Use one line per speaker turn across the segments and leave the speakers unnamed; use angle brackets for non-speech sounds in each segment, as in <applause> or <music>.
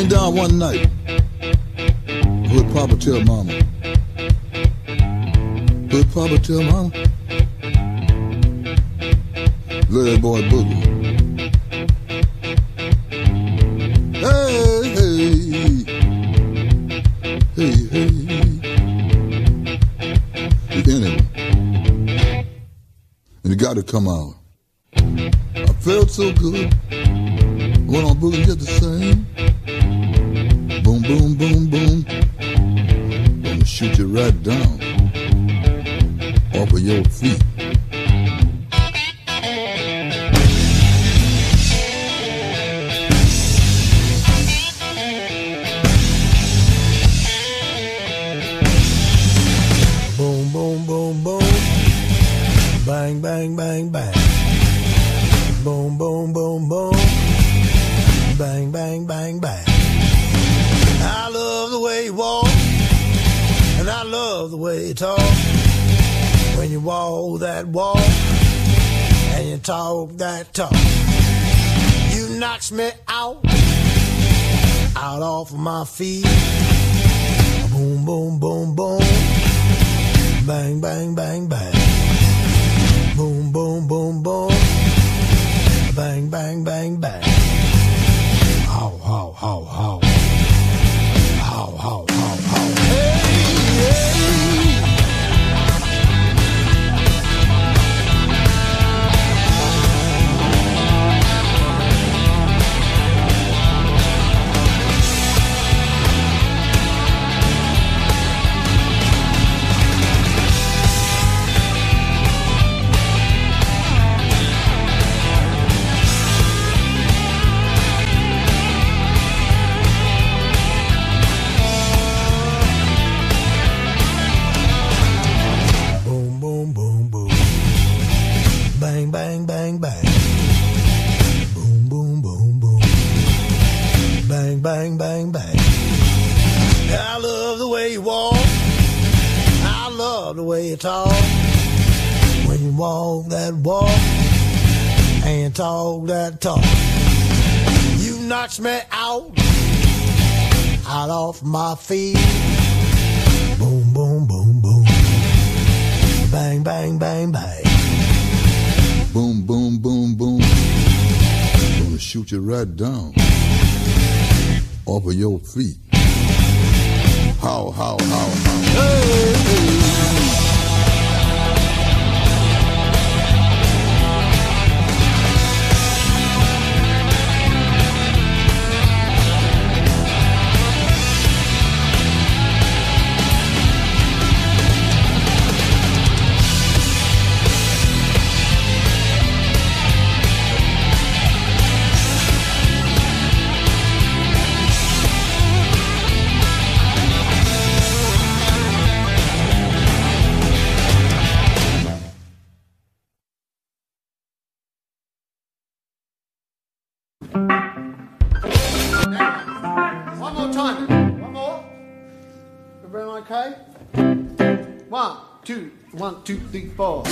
Laying down one night, heard Papa tell Mama. Heard Papa tell Mama. That boy boogie. Hey, hey, hey, hey. The enemy. And it got to come out. I felt so good. Went on boogie just the same. Boom, boom, boom. Gonna shoot you right down off of your feet.
Boom, boom, boom, boom. Bang, bang, bang, bang. Boom, boom, boom, boom. Bang, bang, bang, bang. You talk. When you walk that walk, and you talk that talk, you knocks me out, out off of my feet. Boom, boom, boom, boom. Bang, bang, bang, bang. Boom, boom, boom, boom. Bang, bang, bang, bang. How, how, how. How, talk. When you walk that walk and talk that talk, you knocks me out, out off my feet. Boom, boom, boom, boom. Bang, bang, bang, bang.
Boom, boom, boom, boom. Gonna shoot you right down off of your feet. How, how, how, how. Hey, hey.
Two, three, four.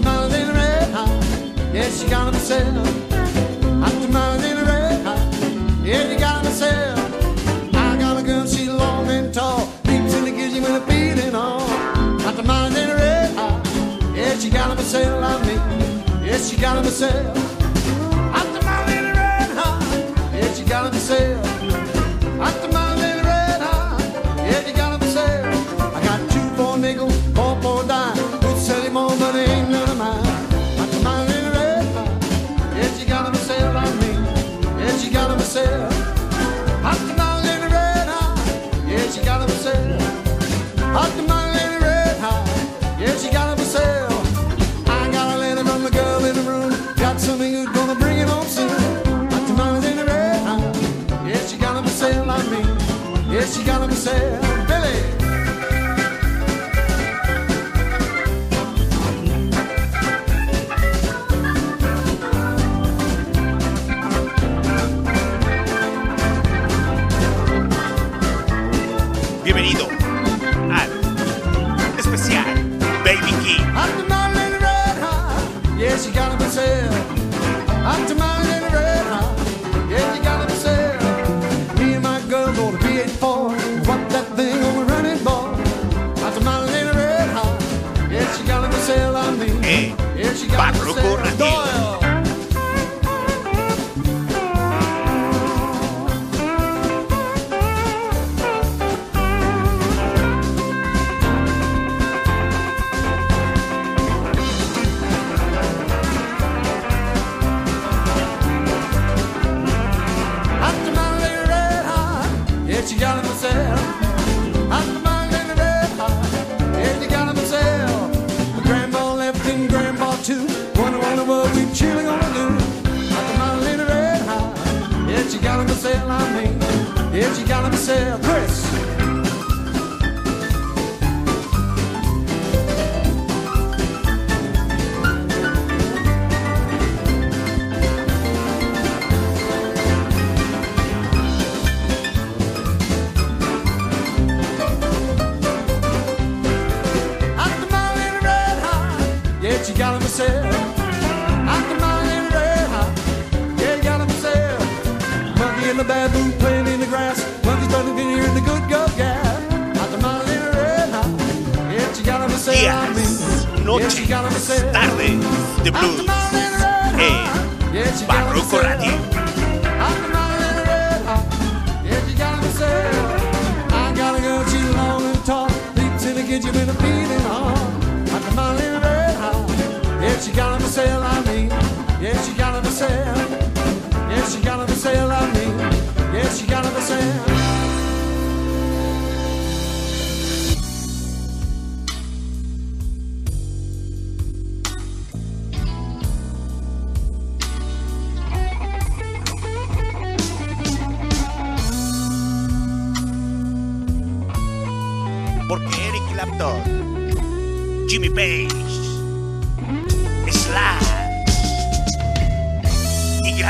Mountain in the red high, yes, you got myself. The mountain in red high, yeah, you got myself. I got a girl, she's long and tall, leaps in the gives you a feeling the mountain in the red high, yes, you got myself, I mean, yes, you got myself. The mountain in red high, yes, you got myself. At the Diego, Pop or Die. Good city more, ain't none of mine. In got Hot in red
hot. Yeah, she got sale. Hot in red hot. Yeah, she got a sale. I got a letter from girl in the room. Got something gonna bring it on
soon.
My command in red hot. Yeah, she got a sale on me. Yeah, she got
a sale. Bienvenido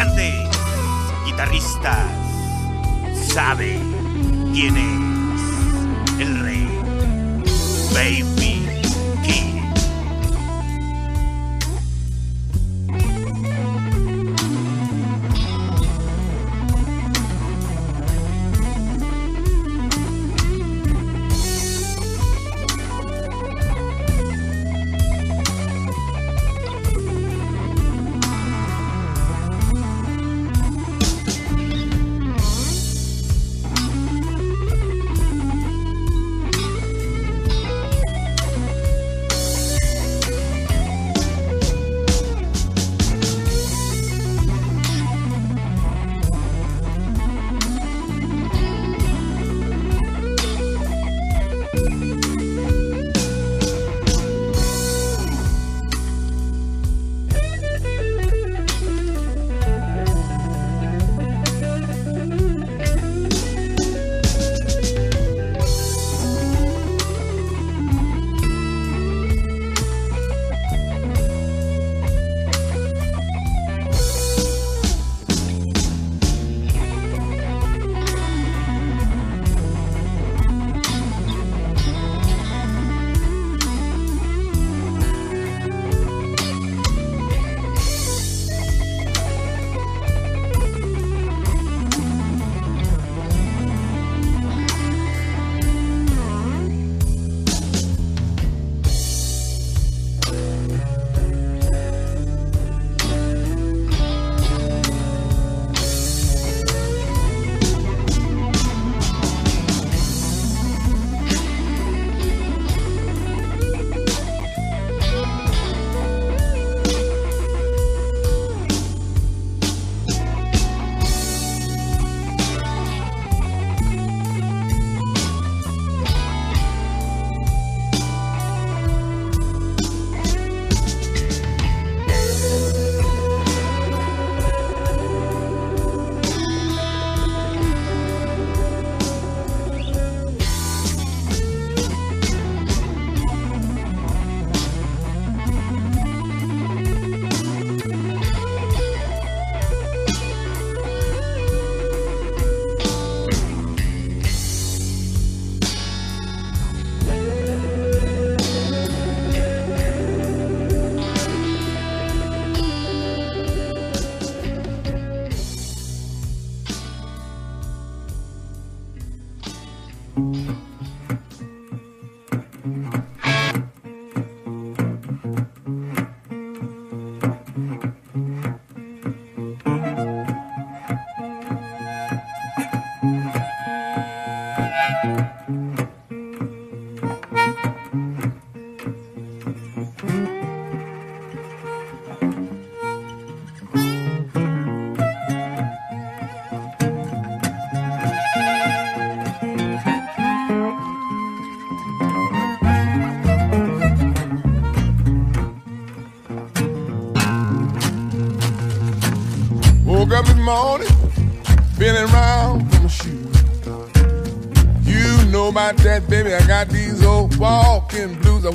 y grandes guitarristas saben quién es el rey. Baby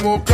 walk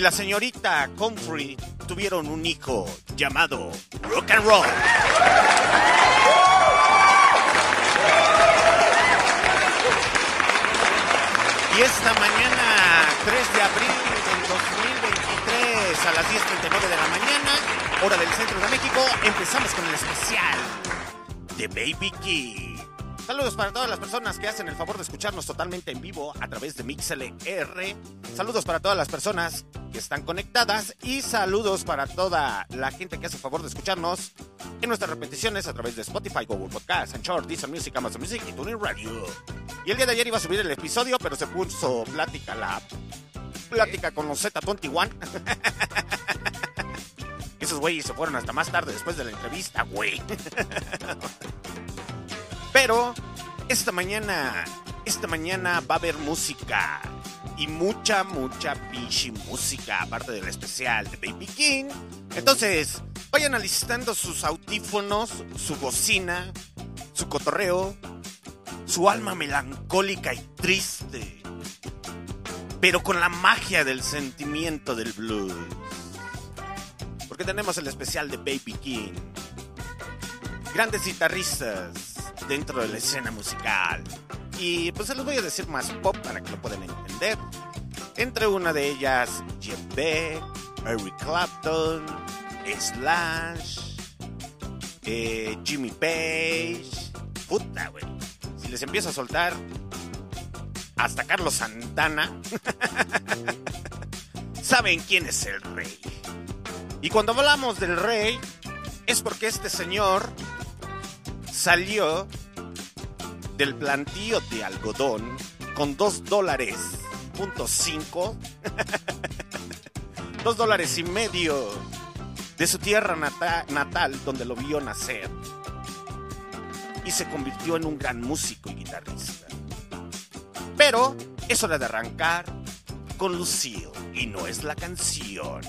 la señorita Comfrey tuvieron un hijo llamado Rock and Roll. Y esta mañana, 3 de abril del 2023, a las 10.39 de la mañana, hora del centro de México, empezamos con el especial de Baby Key. Saludos para todas las personas que hacen el favor de escucharnos totalmente en vivo a través de MixLR. Saludos para todas las personas están conectadas y saludos para toda la gente que hace favor de escucharnos en nuestras repeticiones a través de Spotify, Google Podcasts, Anchor, Deezer Music, Amazon Music y TuneIn Radio. Y el día de ayer iba a subir el episodio, pero se puso plática la plática con los Z21. <laughs> Esos güeyes se fueron hasta más tarde después de la entrevista, güey. <laughs> Pero esta mañana, esta mañana va a haber música. Y mucha, mucha pinche música, aparte del especial de Baby King. Entonces, vayan alistando sus audífonos, su bocina, su cotorreo, su alma melancólica y triste. Pero con la magia del sentimiento del blues. Porque tenemos el especial de Baby King. Grandes guitarristas dentro de la escena musical.
Y pues se los voy a decir más pop para que lo puedan entender. Entre una de ellas, Jeff Beck, Eric Clapton, Slash, eh, Jimmy Page. Puta, güey. Si les empiezo a soltar hasta Carlos Santana, <laughs> saben quién es el rey. Y cuando hablamos del rey, es porque este señor salió del plantío de algodón con 2 dólares punto cinco, <laughs> dos dólares y medio de su tierra nata- natal donde lo vio nacer y se convirtió en un gran músico y guitarrista. Pero es hora de arrancar con Lucille y no es la canción.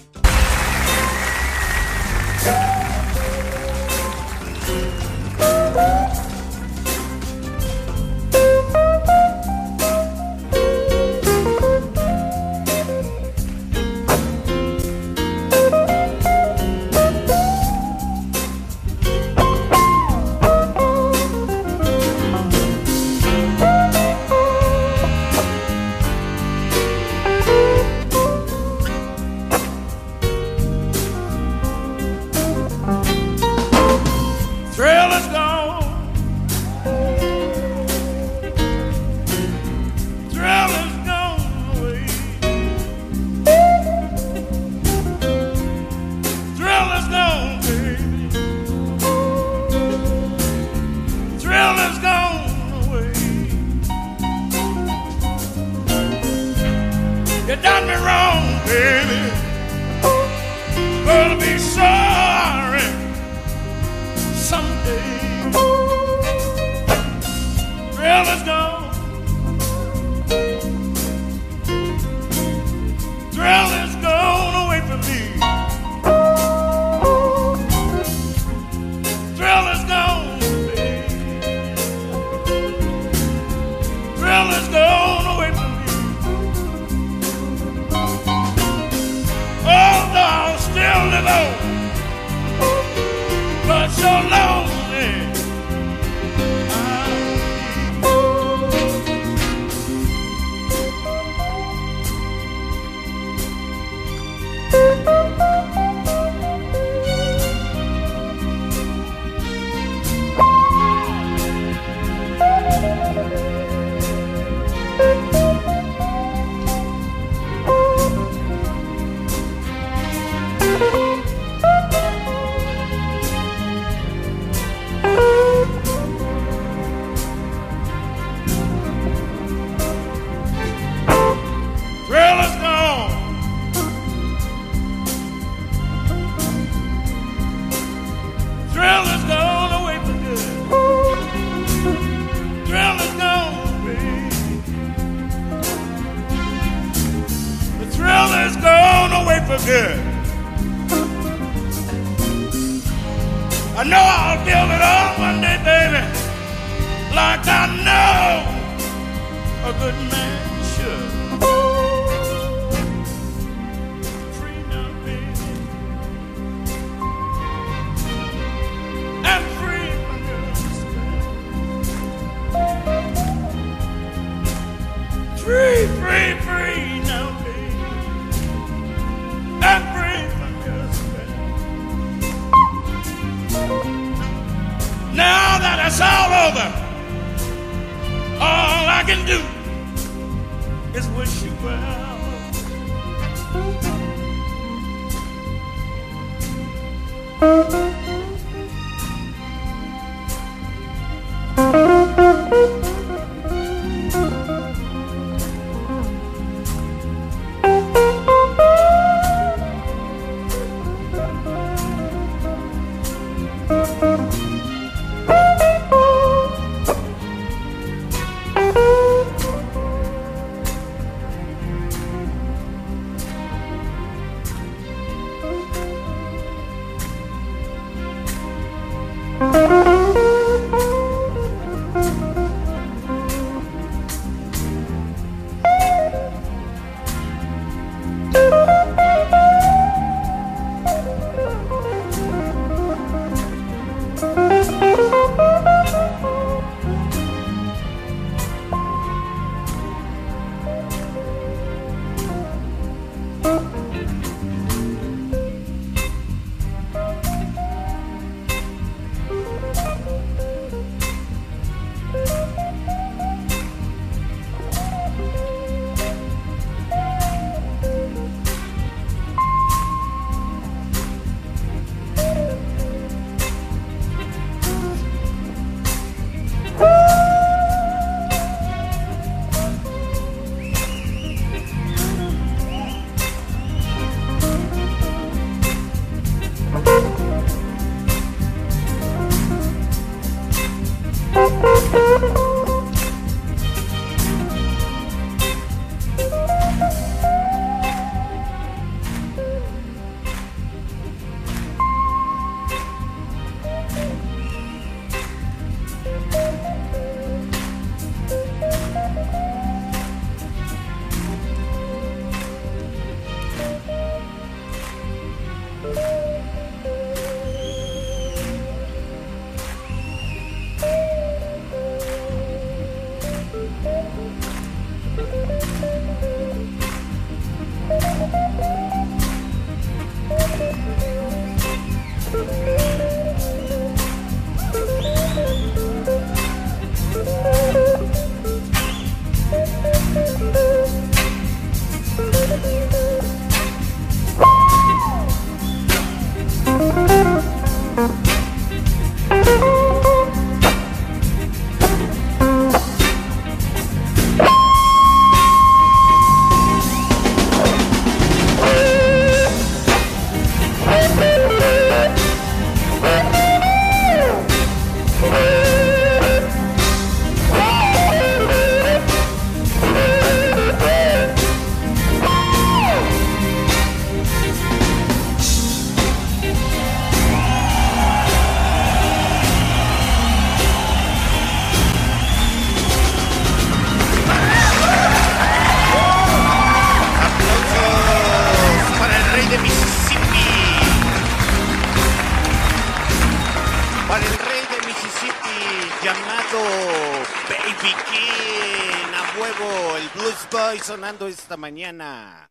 Sonando esta mañana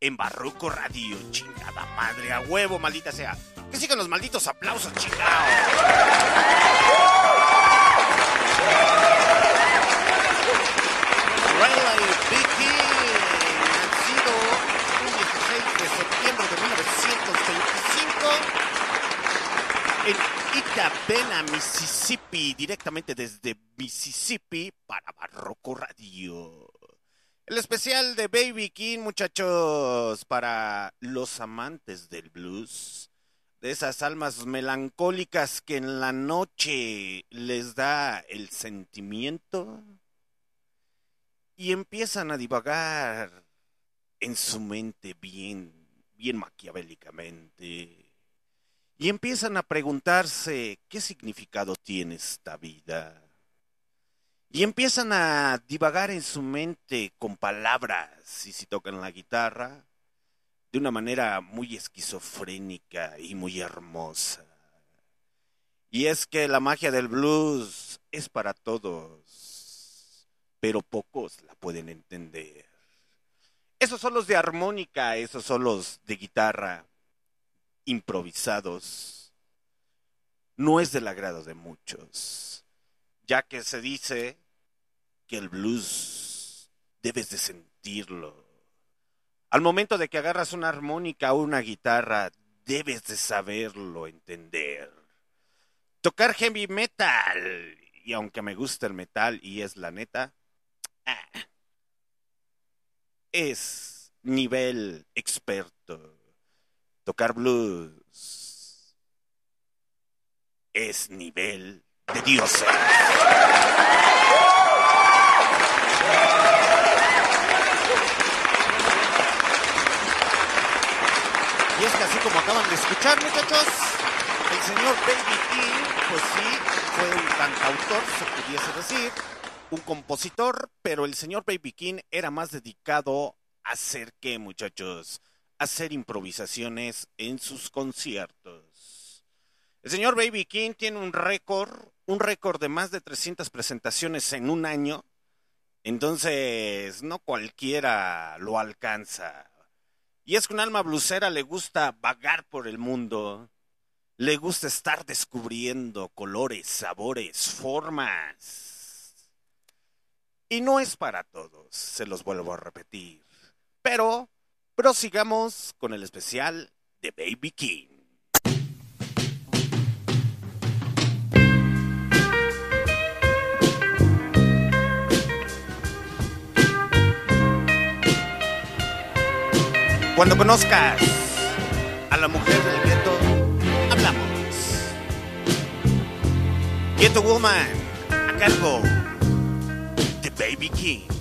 en Barroco Radio, chingada madre, a huevo, maldita sea. Que sigan los malditos aplausos, chingado. Riley Big King, nacido un 16 de septiembre de 1925 en Itabena, Mississippi, directamente desde Mississippi para Barroco Radio. El especial de Baby King, muchachos, para los amantes del blues, de esas almas melancólicas que en la noche les da el sentimiento y empiezan a divagar en su mente bien, bien maquiavélicamente y empiezan a preguntarse qué significado tiene esta vida. Y empiezan a divagar en su mente con palabras y si tocan la guitarra de una manera muy esquizofrénica y muy hermosa. Y es que la magia del blues es para todos, pero pocos la pueden entender. Esos son los de armónica, esos son los de guitarra improvisados no es del agrado de muchos, ya que se dice que el blues debes de sentirlo. Al momento de que agarras una armónica o una guitarra, debes de saberlo entender. Tocar heavy metal, y aunque me gusta el metal y es la neta, ah, es nivel experto. Tocar blues es nivel de dioses. Y es que así como acaban de escuchar, muchachos, el señor Baby King, pues sí, fue un cantautor, se pudiese decir, un compositor, pero el señor Baby King era más dedicado a hacer qué, muchachos, hacer improvisaciones en sus conciertos. El señor Baby King tiene un récord, un récord de más de 300 presentaciones en un año. Entonces, no cualquiera lo alcanza. Y es que un alma blusera le gusta vagar por el mundo. Le gusta estar descubriendo colores, sabores, formas. Y no es para todos, se los vuelvo a repetir. Pero prosigamos con el especial de Baby King. Cuando conozcas a la mujer del gueto, hablamos. Ghetto Woman, a cargo de Baby King.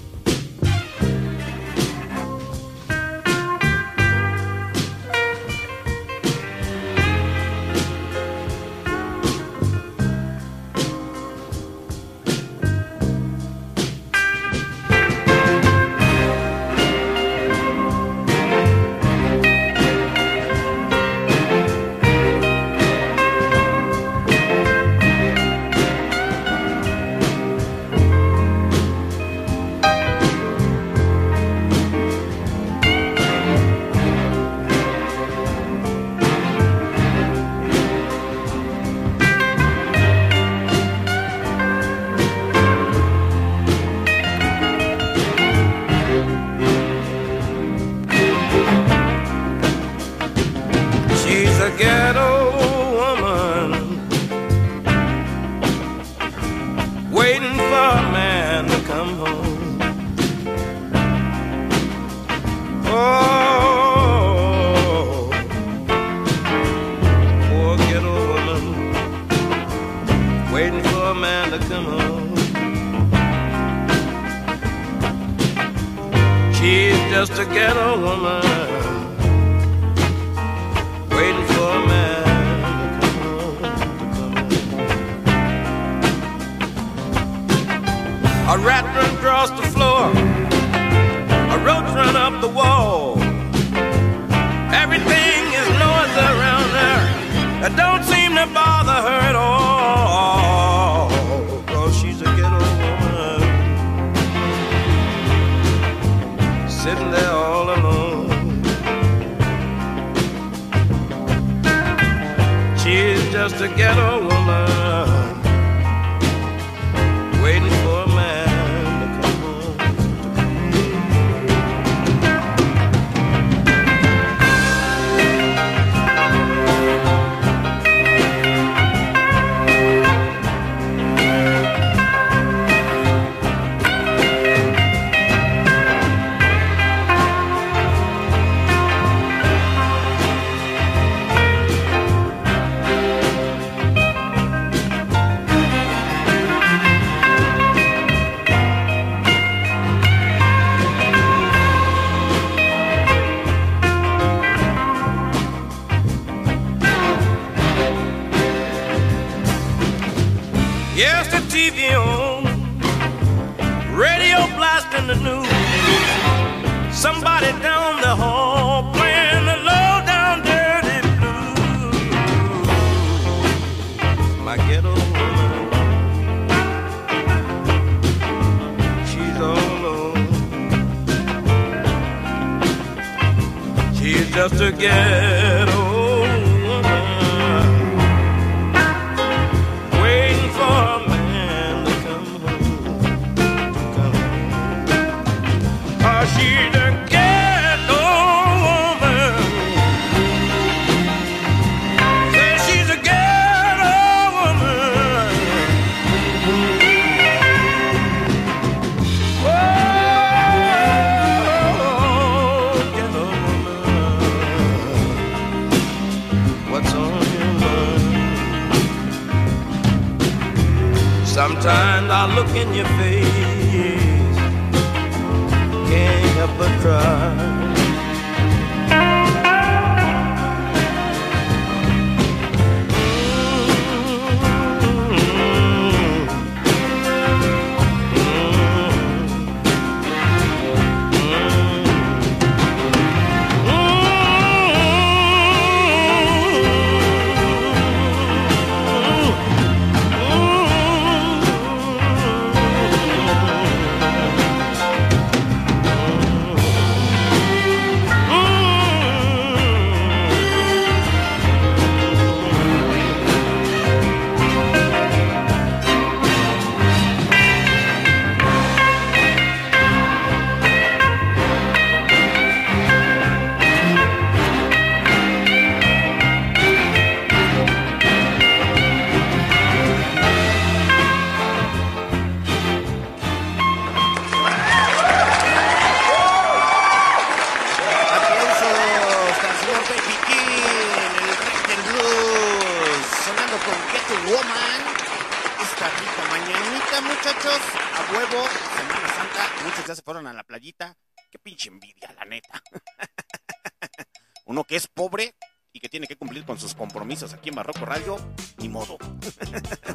Aquí en Barroco Radio, ni modo.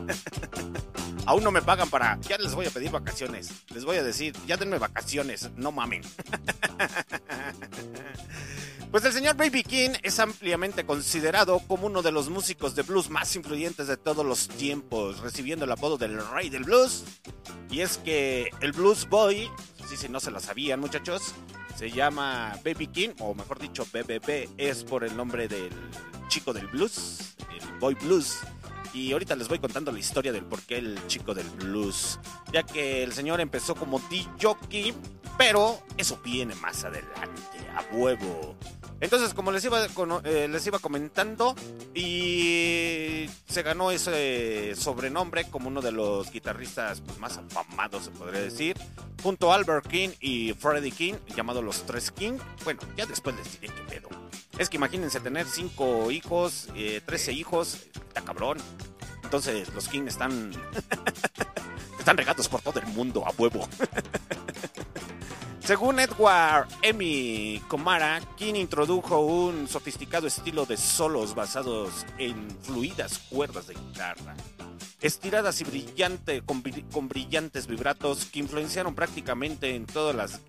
<laughs> Aún no me pagan para. Ya les voy a pedir vacaciones. Les voy a decir, ya denme vacaciones, no mamen. <laughs> Pues el señor Baby King es ampliamente considerado como uno de los músicos de blues más influyentes de todos los tiempos, recibiendo el apodo del rey del blues. Y es que el Blues Boy, si no se lo sabían muchachos, se llama Baby King, o mejor dicho, BBB, es por el nombre del chico del blues, el Boy Blues. Y ahorita les voy contando la historia del por qué el chico del blues. Ya que el señor empezó como DJ, pero eso viene más adelante, a huevo. Entonces, como les iba, eh, les iba comentando, y se ganó ese sobrenombre como uno de los guitarristas pues, más afamados, se podría decir, junto a Albert King y Freddie King, llamado los Tres King. Bueno, ya después les diré qué pedo. Es que imagínense tener cinco hijos, eh, 13 hijos, está cabrón. Entonces los King están <laughs> están regados por todo el mundo a huevo. <laughs> Según Edward Emmy Comara, King introdujo un sofisticado estilo de solos basados en fluidas cuerdas de guitarra, estiradas y brillante, con, bri- con brillantes vibratos que influenciaron prácticamente en,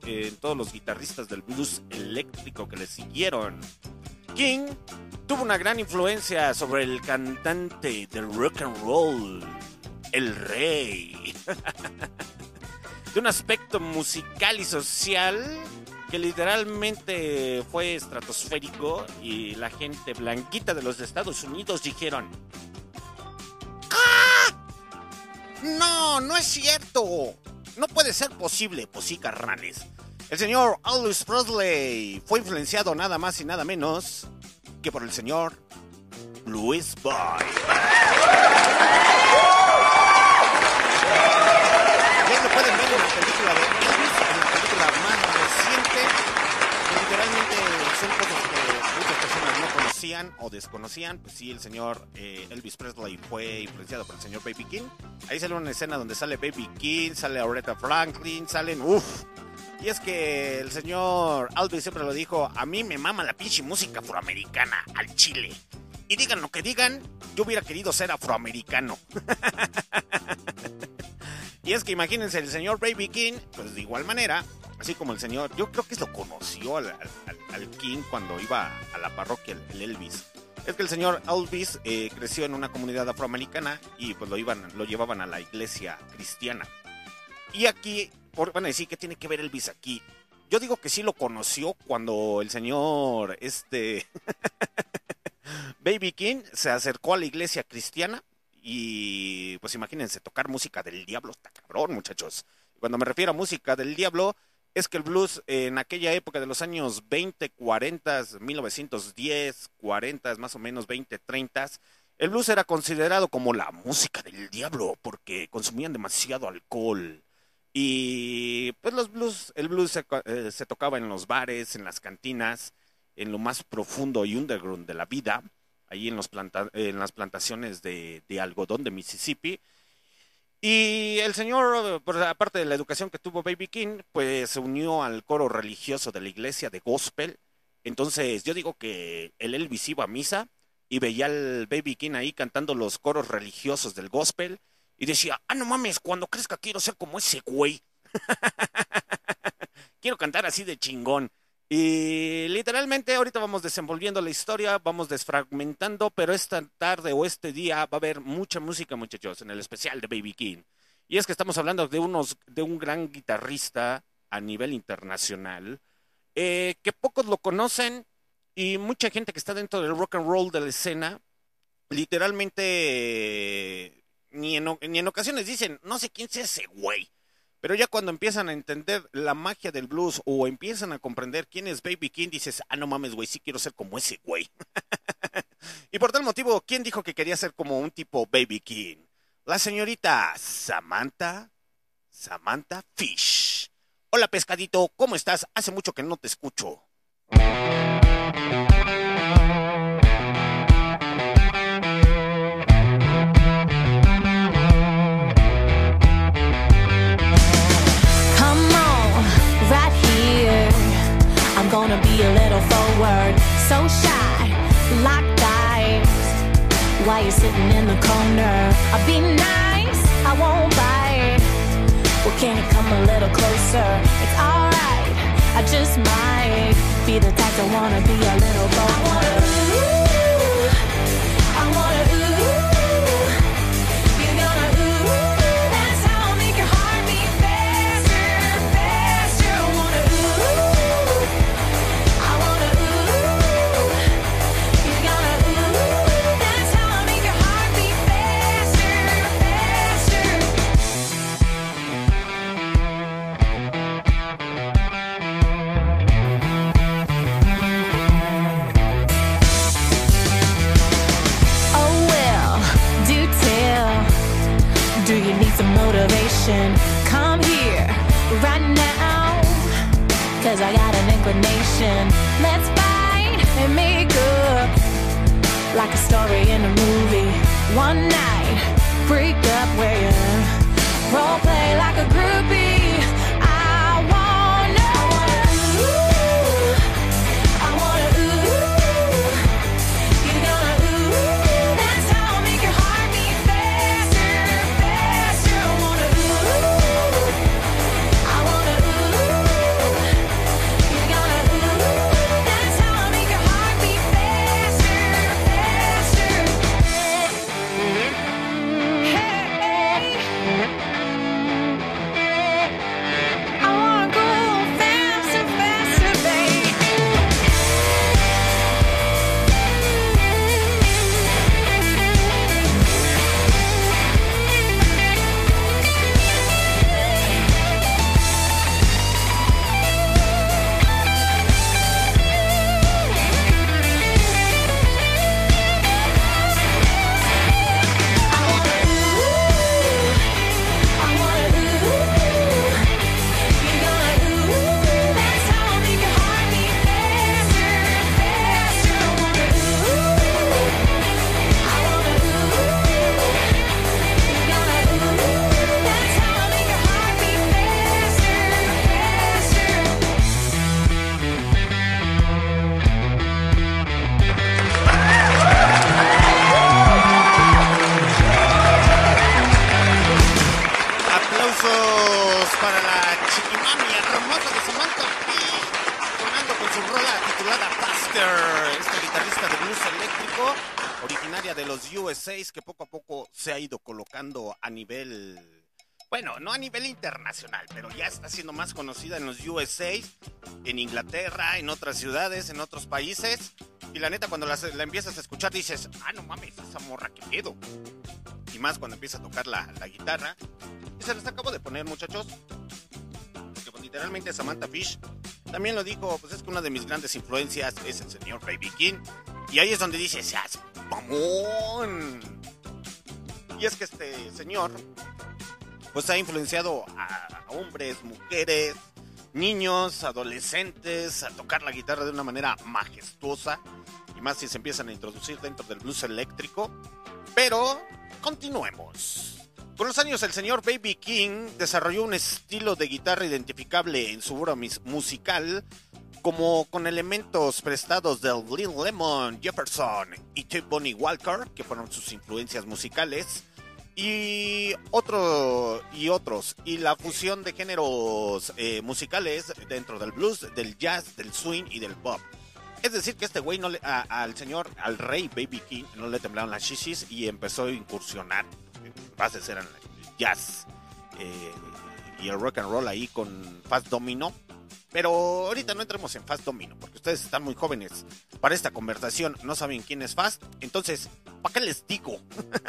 en todos los guitarristas del blues eléctrico que le siguieron. King tuvo una gran influencia sobre el cantante del rock and roll, el rey. <laughs> de un aspecto musical y social que literalmente fue estratosférico y la gente blanquita de los Estados Unidos dijeron, ¡Ah! No, no es cierto. No puede ser posible, pues sí, carnales. El señor Aldous Presley fue influenciado nada más y nada menos que por el señor Louis Boy. Pueden ver en la película de Elvis, en la película más reciente. que Literalmente son cosas que muchas personas no conocían o desconocían. Pues sí, el señor eh, Elvis Presley fue influenciado por el señor Baby King. Ahí sale una escena donde sale Baby King, sale Aretha Franklin, salen, uff. Y es que el señor Elvis siempre lo dijo, a mí me mama la pinche música afroamericana, al chile. Y digan lo que digan, yo hubiera querido ser afroamericano. <laughs> y es que imagínense, el señor Baby King, pues de igual manera, así como el señor, yo creo que lo conoció al, al- King cuando iba a la parroquia, el, el Elvis. Es que el señor Elvis eh, creció en una comunidad afroamericana y pues lo, iban, lo llevaban a la iglesia cristiana. Y aquí, por, van a decir, ¿qué tiene que ver Elvis aquí? Yo digo que sí lo conoció cuando el señor, este, <laughs> Baby King se acercó a la iglesia cristiana y pues imagínense, tocar música del diablo está cabrón, muchachos. Cuando me refiero a música del diablo, es que el blues en aquella época de los años 20, 40, 1910, 40, más o menos 20, 30, el blues era considerado como la música del diablo porque consumían demasiado alcohol. Y pues los blues, el blues se, eh, se tocaba en los bares, en las cantinas, en lo más profundo y underground de la vida, ahí en, los planta- en las plantaciones de, algodón de Mississippi. Y el señor, pues, aparte de la educación que tuvo Baby King, pues se unió al coro religioso de la iglesia de gospel. Entonces yo digo que el Elvis iba a misa y veía al Baby King ahí cantando los coros religiosos del gospel y decía, ah, no mames, cuando crezca quiero ser como ese güey. <laughs> quiero cantar así de chingón. Y literalmente ahorita vamos desenvolviendo la historia, vamos desfragmentando, pero esta tarde o este día va a haber mucha música, muchachos, en el especial de Baby King. Y es que estamos hablando de unos, de un gran guitarrista a nivel internacional, eh, que pocos lo conocen y mucha gente que está dentro del rock and roll de la escena, literalmente eh, ni, en, ocasiones dicen, no sé quién sea ese güey. Pero ya cuando empiezan a entender la magia del blues o empiezan a comprender quién es Baby King, dices, ah, no mames, güey, sí quiero ser como ese güey. <laughs> y por tal motivo, ¿quién dijo que quería ser como un tipo Baby King? La señorita Samantha, Samantha Fish. Hola pescadito, ¿cómo estás? Hace mucho que no te escucho.
So shy, locked eyes. Why you sitting in the corner? I'll be nice, I won't bite. Well, can you come a little closer? It's alright, I just might be the type to wanna be a little bold. Cause I got an inclination. Let's fight and make up. Like a story in a movie. One night, break up where you role play like a groupie.
Ido colocando a nivel, bueno, no a nivel internacional, pero ya está siendo más conocida en los USA, en Inglaterra, en otras ciudades, en otros países. Y la neta, cuando la, la empiezas a escuchar, dices, ah, no mames, esa morra, qué pedo. Y más cuando empieza a tocar la, la guitarra. Y se les acabo de poner, muchachos. Que pues, literalmente Samantha Fish también lo dijo, pues es que una de mis grandes influencias es el señor Baby King. Y ahí es donde dice, seas mamón. Y es que este señor, pues ha influenciado a, hombres, mujeres, niños, adolescentes a tocar la guitarra de una manera majestuosa. Y más si se empiezan a introducir dentro del blues eléctrico. Pero continuemos. Con los años el señor Baby King desarrolló un estilo de guitarra identificable en su obra musical como con elementos prestados del Lil Lemon, Jefferson y T. Bonnie Walker, que fueron sus influencias musicales, y, otro, y otros, y la fusión de géneros eh, musicales dentro del blues, del jazz, del swing y del pop. Es decir, que este güey no le- a- al señor, al rey Baby King, no le temblaron las shishis y empezó a incursionar. Bases eran jazz eh, y el rock and roll ahí con Fast Domino. Pero ahorita no entremos en Fast Domino, porque ustedes están muy jóvenes para esta conversación, no saben quién es Fast. Entonces, ¿para qué les digo?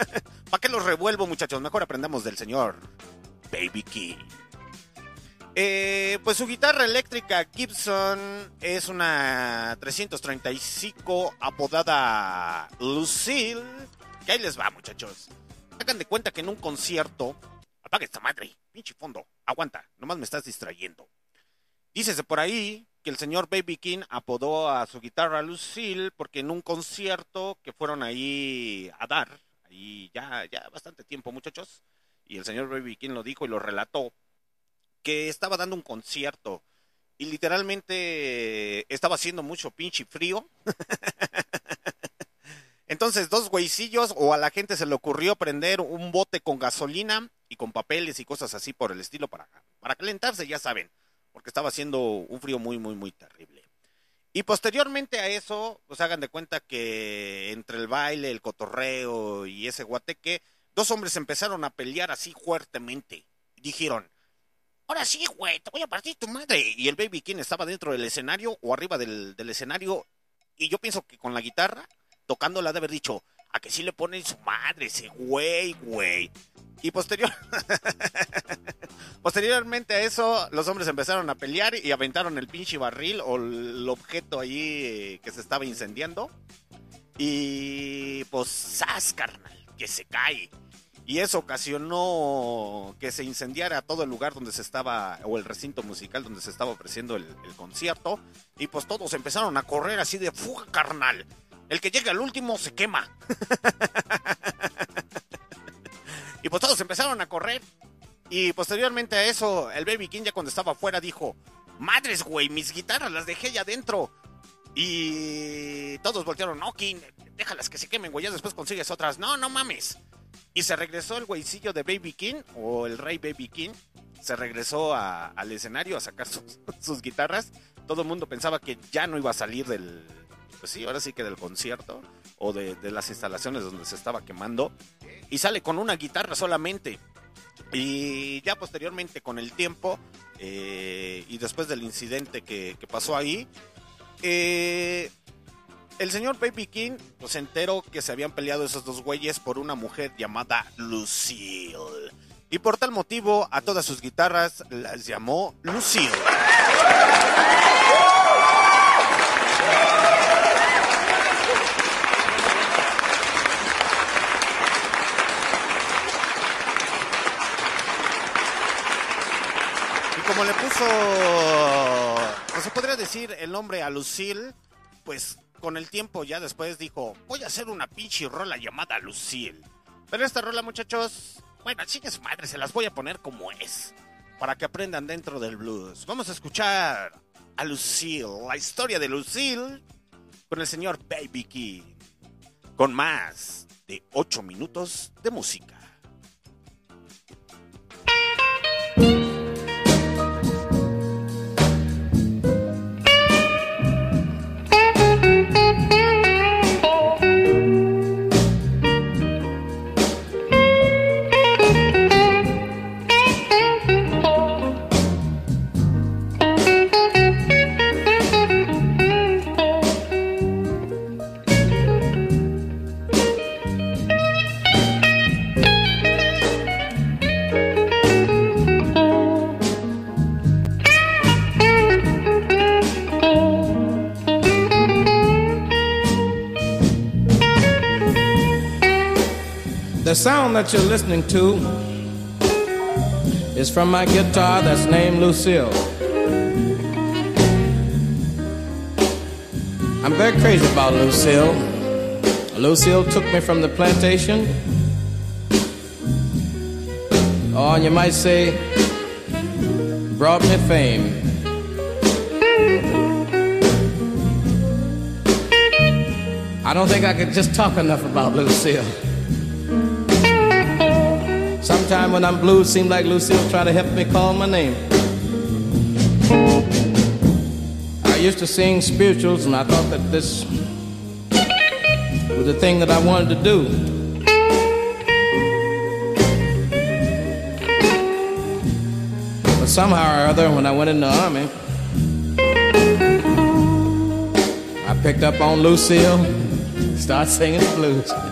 <laughs> ¿Para qué los revuelvo, muchachos? Mejor aprendamos del señor Baby King. Eh, pues su guitarra eléctrica Gibson es una 335 apodada Lucille. Que ahí les va, muchachos. Hagan de cuenta que en un concierto. Apaga esta madre, pinche fondo. Aguanta, nomás me estás distrayendo. Dícese por ahí que el señor Baby King apodó a su guitarra Lucille porque en un concierto que fueron ahí a dar, ahí ya, ya bastante tiempo, muchachos, y el señor Baby King lo dijo y lo relató, que estaba dando un concierto y literalmente estaba haciendo mucho pinche frío. <laughs> Entonces, dos güeycillos o a la gente se le ocurrió prender un bote con gasolina y con papeles y cosas así por el estilo para, para calentarse, ya saben, porque estaba haciendo un frío muy, muy, muy terrible. Y posteriormente a eso, pues hagan de cuenta que entre el baile, el cotorreo y ese guateque, dos hombres empezaron a pelear así fuertemente. Dijeron, ahora sí, güey, te voy a partir tu madre. Y el Baby King estaba dentro del escenario o arriba del, del escenario. Y yo pienso que con la guitarra, tocándola, de haber dicho, a que sí le ponen su madre ese güey, güey. Y posterior... <laughs> Posteriormente a eso, los hombres empezaron a pelear y aventaron el pinche barril o el objeto ahí eh, que se estaba incendiando. Y pues, ¡zas, carnal! Que se cae. Y eso ocasionó que se incendiara todo el lugar donde se estaba, o el recinto musical donde se estaba ofreciendo el, el concierto. Y pues todos empezaron a correr así de fuga, carnal. El que llega al último se quema. <laughs> y pues todos empezaron a correr. Y posteriormente a eso, el Baby King ya cuando estaba afuera dijo, madres, güey, mis guitarras las dejé ya adentro. Y todos voltearon, no, King, déjalas que se quemen, güey, ya después consigues otras. No, no mames. Y se regresó el güeycillo de Baby King, o el rey Baby King, se regresó al escenario a sacar sus, <laughs> sus guitarras. Todo el mundo pensaba que ya no iba a salir del, pues sí, ahora sí que del concierto, o de, de las instalaciones donde se estaba quemando. Y sale con una guitarra solamente. Y ya posteriormente, con el tiempo, eh, y después del incidente que, pasó ahí, eh, el señor Baby King pues, se enteró que se habían peleado esos dos güeyes por una mujer llamada Lucille. Y por tal motivo, a todas sus guitarras las llamó Lucille. Como le puso, pues se podría decir el nombre a Lucille, pues con el tiempo ya después dijo, voy a hacer una pinche rola llamada Lucille. Pero esta rola, muchachos, bueno, su madre, se las voy a poner como es, para que aprendan dentro del blues. Vamos a escuchar a Lucille, la historia de Lucille, con el señor Baby King, con más de 8 minutos de música.
Sound that you're listening to is from my guitar that's named Lucille. I'm very crazy about Lucille. Lucille took me from the plantation. Oh, and you might say, brought me fame. I don't think I could just talk enough about Lucille. Sometime when I'm blue, it seems like Lucille try to help me call my name. I used to sing spirituals, and I thought that this was the thing that I wanted to do. But somehow or other, when I went in the army, I picked up on Lucille, <laughs> started singing the blues.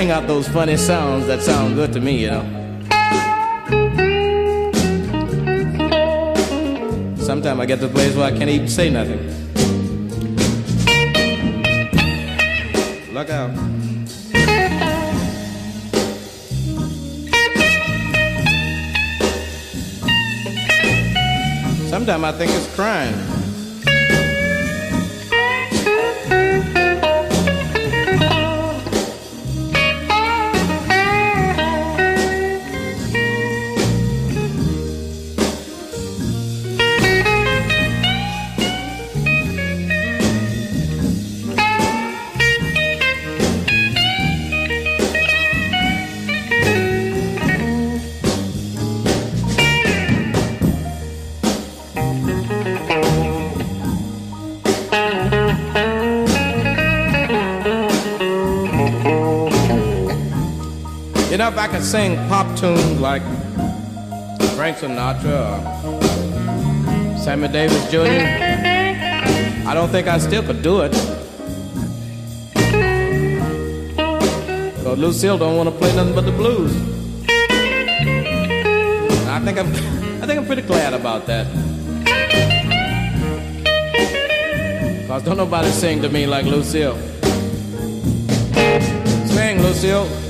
bring out those funny sounds that sound good to me, you know. Sometimes I get to a place where I can't even say nothing. Look out. Sometimes I think it's crying. If I could sing pop tunes like Frank Sinatra or Sammy Davis Jr., I don't think I still could do it. Lucille don't want to play nothing but the blues. And I think I'm, <laughs> I think I'm pretty glad about that. Cause don't nobody sing to me like Lucille. Sing, Lucille.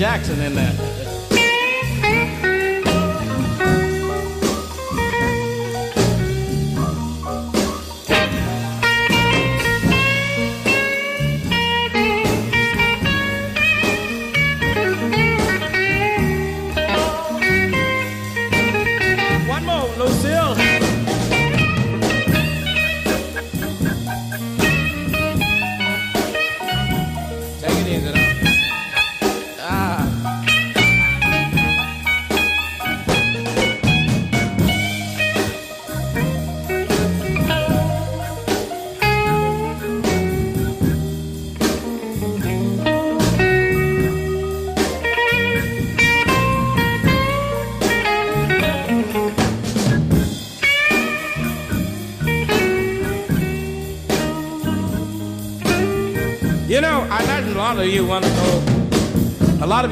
Jackson in there.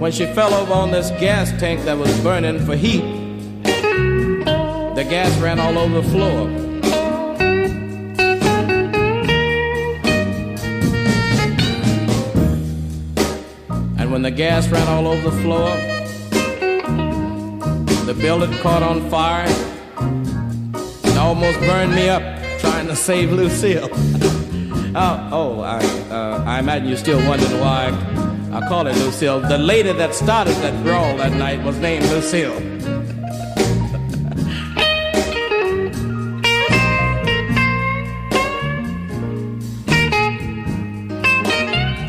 when she fell over on this gas tank that was burning for heat. The gas ran all over the floor. And when the gas ran all over the floor, the building caught on fire and almost burned me up trying to save Lucille. <laughs> oh, oh I, uh, I imagine you're still wondering why I call it Lucille. The lady that started that brawl that night was named Lucille.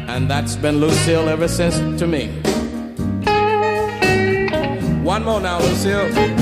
and that's been Lucille ever since to me. One more now, Lucille.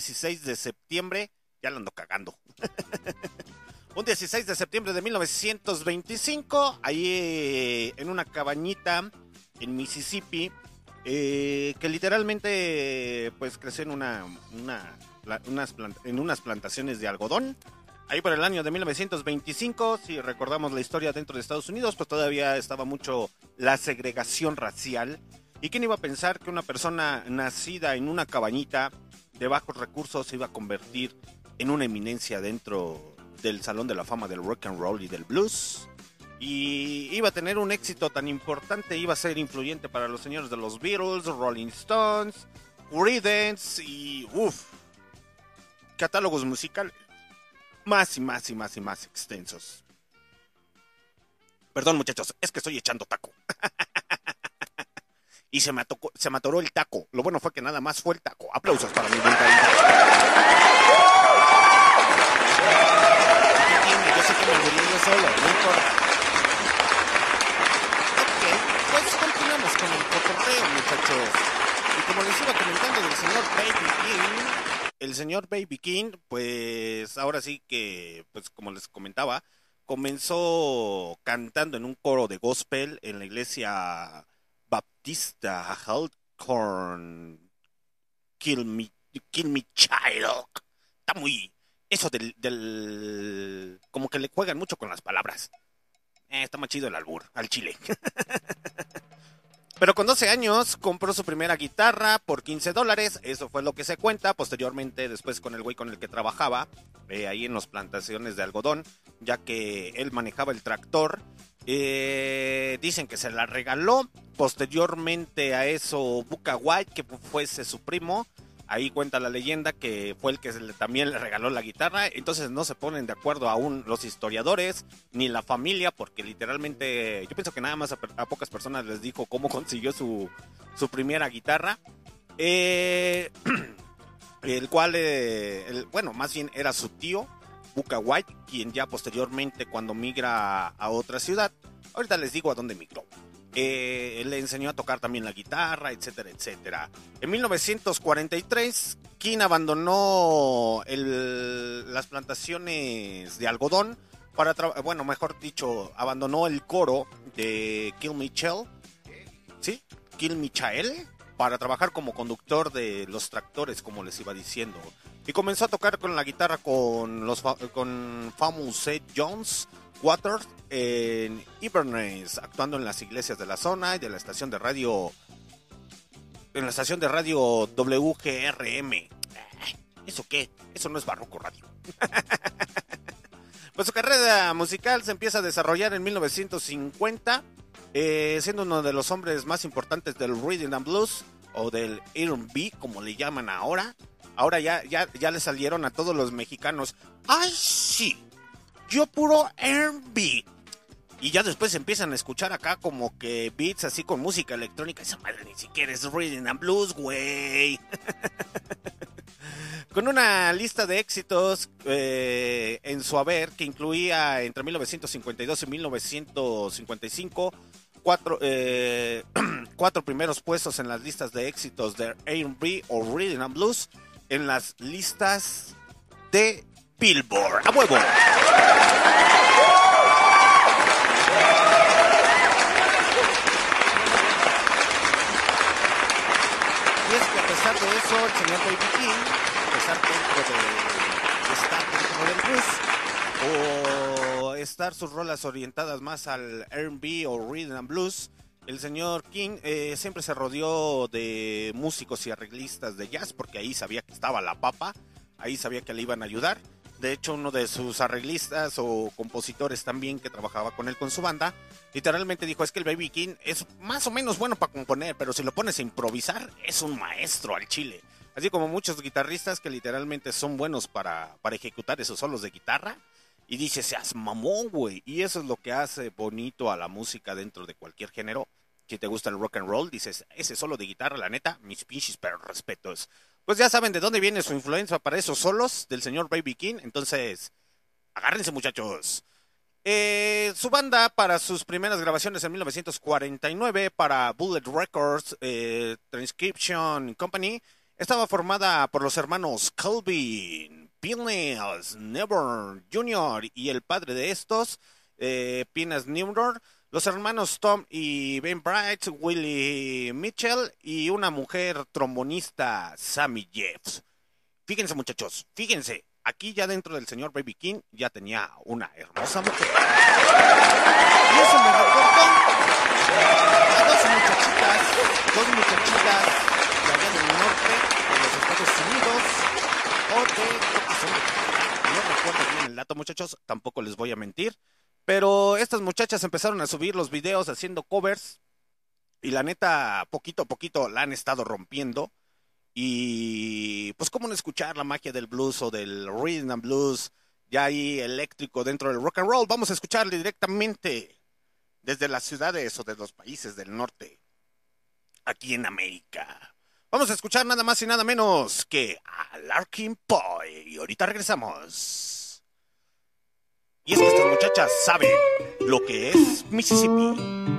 16 de septiembre, ya lo ando cagando. un 16 de septiembre de 1925, ahí eh, en una cabañita en Mississippi, eh, que literalmente pues creció en una, una- unas en unas plantaciones de algodón. Ahí por el año de 1925, si recordamos la historia dentro de Estados Unidos, pues todavía estaba mucho la segregación racial. ¿Y quién iba a pensar que una persona nacida en una cabañita de bajos recursos se iba a convertir en una eminencia dentro del Salón de la Fama del Rock and Roll y del Blues? y iba a tener un éxito tan importante, iba a ser influyente para los señores de los Beatles, Rolling Stones, Creedence y uff, catálogos musicales más y más y más y más extensos. Perdón muchachos, es que estoy echando taco. <laughs> y se me, atocó- se me atoró el taco. Lo bueno fue que nada más fue el taco. Aplausos para mi buen. Yo sé que me morí yo solo, no importa. Ok, pues continuamos con el cotorreo, muchachos. Y como les iba comentando del señor Baby King, el señor Baby King, pues ahora sí que, pues como les comentaba, comenzó cantando en un coro de gospel en la iglesia baptista Halcorn Kill Me, Kill Me Child. Está muy... Eso del, del... Como que le juegan mucho con las palabras. Eh, está más chido el albur, al chile. <laughs> Pero con 12 años compró su primera guitarra por 15 dólares, eso fue lo que se cuenta. Posteriormente, después con el güey con el que trabajaba, eh, ahí en las plantaciones de algodón, ya que él manejaba el tractor, eh, dicen que se la regaló. Posteriormente a eso, Buca White, que fuese su primo, ahí cuenta la leyenda que fue el que también le regaló la guitarra. Entonces no se ponen de acuerdo aún los historiadores ni la familia, porque literalmente yo pienso que nada más a pocas personas les dijo cómo <laughs> consiguió su, su primera guitarra. Eh, <clears throat> el cual, eh, el- bueno, más bien era su tío, Buca White, quien ya posteriormente cuando migra a otra ciudad, ahorita les digo a dónde migró. Eh, le enseñó a tocar también la guitarra, etcétera, etcétera. En 1943, King abandonó las plantaciones de algodón para, bueno, mejor dicho, abandonó el coro de Kill Michel, ¿sí? Kill para trabajar como conductor de los tractores, como les iba diciendo. Y comenzó a tocar con la guitarra con los con Famous Ed Jones Waters en Inverness, actuando en las iglesias de la zona y de la estación de radio en la estación de radio WGRM. Ay, ¿Eso qué? Eso no es barroco radio. <laughs> pues su carrera musical se empieza a desarrollar en 1950, eh, siendo uno de los hombres más importantes del Rhythm and Blues o del R&B, como le llaman ahora. Ahora ya, ya, ya le salieron a todos los mexicanos. ¡Ay, sí! Yo puro R&B. Y ya después empiezan a escuchar acá como que beats así con música electrónica. Esa madre ni siquiera es Rhythm and Blues, güey. <laughs> con una lista de éxitos eh, en su haber que incluía entre 1952 y 1955 cuatro, eh, <clears throat> cuatro primeros puestos en las listas de éxitos de R&B o Rhythm and Blues en las listas de Billboard. ¡A huevo! Y es que a pesar de eso, el señor Baby King, a pesar dentro de, de estar dentro del blues, o estar sus rolas orientadas más al R&B o Rhythm and Blues, el señor King eh, siempre se rodeó de músicos y arreglistas de jazz, porque ahí sabía que estaba la papa, ahí sabía que le iban a ayudar. De hecho, uno de sus arreglistas o compositores también que trabajaba con él con su banda, literalmente dijo, es que el Baby King es más o menos bueno para componer, pero si lo pones a improvisar, es un maestro al chile. Así como muchos guitarristas que literalmente son buenos para, para ejecutar esos solos de guitarra. Y dice, seas mamón, güey. Y eso es lo que hace bonito a la música dentro de cualquier género. Si te gusta el rock and roll, dices, ese solo de guitarra, la neta, mis pinches pero respetos. Pues ya saben de dónde viene su influencia para esos solos del señor Baby King. Entonces, agárrense muchachos. Eh, su banda para sus primeras grabaciones en 1949 para Bullet Records eh, Transcription Company estaba formada por los hermanos Calvin, Pinas Never Jr. y el padre de estos, eh, Pinas Never, los hermanos Tom y Ben Bright, Willie Mitchell y una mujer trombonista, Sammy Jeffs. Fíjense muchachos, fíjense, aquí ya dentro del señor Baby King ya tenía una hermosa mujer. Y eso me recordó a dos muchachitas, dos muchachitas de allá del norte de los Estados Unidos no recuerdo bien el dato muchachos, tampoco les voy a mentir,
Pero estas muchachas empezaron a subir los videos haciendo covers y la neta, poquito a poquito la han estado rompiendo. Y pues cómo no escuchar la magia del blues o del rhythm and blues ya ahí eléctrico dentro del rock and roll. Vamos a escucharle directamente desde las ciudades o de los países del norte, aquí en América. Vamos a escuchar nada más y nada menos que a Larkin Boy. Y ahorita regresamos. Y es que estas muchachas saben lo que es Mississippi.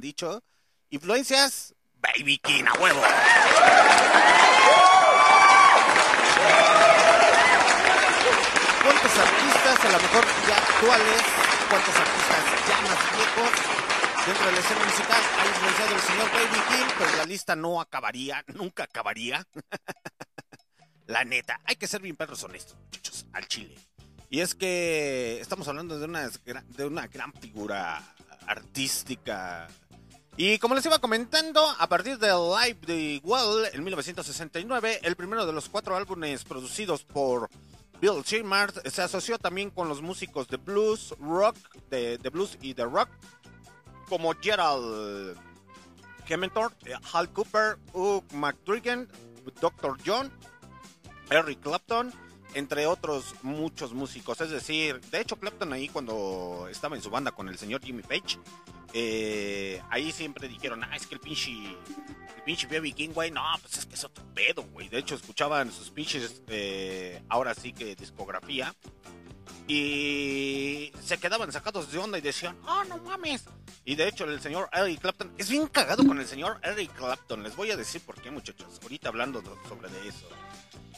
Dicho, influencias Baby King a huevo. ¿Cuántos artistas, a lo mejor ya actuales, cuántos artistas ya más viejos dentro de la escena musical ha influenciado el señor Baby King? Pues la lista no acabaría, nunca acabaría. <laughs> la neta, hay que ser bien perros honestos, muchachos, al chile. Y es que estamos hablando de una, de una gran figura artística. Y como les iba comentando, a partir del Live the Well en 1969, el primero de los cuatro álbumes producidos por
Bill Chimard se asoció también con los músicos de blues, rock, de, de blues y de rock, como Gerald Kementor, Hal Cooper, Hugh McDrigan, Dr. John, Eric Clapton, entre otros muchos músicos. Es decir, de hecho Clapton ahí cuando estaba en su banda con el señor Jimmy Page, eh, ahí siempre dijeron, ah, es que el pinche, el pinche B.B. King, güey, no, pues es que es otro pedo, güey. De hecho, escuchaban sus pinches, eh, ahora sí que discografía, y se quedaban sacados de onda y decían, oh, no mames. Y de hecho, el señor Eric Clapton es bien cagado con el señor Eric Clapton. Les voy a decir por qué, muchachos, ahorita hablando do- sobre de eso.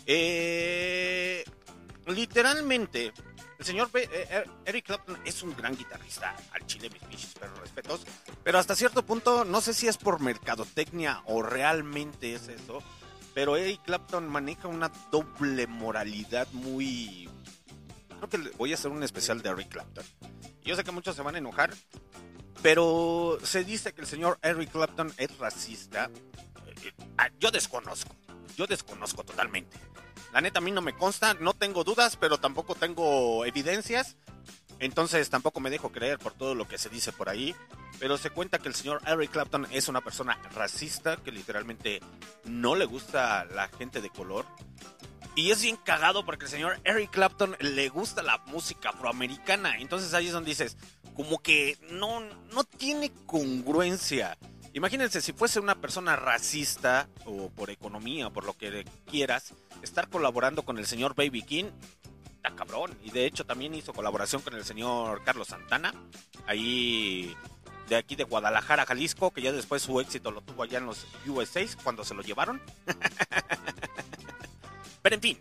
Eh, literalmente, el señor eh, eh, Eric Clapton es un gran guitarrista, al chile mis pinches pero respetos, pero hasta cierto punto, no sé si es por mercadotecnia o realmente es eso, pero Eric Clapton maneja una doble moralidad muy... Creo que voy a hacer un especial de Eric Clapton. Yo sé que muchos se van a enojar, pero se dice que el señor Eric Clapton es racista. Eh, ah, Yo desconozco, yo desconozco totalmente. La neta a mí no me consta, no tengo dudas, pero tampoco tengo evidencias. Entonces tampoco me dejo creer por todo lo que se dice por ahí. Pero se cuenta que el señor Eric Clapton es una persona racista que literalmente no le gusta la gente de color. Y es bien cagado porque el señor Eric Clapton le gusta la música afroamericana. Entonces ahí es donde dices, como que no, no tiene congruencia. Imagínense si fuese una persona racista o por economía o por lo que quieras, estar colaborando con el señor Baby King, está cabrón. Y de hecho también hizo colaboración con el señor Carlos Santana, ahí de aquí de Guadalajara, Jalisco, que ya después su éxito lo tuvo allá en los USA cuando se lo llevaron. <laughs> Pero en fin,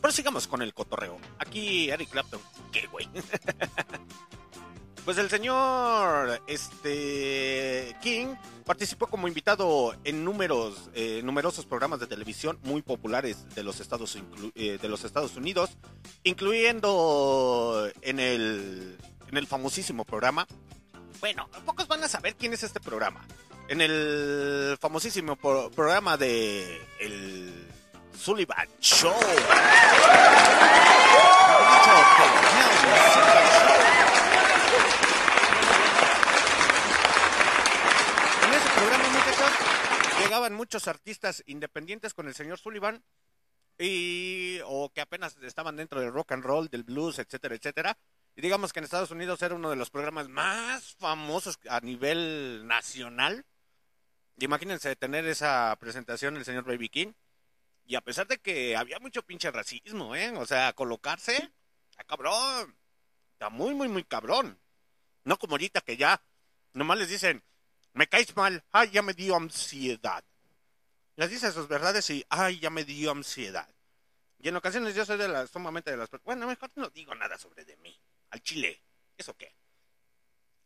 prosigamos con el cotorreo. Aquí Eric Clapton, ¿qué güey? <laughs> Pues el señor este King participó como invitado en números, eh, numerosos programas de televisión muy populares de los Estados eh, de los Estados Unidos, incluyendo en el en el famosísimo programa. Bueno, pocos van a saber quién es este programa. En el famosísimo pro- programa de el Sullivan Show. En ese llegaban muchos artistas independientes con el señor Sullivan y o que apenas estaban dentro del rock and roll, del blues, etcétera, etcétera. Y digamos que en Estados Unidos era uno de los programas más famosos a nivel nacional. Imagínense tener esa presentación el señor Baby King. Y a pesar de que había mucho pinche racismo, ¿eh? O sea, colocarse, está cabrón. Está muy, muy, muy cabrón. No como ahorita que ya nomás les dicen, me caes mal, ay, ya me dio ansiedad. Les dice sus verdades y, ay, ya me dio ansiedad. Y en ocasiones yo soy de las, sumamente de las... Bueno, mejor no digo nada sobre de mí. Al chile. ¿Eso qué?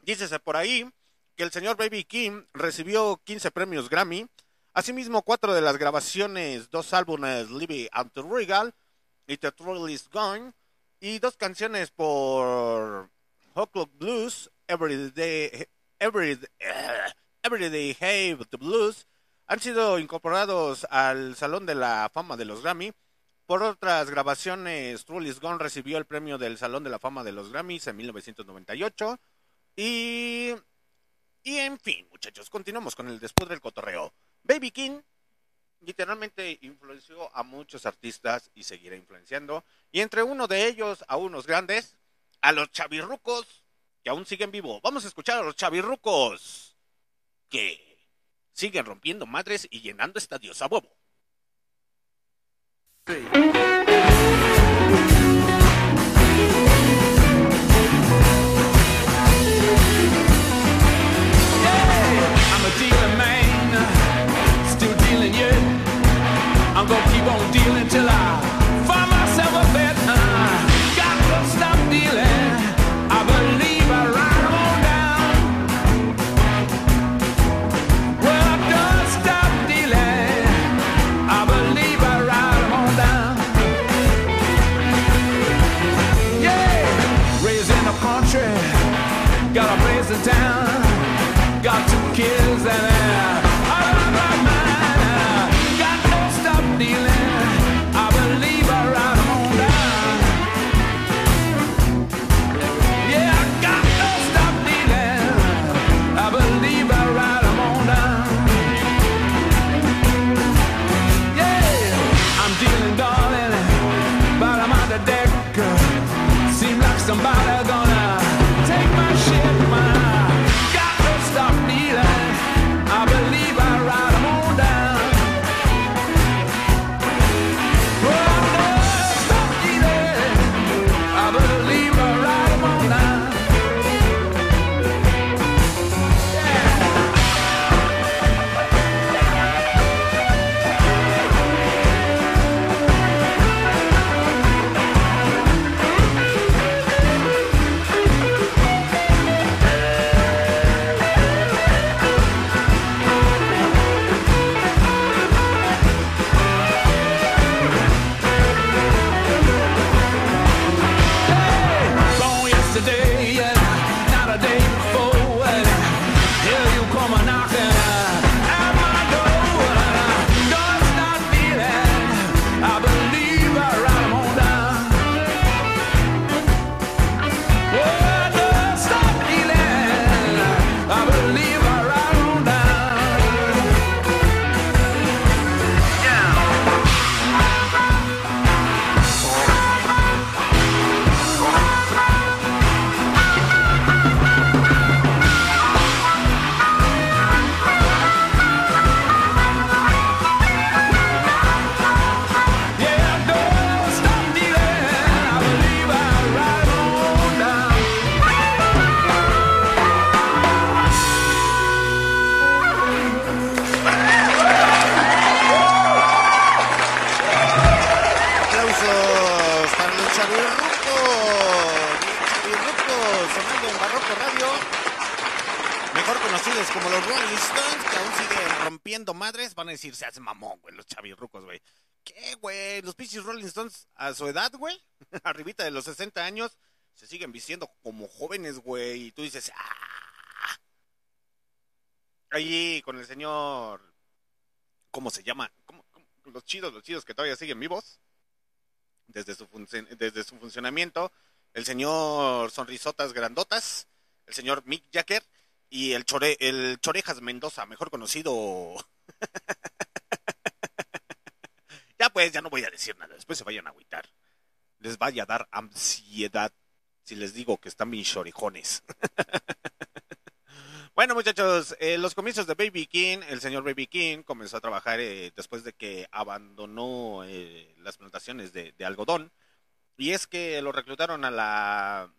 Dícese por ahí que el señor Baby King recibió 15 premios Grammy. Asimismo, cuatro de las grabaciones, dos álbumes, Libby and the Regal y The Thrill is Gone. Y dos canciones por Hot Blues, Every Day, Every, eh, Every Day Have the Blues, han sido incorporados al Salón de la Fama de los Grammy. Por otras grabaciones, Truly Gone recibió el premio del Salón de la Fama de los Grammys en 1998. Y, y en fin, muchachos, continuamos con el después del cotorreo. Baby King literalmente influenció a muchos artistas y seguirá influenciando. Y entre uno de ellos, a unos grandes, a los chavirrucos que aún siguen vivos. Vamos a escuchar a los chavirrucos que siguen rompiendo madres y llenando estadios a
dealing yet. I'm gonna
decir, se hace mamón, güey, los chavirrucos, güey. ¿Qué, güey? Los pinches Rolling Stones a su edad, güey, <laughs> arribita de los 60 años, se siguen vistiendo como jóvenes, güey. Y tú dices, ah. Allí con el señor, ¿cómo se llama? ¿Cómo- cómo? Los chidos, los chidos que todavía siguen vivos. Desde su, desde su funcionamiento. El señor Sonrisotas Grandotas. El señor Mick Jagger. Y el, chore, el Chorejas Mendoza, mejor conocido. <laughs> ya pues, ya no voy a decir nada. Después se vayan a agüitar. Les vaya a dar ansiedad si les digo que están mis chorejones. <laughs> Bueno, muchachos, eh, los comienzos de Baby King, el señor Baby King comenzó a trabajar eh, después de que abandonó eh, las plantaciones de, algodón. Y es que lo reclutaron a la...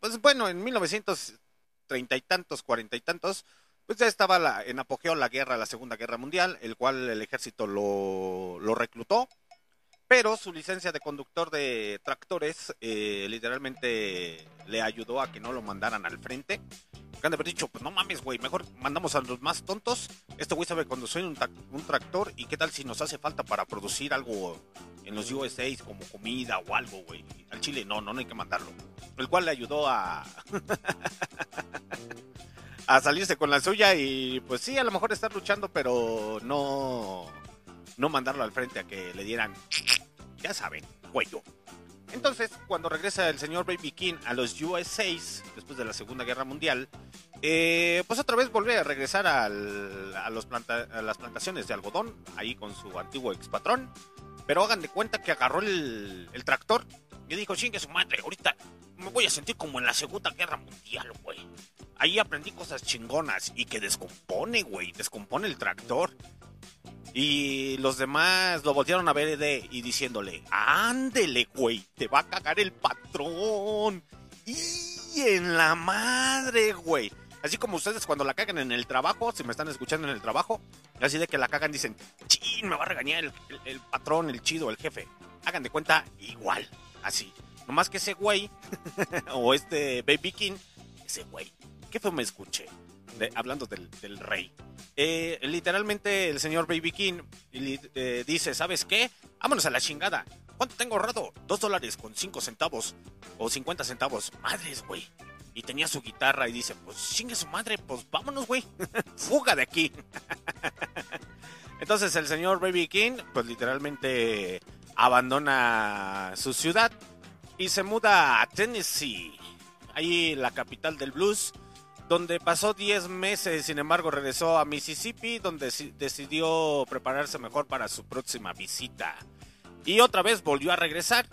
Pues bueno, en 1930 y tantos, 40 y tantos, pues ya estaba la- en apogeo la guerra, la Segunda Guerra Mundial, el cual el ejército lo, lo reclutó. Pero su licencia de conductor de tractores eh, literalmente le ayudó a que no lo mandaran al frente. Que han de haber dicho, pues no mames, güey, mejor mandamos a los más tontos. Este güey sabe conducir un, tac- un tractor y qué tal si nos hace falta para producir algo en los USA como comida o algo, güey. Al Chile no, no, no hay que mandarlo. El cual le ayudó a... <laughs> a salirse con la suya y pues sí, a lo mejor estar luchando, pero no... No mandarlo al frente a que le dieran... Ya saben, cuello. Entonces, cuando regresa el señor Baby King a los USAs, después de la Segunda Guerra Mundial, eh, pues otra vez volvió a regresar al- a, a las plantaciones de algodón, ahí con su antiguo expatrón. Pero hagan de cuenta que agarró el, el tractor y dijo, chingue su madre, ahorita me voy a sentir como en la Segunda Guerra Mundial, güey. Ahí aprendí cosas chingonas y que descompone, güey, descompone el tractor. Y los demás lo voltearon a ver de- y diciéndole, ándele, güey, te va a cagar el patrón. Y en la madre, güey. Así como ustedes cuando la cagan en el trabajo, si me están escuchando en el trabajo, así de que la cagan dicen, chin, me va a regañar el- el patrón, el chido, el jefe. Hagan de cuenta igual, así. Nomás que ese güey, <laughs> o este Baby King, ese güey, ¿qué fue me escuché? De- hablando del, del rey. Eh, literalmente el señor Baby King eh, dice, ¿sabes qué? Vámonos a la chingada. ¿Cuánto tengo ahorrado? Dos dólares con cinco centavos o 50 centavos. Madres, güey. Y tenía su guitarra y dice, pues chingue su madre, pues vámonos, güey. <laughs> Fuga de aquí. <laughs> Entonces el señor Baby King, pues literalmente abandona su ciudad y se muda a Tennessee, ahí la capital del blues, donde pasó 10 meses, sin embargo regresó a Mississippi, donde decidió prepararse mejor para su próxima visita. Y otra vez volvió a regresar.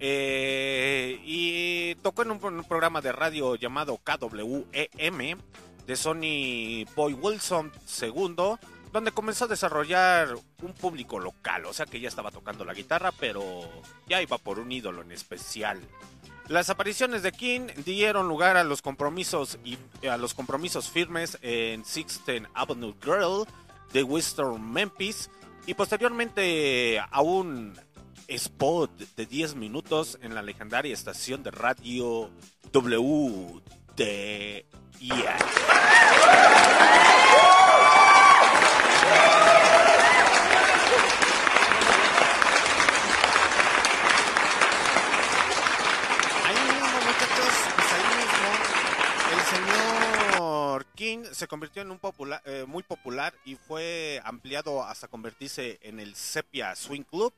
eh, y tocó en un, un programa de radio llamado KWEM de Sonny Boy Wilson II, donde comenzó a desarrollar un público local, o sea que ya estaba tocando la guitarra, pero ya iba por un ídolo en especial. Las apariciones de King dieron lugar a los compromisos y a los compromisos firmes en Sixteen Avenue Girl de Western Memphis y posteriormente a un spot de 10 minutos en la legendaria estación de radio WDIA. Se convirtió en un eh, muy popular y fue ampliado hasta convertirse en el Sepia Swing Club.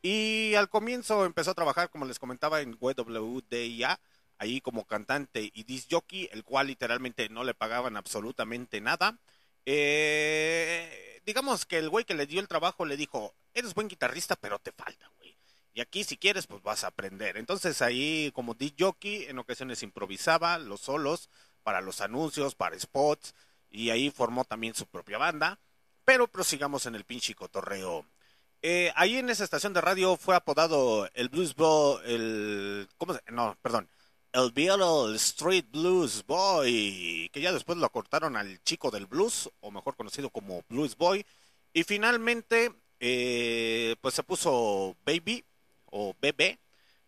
Y al comienzo empezó a trabajar, como les comentaba, en WDIA, ahí como cantante y disc jockey, el cual literalmente no le pagaban absolutamente nada. Eh, digamos que el güey que le dio el trabajo le dijo, eres buen guitarrista, pero te falta, güey. Y aquí si quieres, pues vas a aprender. Entonces ahí como disc jockey, en ocasiones improvisaba los solos para los anuncios, para spots, y ahí formó también su propia banda. Pero prosigamos en el pinche cotorreo. Eh, ahí en esa estación de radio fue apodado el Blues Boy, el... ¿Cómo se? No, perdón. El Beatle Street Blues Boy, que ya después lo acortaron al chico del blues, o mejor conocido como Blues Boy. Y finalmente, eh, pues se puso Baby, o BB,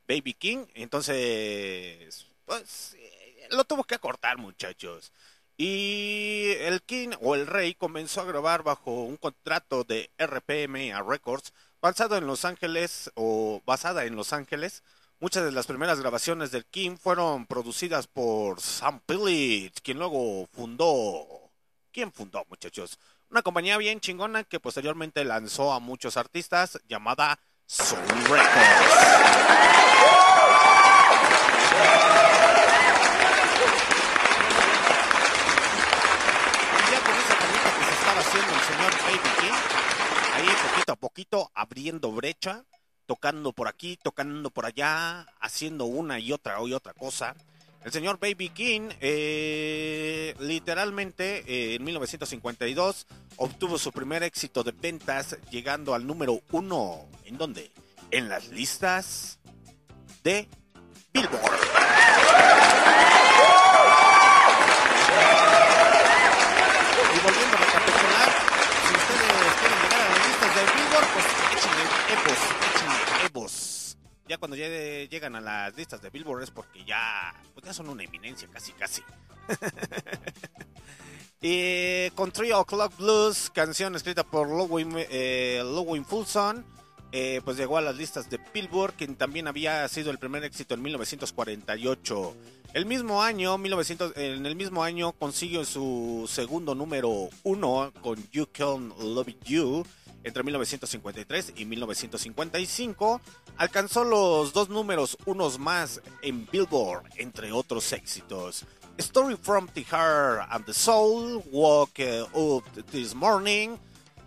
Baby King. Entonces, pues eh, lo tuvo que acortar, muchachos. Y el King o el Rey comenzó a grabar bajo un contrato de RPMA Records basado en Los Ángeles o basada en Los Ángeles. Muchas de las primeras grabaciones del King fueron producidas por Sam Phillips, quien luego fundó. ¿Quién fundó, muchachos? Una compañía bien chingona que posteriormente lanzó a muchos artistas llamada Soul Records. El señor ahí poquito a poquito abriendo brecha, tocando por aquí, tocando por allá, haciendo una y otra y otra cosa. El señor Baby King, eh, literalmente eh, en 1952, obtuvo su primer éxito de ventas, llegando al número uno. ¿En dónde? En las listas de Billboard. Y volviendo a recapitular, si ustedes quieren llegar a las listas de Billboard, pues échenle Evos, échenle Evos. Ya cuando llegue- llegan a las listas de Billboard es porque ya, pues ya son una eminencia, casi, casi. <laughs> y con Trio O'Clock Blues, canción escrita por Lowen, eh, Fulson, eh, pues llegó a las listas de Billboard, quien también había sido el primer éxito en 1948. El mismo año, 1900, en el mismo año, consiguió su segundo número uno con You Can Love You entre 1953 y 1955. Alcanzó los dos números unos más en Billboard, entre otros éxitos. Story from the Heart and the Soul, Walk Up This Morning,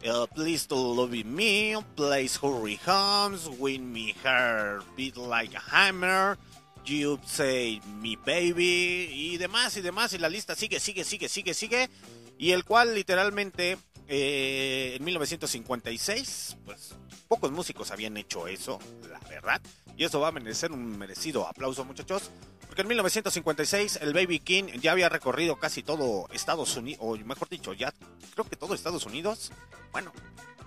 uh, Please to Love Me, Place Hurry Homes, Win Me Heart Beat Like a Hammer, You Say Me Baby, y demás, y demás, y la lista sigue, sigue, sigue, sigue, sigue, y el cual literalmente eh, en 1956, pues pocos músicos habían hecho eso, la verdad, y eso va a merecer un merecido aplauso, muchachos. Porque en 1956 el Baby King ya había recorrido casi todo Estados Unidos, o mejor dicho, ya creo que todo Estados Unidos. Bueno,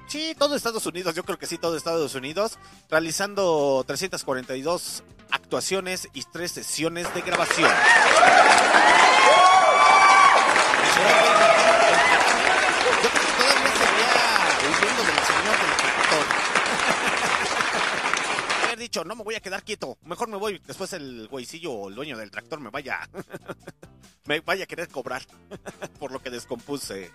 sí, todo Estados Unidos, yo creo que sí, todo Estados Unidos, realizando 342 actuaciones y tres sesiones de grabación. El señor Baby King en Yo creo que todavía seguía huyendo del señor del tractor. Haber dicho, no me voy a quedar quieto, mejor me voy. Después el güeycillo o el dueño del tractor me vaya, <laughs> me vaya a querer cobrar <laughs> por lo que descompuse.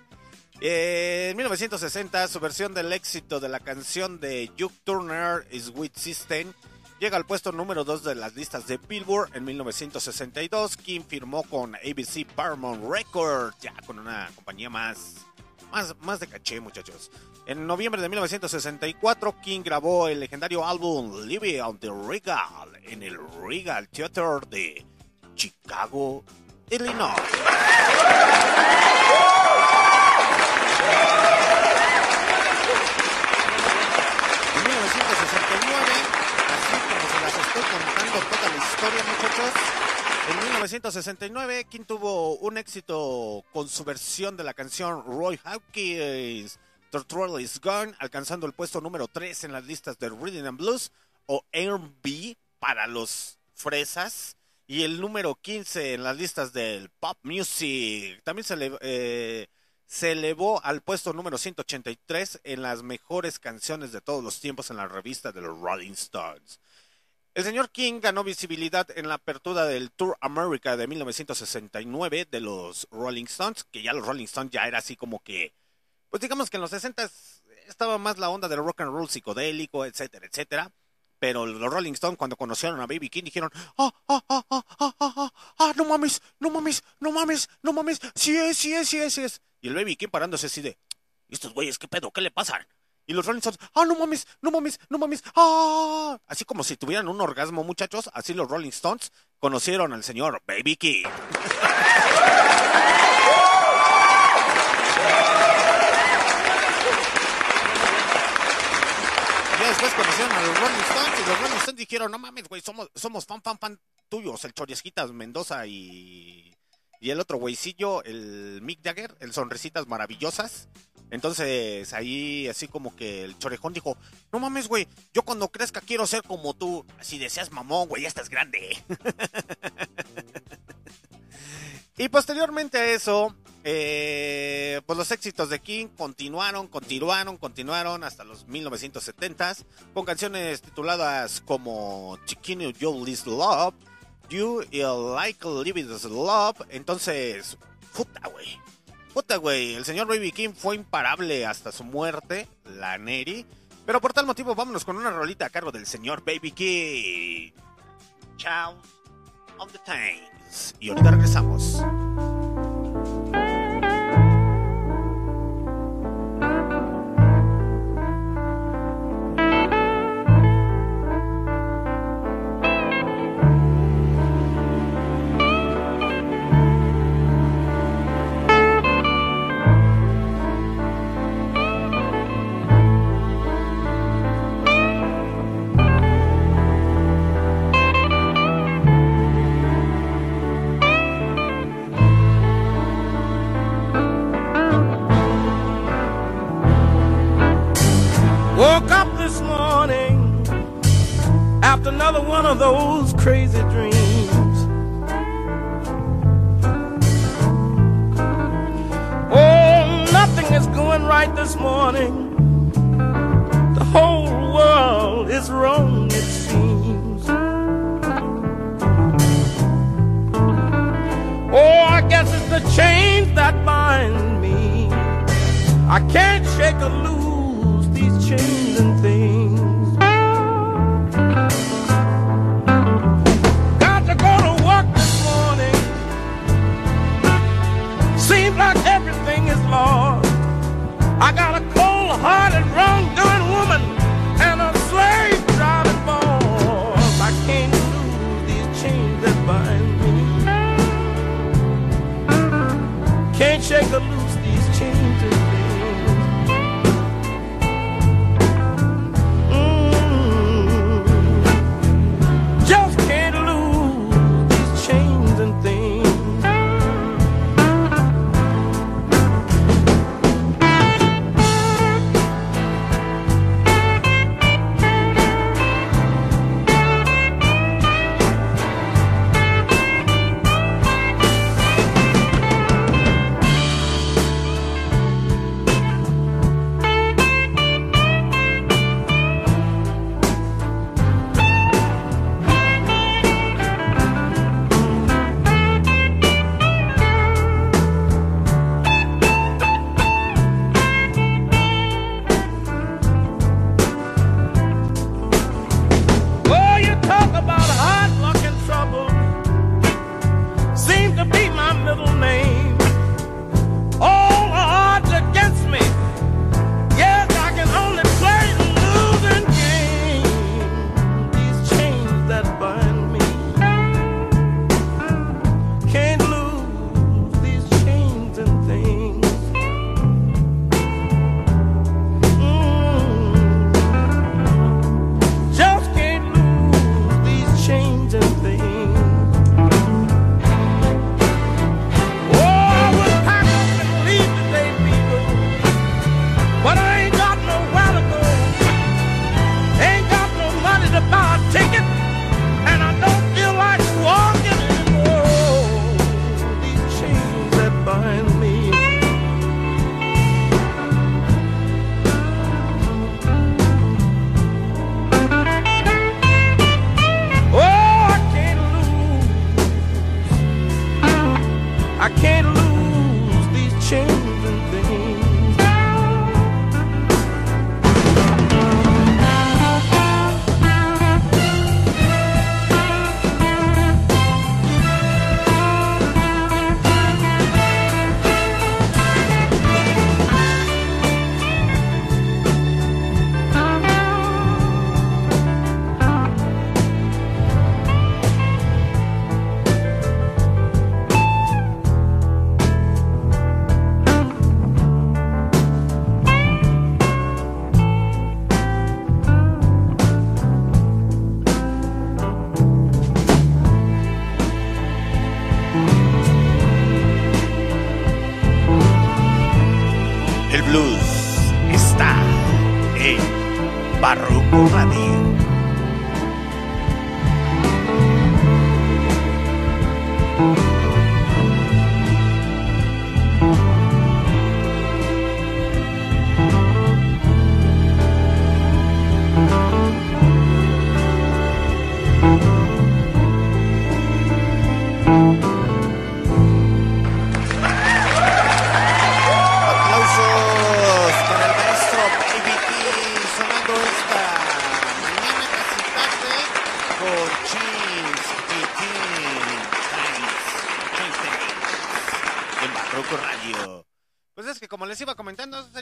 Eh, en 1960, su versión del éxito de la canción de Duke Turner, Sweet System, llega al puesto número 2 de las listas de Billboard en 1962. King firmó con ABC Paramount Records, ya con una compañía más, más, más de caché, muchachos. En noviembre de 1964, King grabó el legendario álbum Live on the Regal en el Regal Theater de Chicago, Illinois. En 1969, así como se las estoy contando toda la historia, muchachos. En 1969, King tuvo un éxito con su versión de la canción Roy Hawkins, Thrill is Gone, alcanzando el puesto número 3 en las listas de Rhythm and Blues o R&B para los fresas y el número 15 en las listas del Pop Music. También se le, eh, se elevó al puesto número 183 en las mejores canciones de todos los tiempos en la revista de los Rolling Stones. El señor King ganó visibilidad en la apertura del Tour America de 1969 de los Rolling Stones, que ya los Rolling Stones ya era así como que, pues digamos que en los 60 estaba más la onda del rock and roll psicodélico, etcétera, etcétera. Pero los Rolling Stones cuando conocieron a Baby King dijeron, ah ah, ah, ah, ah, ah, ah, ah, ah, no mames, no mames, no mames, no mames, sí es, sí es, sí es, sí es. Y el Baby King parándose así de, estos güeyes, ¿qué pedo? ¿Qué le pasan? Y los Rolling Stones, ah, no mames, no mames, no mames, ah. Así como si tuvieran un orgasmo, muchachos, así los Rolling Stones conocieron al señor Baby King. Después conocieron a los Rolling Stones y los Rolling Stones dijeron, no mames, güey, somos, somos fan, fan, fan tuyos, el Choriesquitas Mendoza y, y el otro güeycillo, el Mick Jagger, el Sonrisitas Maravillosas. Entonces ahí así como que el chorejón dijo, no mames, güey, yo cuando crezca quiero ser como tú. Así deseas mamón, güey, ya estás grande. <laughs> y posteriormente a eso, eh, pues los éxitos de King continuaron, continuaron, continuaron hasta los 1970s con canciones tituladas como Chiquino You Love, You Like Living Love. Entonces, puta, güey. Puta, güey. El señor Baby King fue imparable hasta su muerte, la Neri. Pero por tal motivo, vámonos con una rolita a cargo del señor Baby King. Chao. On the Times. Y ahorita regresamos. Little name.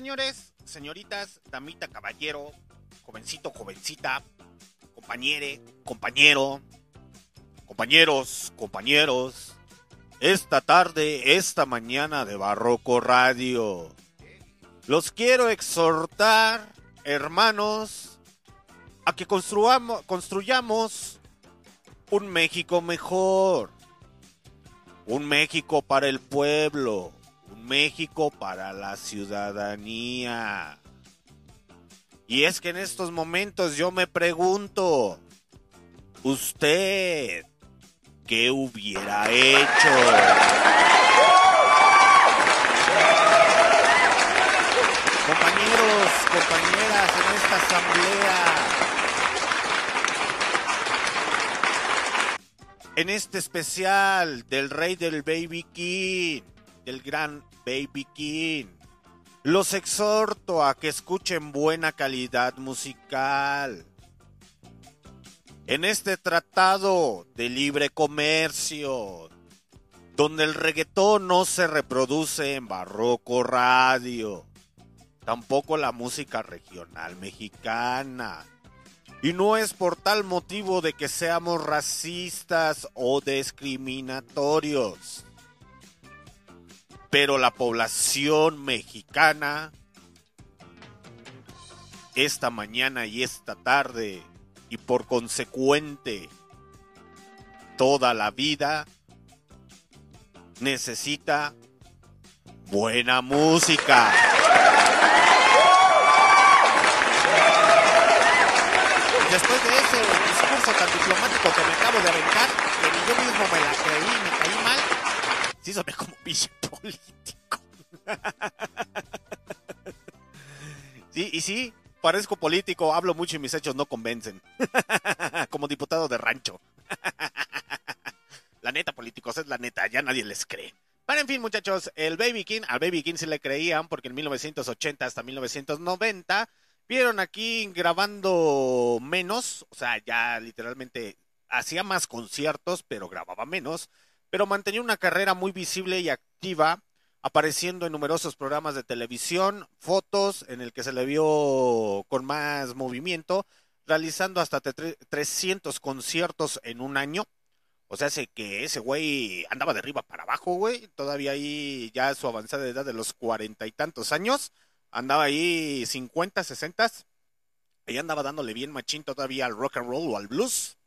Señores, señoritas, damita, caballero, jovencito, jovencita, compañere, compañero, compañeros, compañeros, esta tarde, esta mañana de Barroco Radio. Los quiero exhortar, hermanos, a que construamos, construyamos un México mejor. Un México para el pueblo. México para la ciudadanía. Y es que en estos momentos yo me pregunto, ¿usted qué hubiera hecho? Compañeros, compañeras en esta asamblea, en este especial del rey del Baby King, del gran Baby King, los exhorto a que escuchen buena calidad musical. En este tratado de libre comercio, donde el reggaetón no se reproduce en Barroco Radio, tampoco la música regional mexicana. Y no es por tal motivo de que seamos racistas o discriminatorios. Pero la población mexicana, esta mañana y esta tarde, y por consecuente toda la vida, necesita buena música. Después de ese discurso tan diplomático que me acabo de aventar, que ni yo mismo me la creí, me caí sí soné como pinche <laughs> político. Sí, y sí, parezco político, hablo mucho y mis hechos no convencen. <laughs> Como diputado de rancho. <laughs> La neta, políticos, es la neta, ya nadie les cree. Pero en fin, muchachos, el Baby King, al Baby King se le creían porque en 1980 hasta 1990 vieron aquí grabando menos, o sea, ya literalmente hacía más conciertos, pero grababa menos, pero mantenía una carrera muy visible y activa, apareciendo en numerosos programas de televisión, fotos en el que se le vio con más movimiento, realizando hasta tre- 300 conciertos en un año. O sea, hace que ese güey andaba de arriba para abajo, güey. Todavía ahí, ya a su avanzada edad de los cuarenta y tantos años, andaba ahí 50, 60. Ahí andaba dándole bien machín todavía al rock and roll o al blues.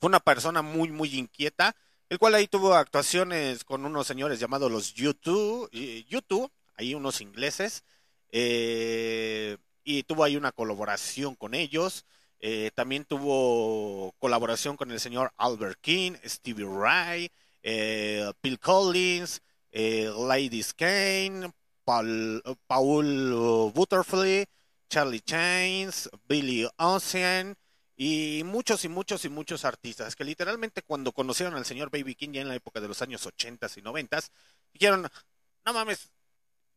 Fue una persona muy, muy inquieta, el cual ahí tuvo actuaciones con unos señores llamados los YouTube, YouTube ahí unos ingleses, eh, y tuvo ahí una colaboración con ellos. Eh, también tuvo colaboración con el señor Albert King, Stevie Ray, eh, Bill Collins, eh, Ladies Kane, Paul, Paul Butterfly, Charlie Chains, Billy Ocean y muchos y muchos y muchos artistas que literalmente cuando conocieron al señor Baby King ya en la época de los años 80 y 90 dijeron, no mames,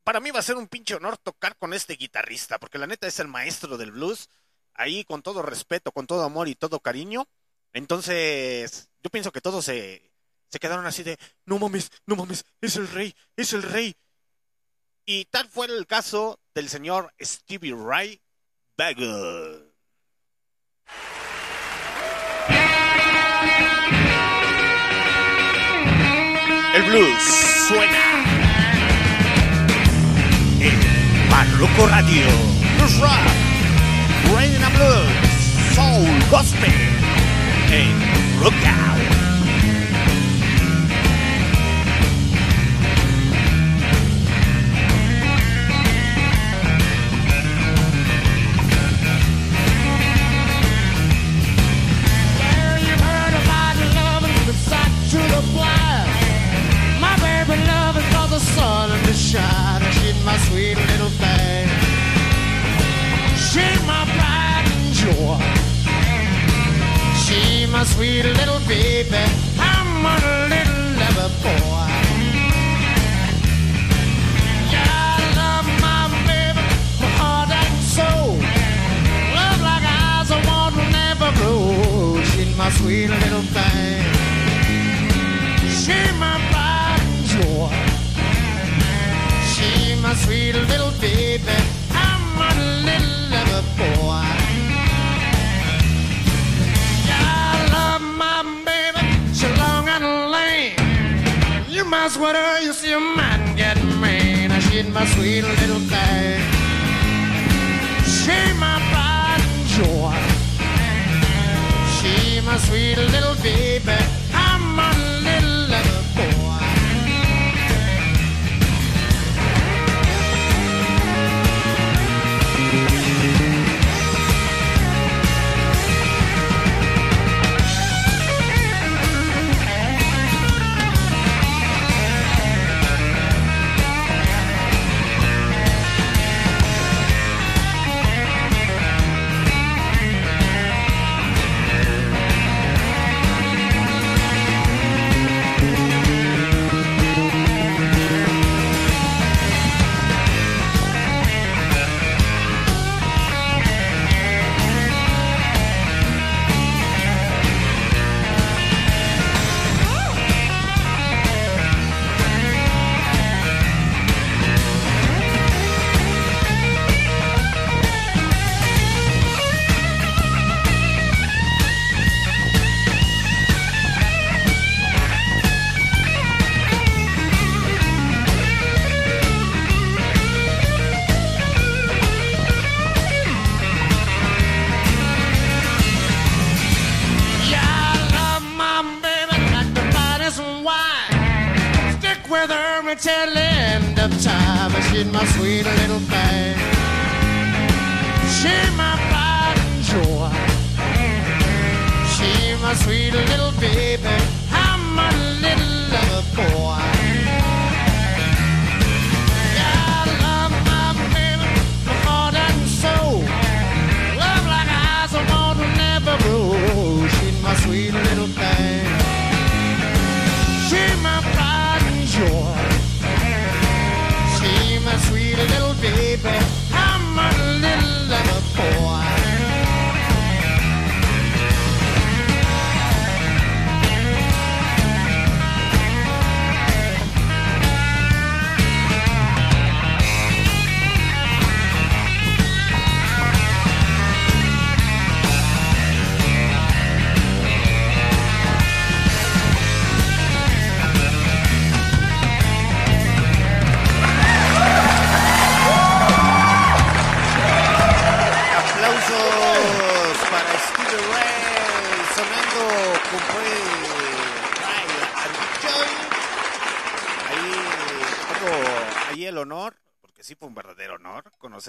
para mí va a ser un pinche honor tocar con este guitarrista, porque la neta es el maestro del blues, ahí con todo respeto, con todo amor y todo cariño. Entonces, yo pienso que todos se, se quedaron así de, no mames, no mames, es el rey, es el rey. Y tal fue el caso del señor Stevie Ray Bagel. El blues suena en Barroco Radio. Blues rock, rain blues, soul, gospel, en Rockout.
My sweet little baby. I'm a little lover boy. Yeah, I love my baby, my heart and soul. Love like never grow. She's my sweet little thing. She's my pride and joy. She's my sweet little baby. I'm a little lover boy. You must sweater, you see a man get mean. She's my sweet little thing. She's my pride and joy. She's my sweet little baby.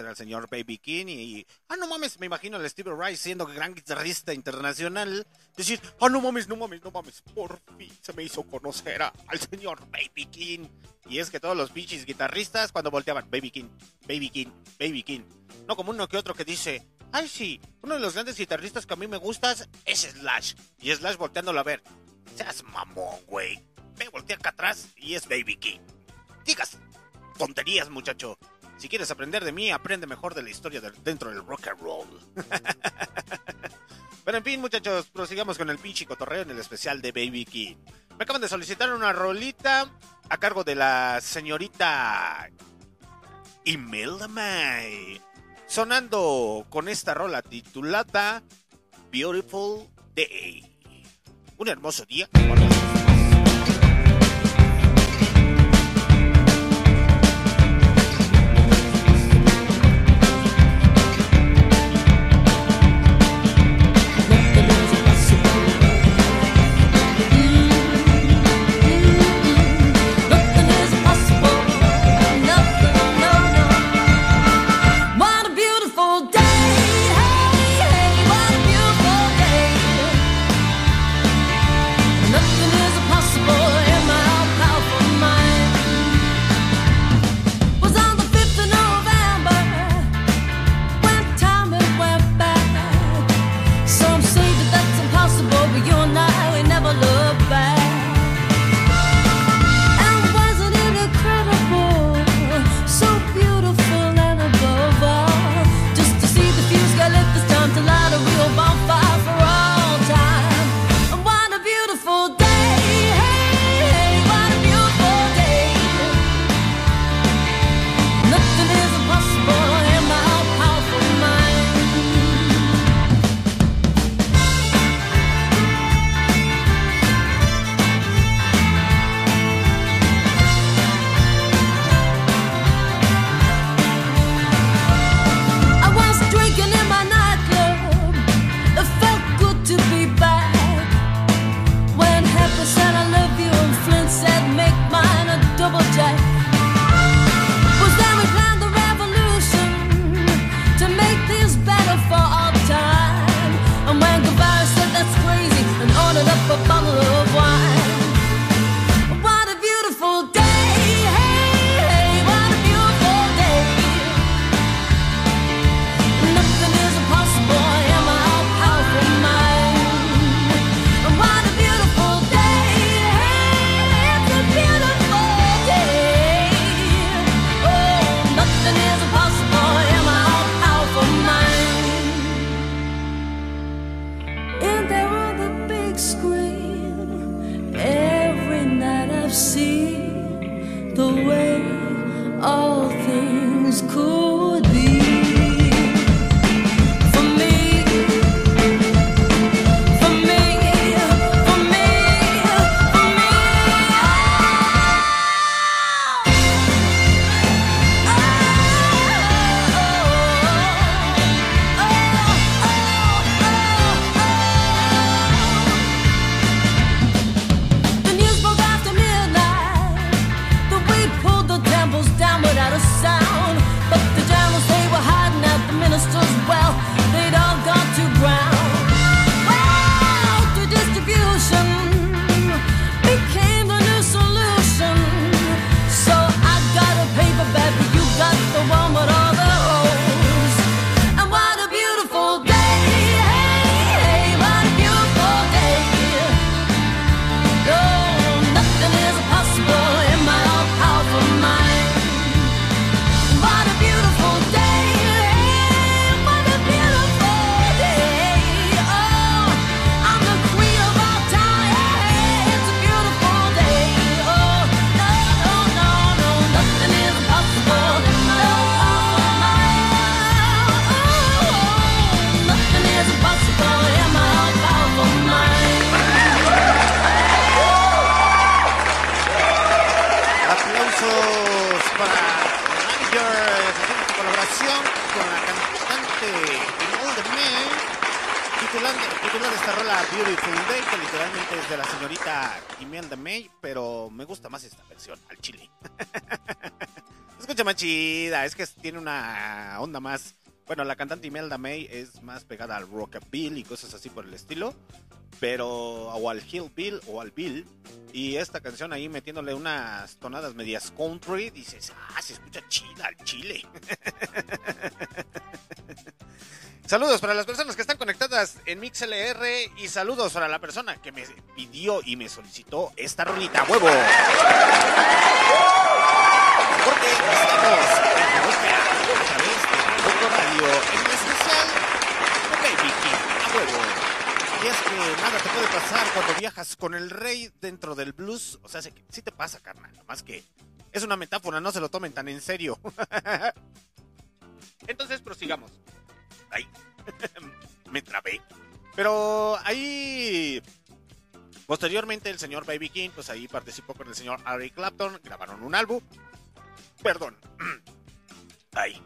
Conocer al señor Baby King y, ah, no mames, me imagino al Stevie Ray siendo gran guitarrista internacional, decir, ah, no mames, no mames, no mames, por fin se me hizo conocer al señor Baby King. Y es que todos los pinches guitarristas cuando volteaban, Baby King, Baby King, Baby King. No como uno que otro que dice, ay sí, uno de los grandes guitarristas que a mí me gustas es Slash. Y Slash volteándolo a ver. Seas mamón, güey. Ve, voltea acá atrás y es Baby King. Digas tonterías, muchacho. Si quieres aprender de mí, aprende mejor de la historia del- dentro del rock and roll. <laughs> Pero en fin, muchachos, prosigamos con el pinche cotorreo en el especial de Baby King. Me acaban de solicitar una rolita a cargo de la señorita Imelda May. Sonando con esta rola titulada Beautiful Day. Un hermoso día. Tiene una onda más. Bueno, la cantante Imelda May es más pegada al rockabilly y cosas así por el estilo, pero o al hillbill o al bill. Y esta canción ahí metiéndole unas tonadas medias country, dices, ah, se escucha chida al chile. <laughs> Saludos para las personas que están conectadas en MixLR y saludos para la persona que me pidió y me solicitó esta rolita, huevo. Porque estamos en Rockea, a través de Radio, en especial Baby King, a. Y es que nada te puede pasar cuando viajas con el rey dentro del blues. O sea, sí sí te pasa, carnal. Más que es una metáfora, no se lo tomen tan en serio. <laughs> Entonces prosigamos. Ay, <laughs> me trabé. Pero ahí, posteriormente, el señor Baby King, pues ahí participó con el señor Harry Clapton, grabaron un álbum. Perdón. <clears throat> Ay.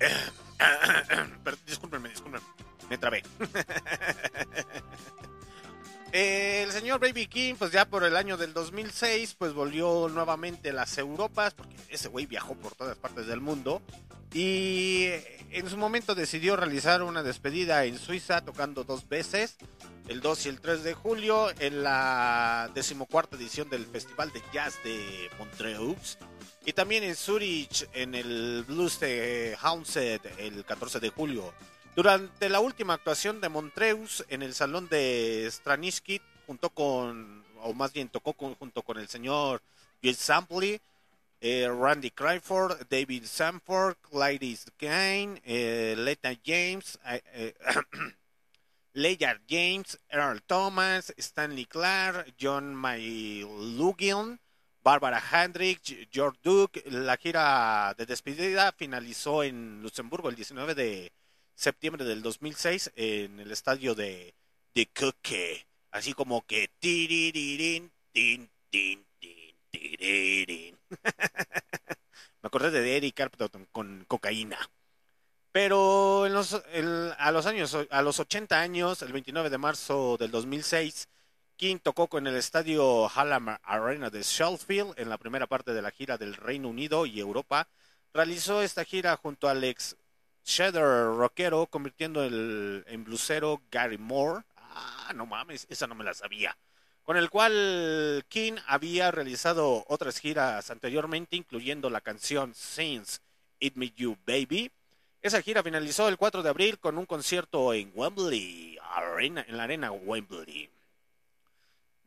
<clears throat> Discúlpenme, discúlpenme. Me trabé. <laughs> El señor Baby King, pues ya por el año del 2006, pues volvió nuevamente a las Europas, porque ese güey viajó por todas partes del mundo. Y en su momento decidió realizar una despedida en Suiza, tocando dos veces, el 2 y el 3 de julio, en la decimocuarta edición del Festival de Jazz de Montreux. Y también en Zurich, en el Blues de Houndset, el 14 de julio. Durante la última actuación de Montreux en el salón de Straniski, junto con, o más bien tocó con- junto con el señor Bill Sampley, eh, Randy Cryford, David Sanford, Gladys Kane, eh, Leta James, eh, eh, <clears throat> James, Earl Thomas, Stanley Clark, John Maylugian, Barbara Hendricks, George Duke. La gira de despedida finalizó en Luxemburgo el 19 de septiembre del 2006 en el estadio de, de Coque. Así como que... tiriririn. <laughs> Me acordé de Eric Carpenter con cocaína. Pero en los, a los años, a los 80 años, el 29 de marzo del 2006, King tocó con el estadio Hallam Arena de Sheffield en la primera parte de la gira del Reino Unido y Europa. Realizó esta gira junto al ex Shedder rockero, convirtiendo el, en blusero Gary Moore. Ah, no mames, esa no me la sabía. Con el cual King había realizado otras giras anteriormente, incluyendo la canción Since It Me You Baby. Esa gira finalizó el 4 de abril con un concierto en Wembley, arena, en la arena Wembley.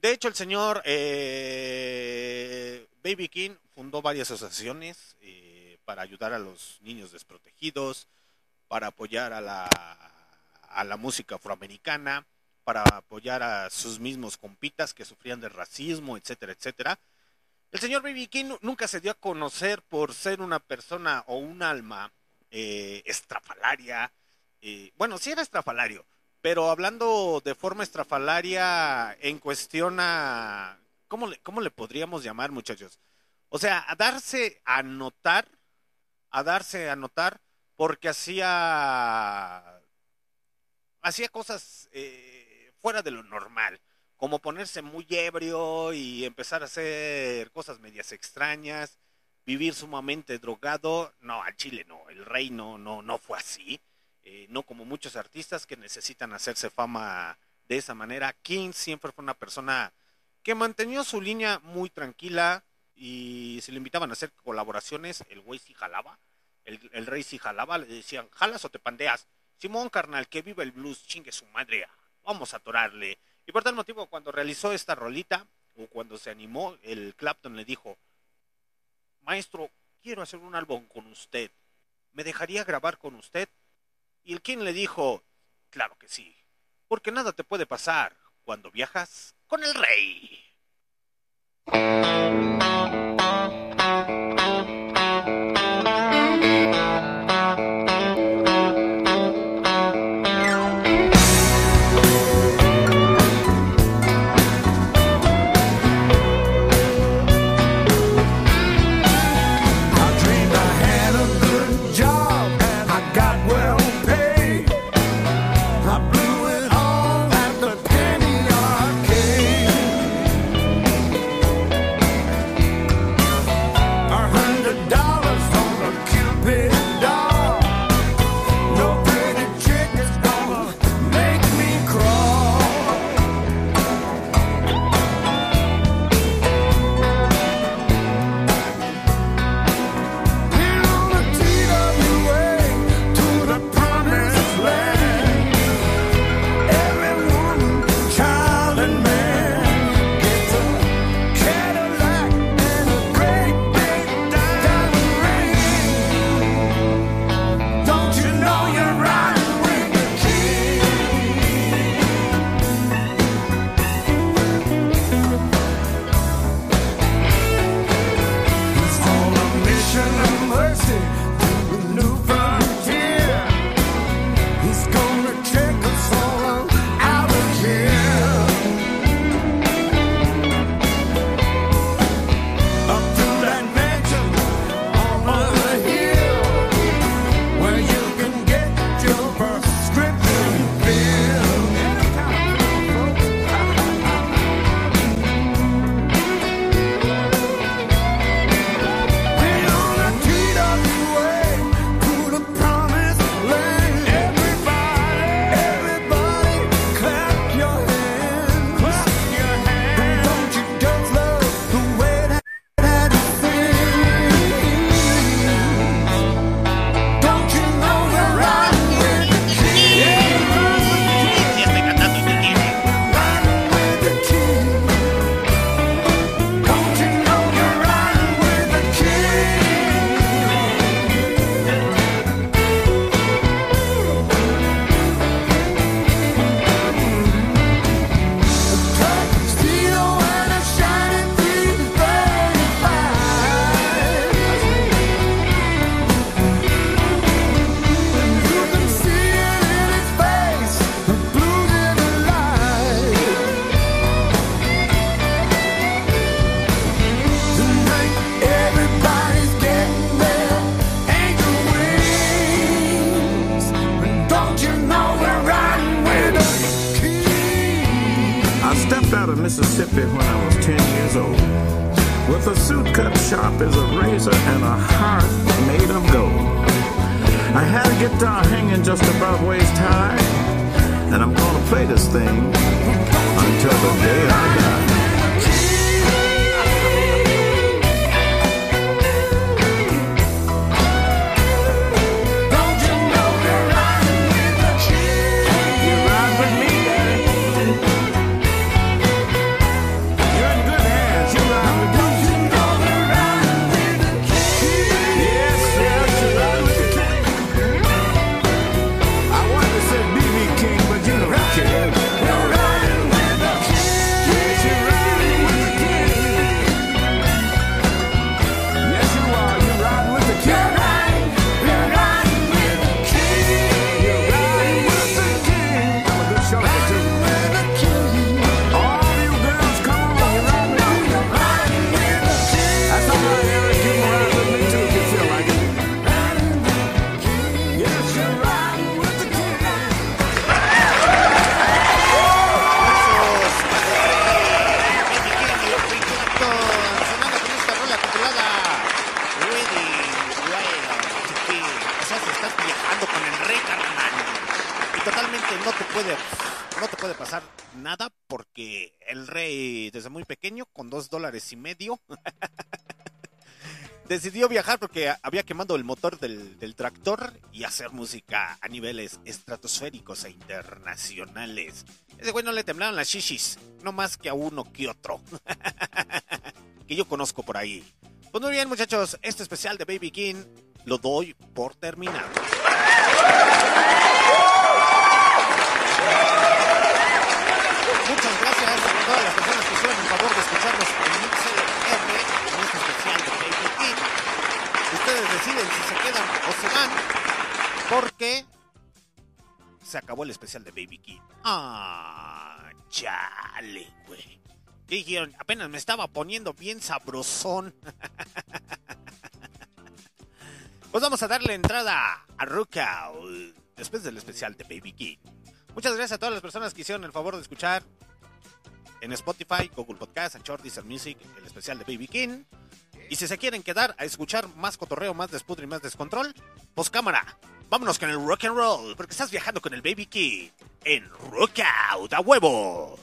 De hecho, el señor eh, Baby King fundó varias asociaciones eh, para ayudar a los niños desprotegidos, para apoyar a la, a la música afroamericana, para apoyar a sus mismos compitas que sufrían de racismo, etcétera, etcétera. El señor B.B. King nu- nunca se dio a conocer por ser una persona o un alma eh, estrafalaria. eh, bueno, sí era estrafalario, pero hablando de forma estrafalaria en cuestión a... ¿Cómo le, cómo le podríamos llamar, muchachos? O sea, a darse a notar, a darse a notar, porque hacía hacía cosas eh, fuera de lo normal, como ponerse muy ebrio y empezar a hacer cosas medias extrañas, vivir sumamente drogado. No, al Chile no, el rey no, no, no fue así. Eh, no como muchos artistas que necesitan hacerse fama de esa manera. King siempre fue una persona que mantenía su línea muy tranquila y si le invitaban a hacer colaboraciones, el güey sí jalaba. El, rey sí jalaba, le decían, jalas o te pandeas. Simón, carnal, que viva el blues, chingue su madre, vamos a atorarle. Y por tal motivo, cuando realizó esta rolita, o cuando se animó, el Clapton le dijo, maestro, quiero hacer un álbum con usted. ¿Me dejaría grabar con usted? Y el King le dijo, claro que sí, porque nada te puede pasar cuando viajas con el rey. Dos dólares y medio, <laughs> decidió viajar porque había quemado el motor del, tractor y hacer música a niveles estratosféricos e internacionales. Ese güey no le temblaron las shishis, no más que a uno que otro. <laughs> que yo conozco por ahí. Pues muy bien, muchachos, este especial de Baby King lo doy por terminado. Muchas gracias a todas las escucharnos en este especial de King. Ustedes deciden si se quedan o se van, porque se acabó el especial de Baby King. Ah, chale, güey. ¿Qué dijeron? Apenas me estaba poniendo bien sabrosón. <laughs> Pues vamos a darle entrada a Rookout después del especial de Baby King. Muchas gracias a todas las personas que hicieron el favor de escuchar en Spotify, Google Podcast, Anchor, Deezer Music, el especial de Baby King. Y si se quieren quedar a escuchar más cotorreo, más despudre y más descontrol, pues cámara, vámonos con el rock and roll, porque estás viajando con el Baby King en Rookout a huevo.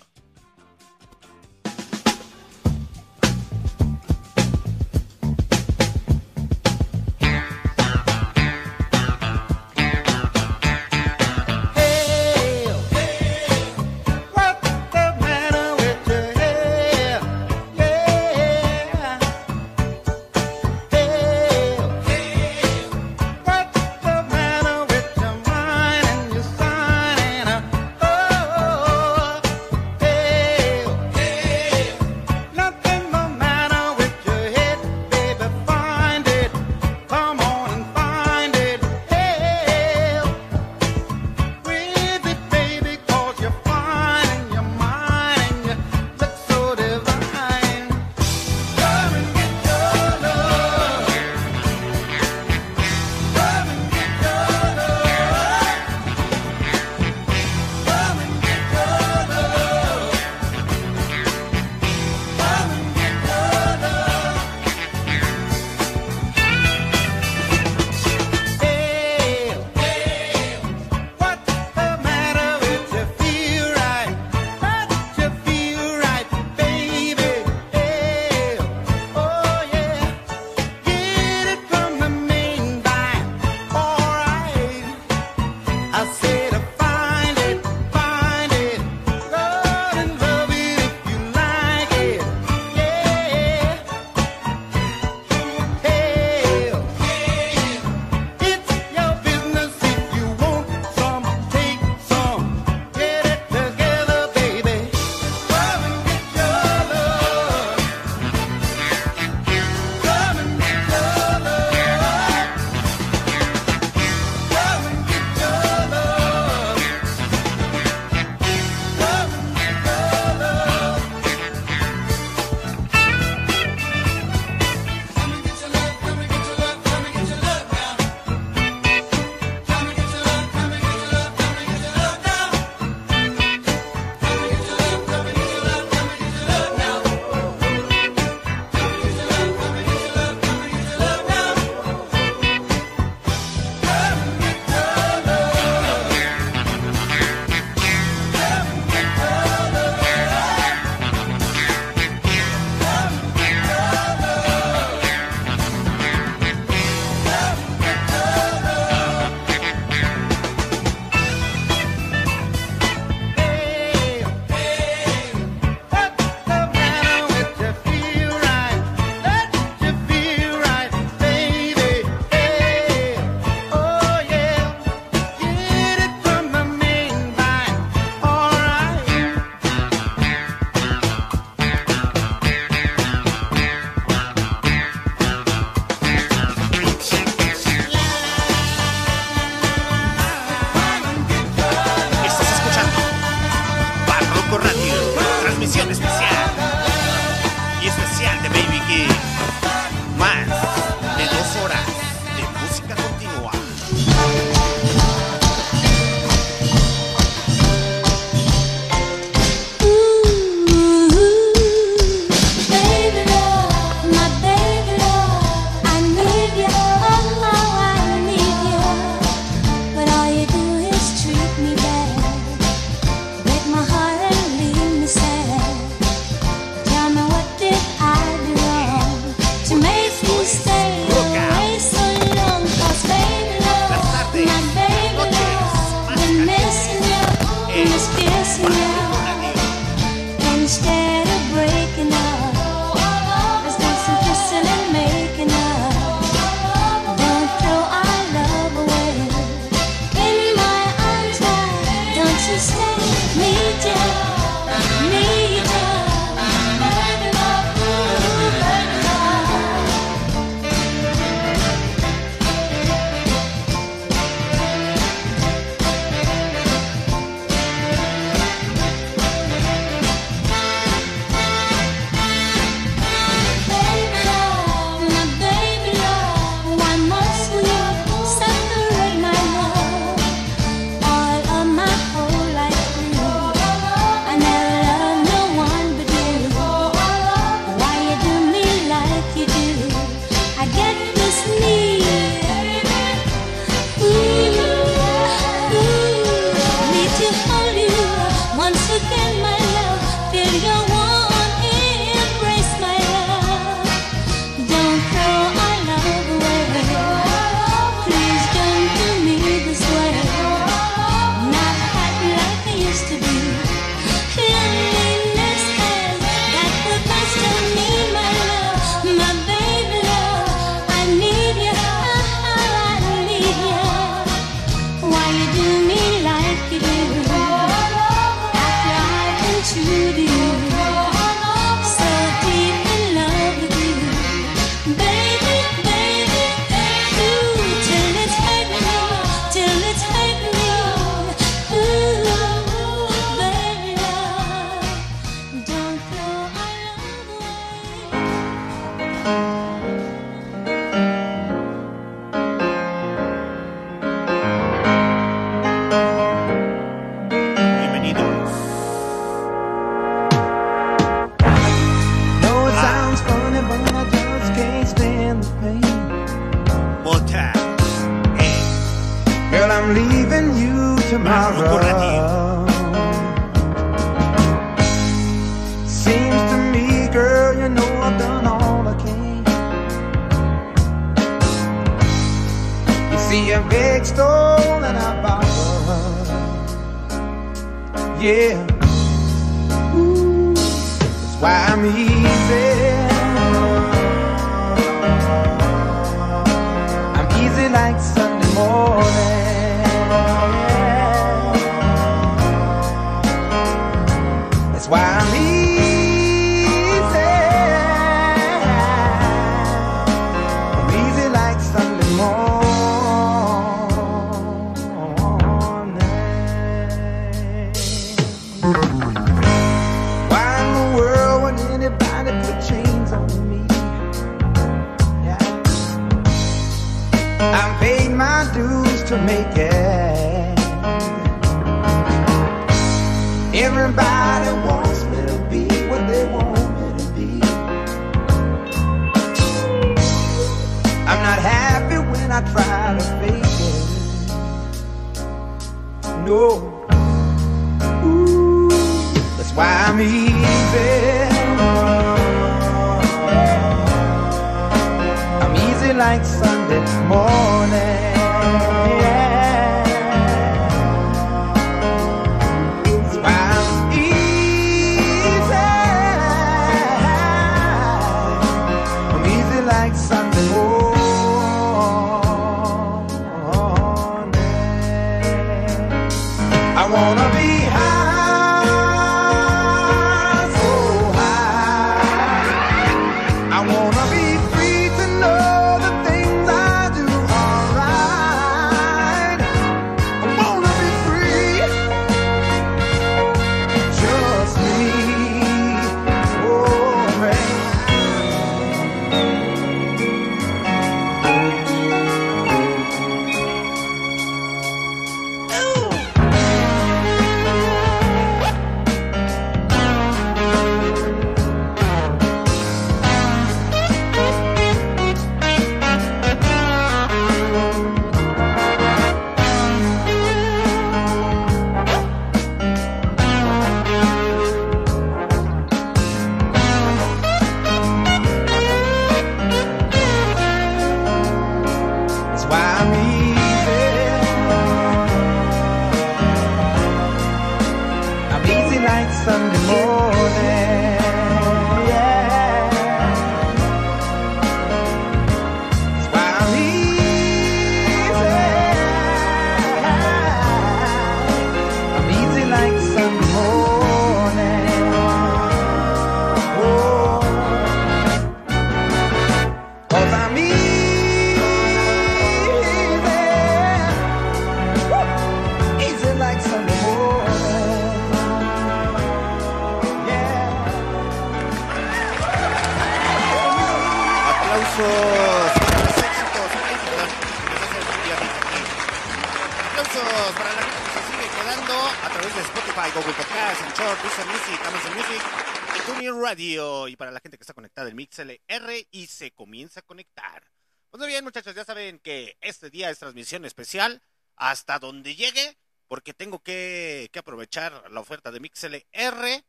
al MixLR y se comienza a conectar. Pues muy bien, muchachos, ya saben que este día es transmisión especial hasta donde llegue, porque tengo que, que aprovechar la oferta de MixLR.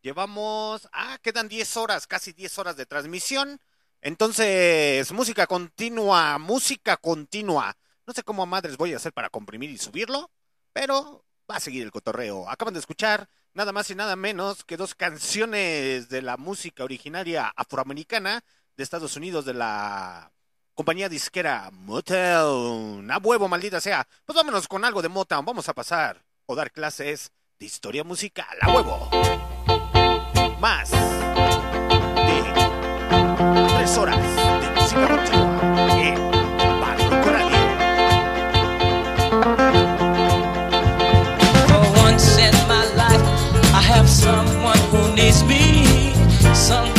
Llevamos, ah, quedan 10 horas, casi 10 horas de transmisión. Entonces, música continua, música continua. No sé cómo a madres voy a hacer para comprimir y subirlo, pero va a seguir el cotorreo. Acaban de escuchar nada más y nada menos que dos canciones de la música originaria afroamericana de Estados Unidos de la compañía disquera Motown. A huevo, maldita sea. Pues vámonos con algo de Motown. Vamos a pasar o dar clases de historia musical. A huevo. Más de tres horas.
Me,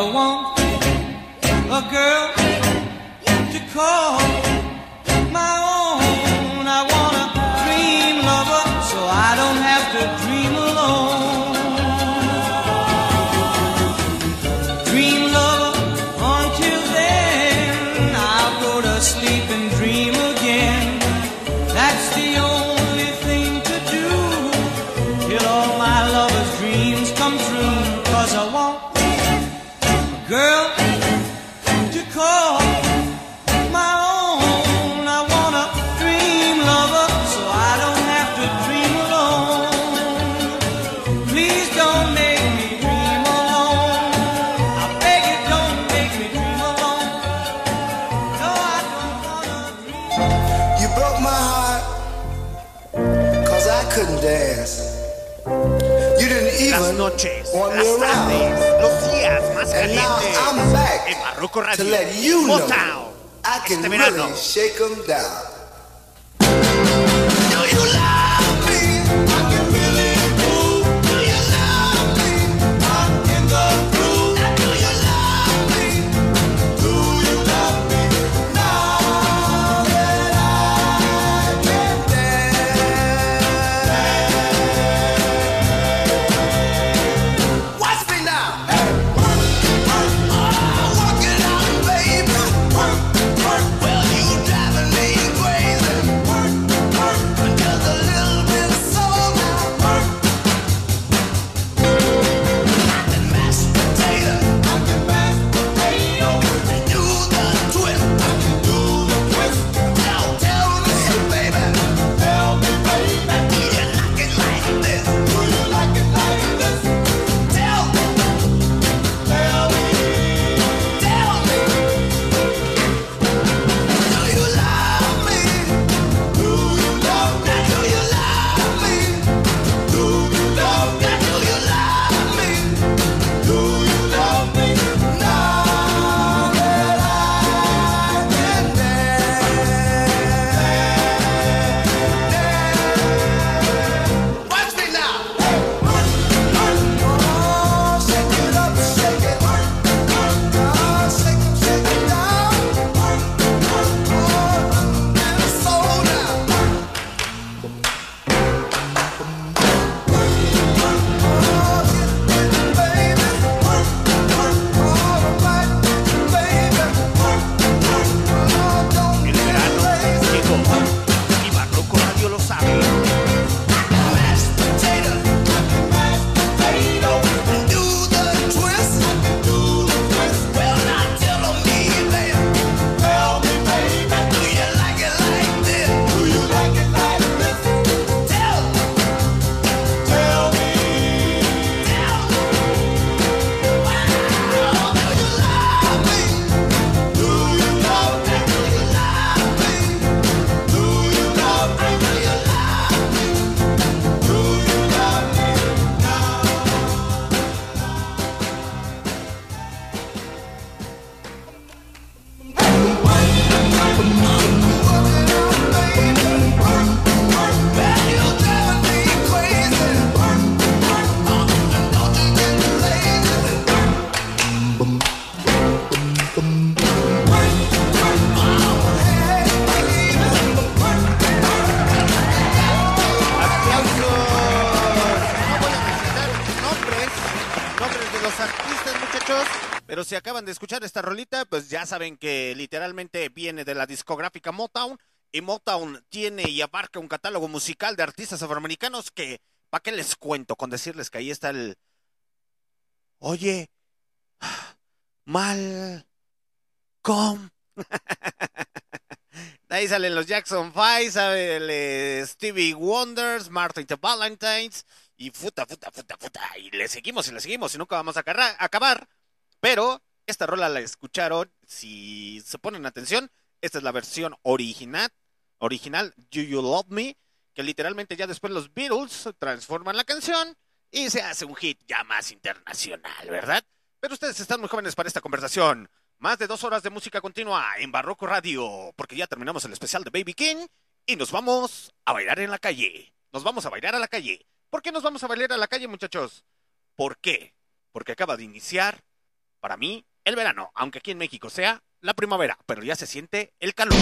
I want a girl to call.
Now I'm back to let you know I can really shake them down.
Si acaban de escuchar esta rolita, pues ya saben que literalmente viene de la discográfica Motown. Y Motown tiene y abarca un catálogo musical de artistas afroamericanos que, ¿para qué les cuento con decirles que ahí está el... Oye, mal... Com. <laughs> Ahí salen los Jackson Five, sale Stevie Wonders, Martin the Valentines y futa, futa, futa, futa. Y le seguimos y le seguimos y nunca vamos a acabar. Pero esta rola la escucharon, si se ponen atención, esta es la versión original, original, Do You Love Me, que literalmente ya después los Beatles transforman la canción y se hace un hit ya más internacional, ¿verdad? Pero ustedes están muy jóvenes para esta conversación. Más de dos horas de música continua en Barroco Radio, porque ya terminamos el especial de Baby King y nos vamos a bailar en la calle. Nos vamos a bailar a la calle. ¿Por qué nos vamos a bailar a la calle, muchachos? ¿Por qué? Porque acaba de iniciar, para mí, el verano, aunque aquí en México sea la primavera, pero ya se siente el calor.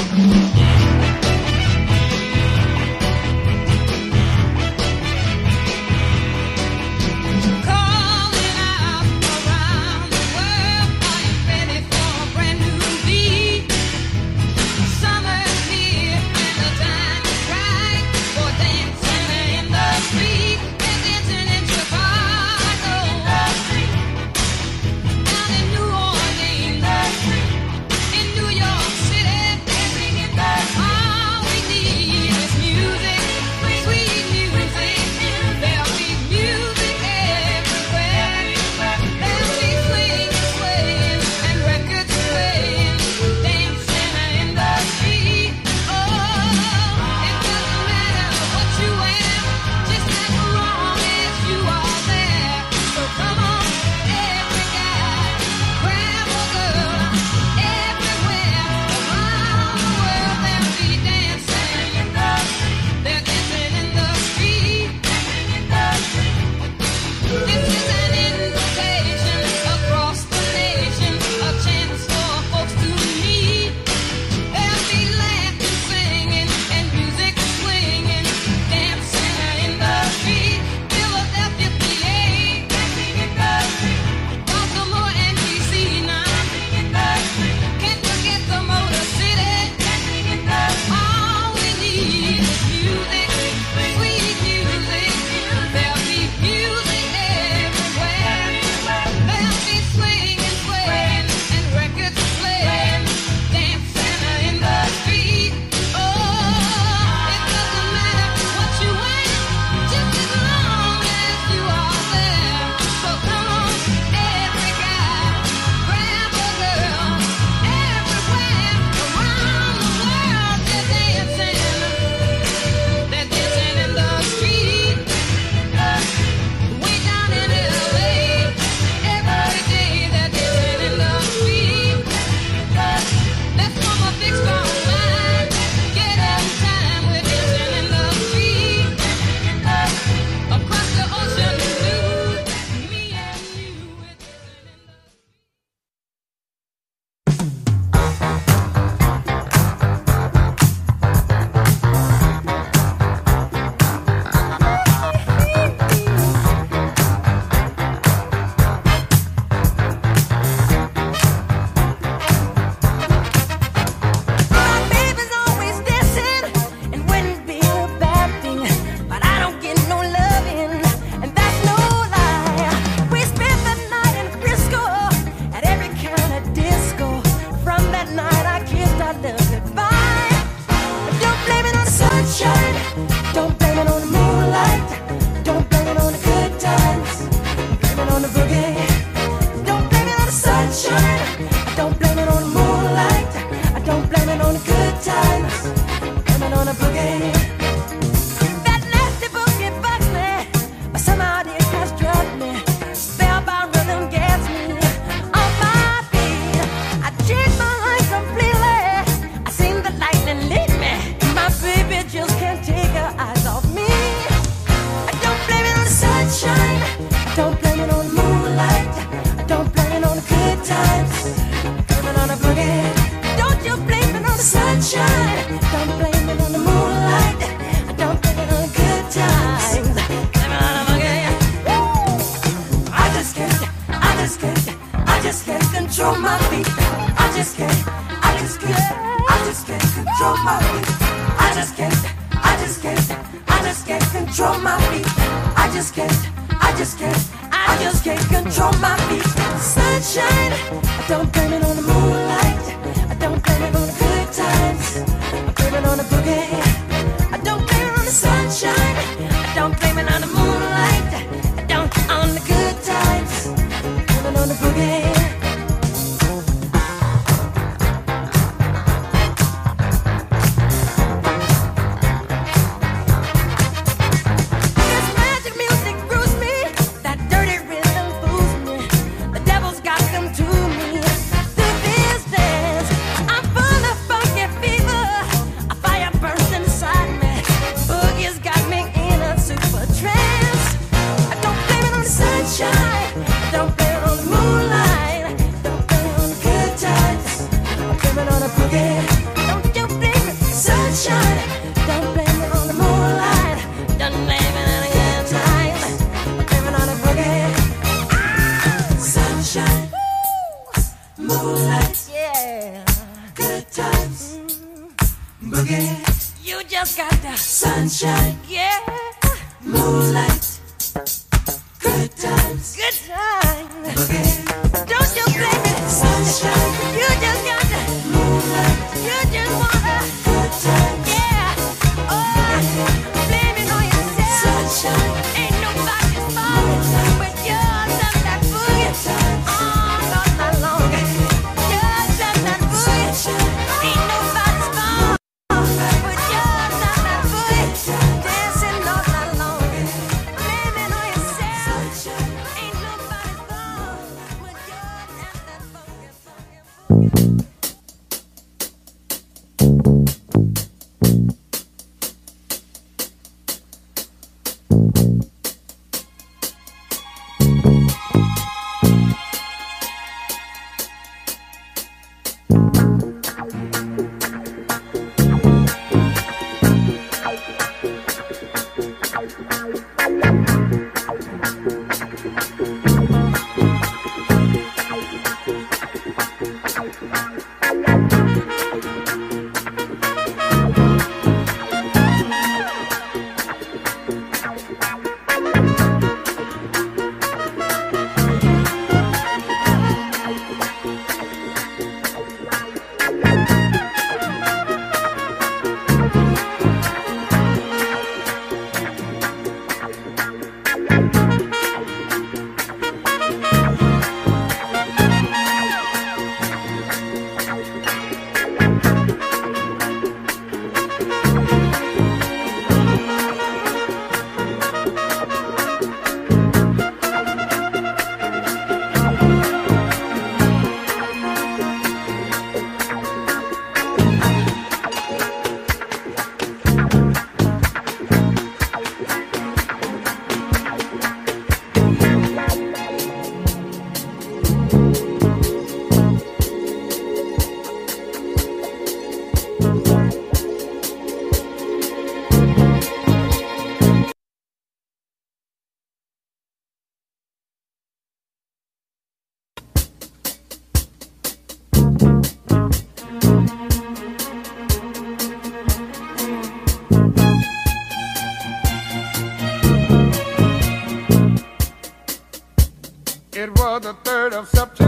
3rd of September.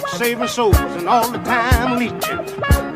About
saving souls and all the time leeching,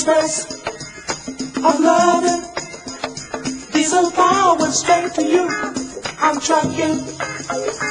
express of loving, Diesel power straight to you. I'm trucking.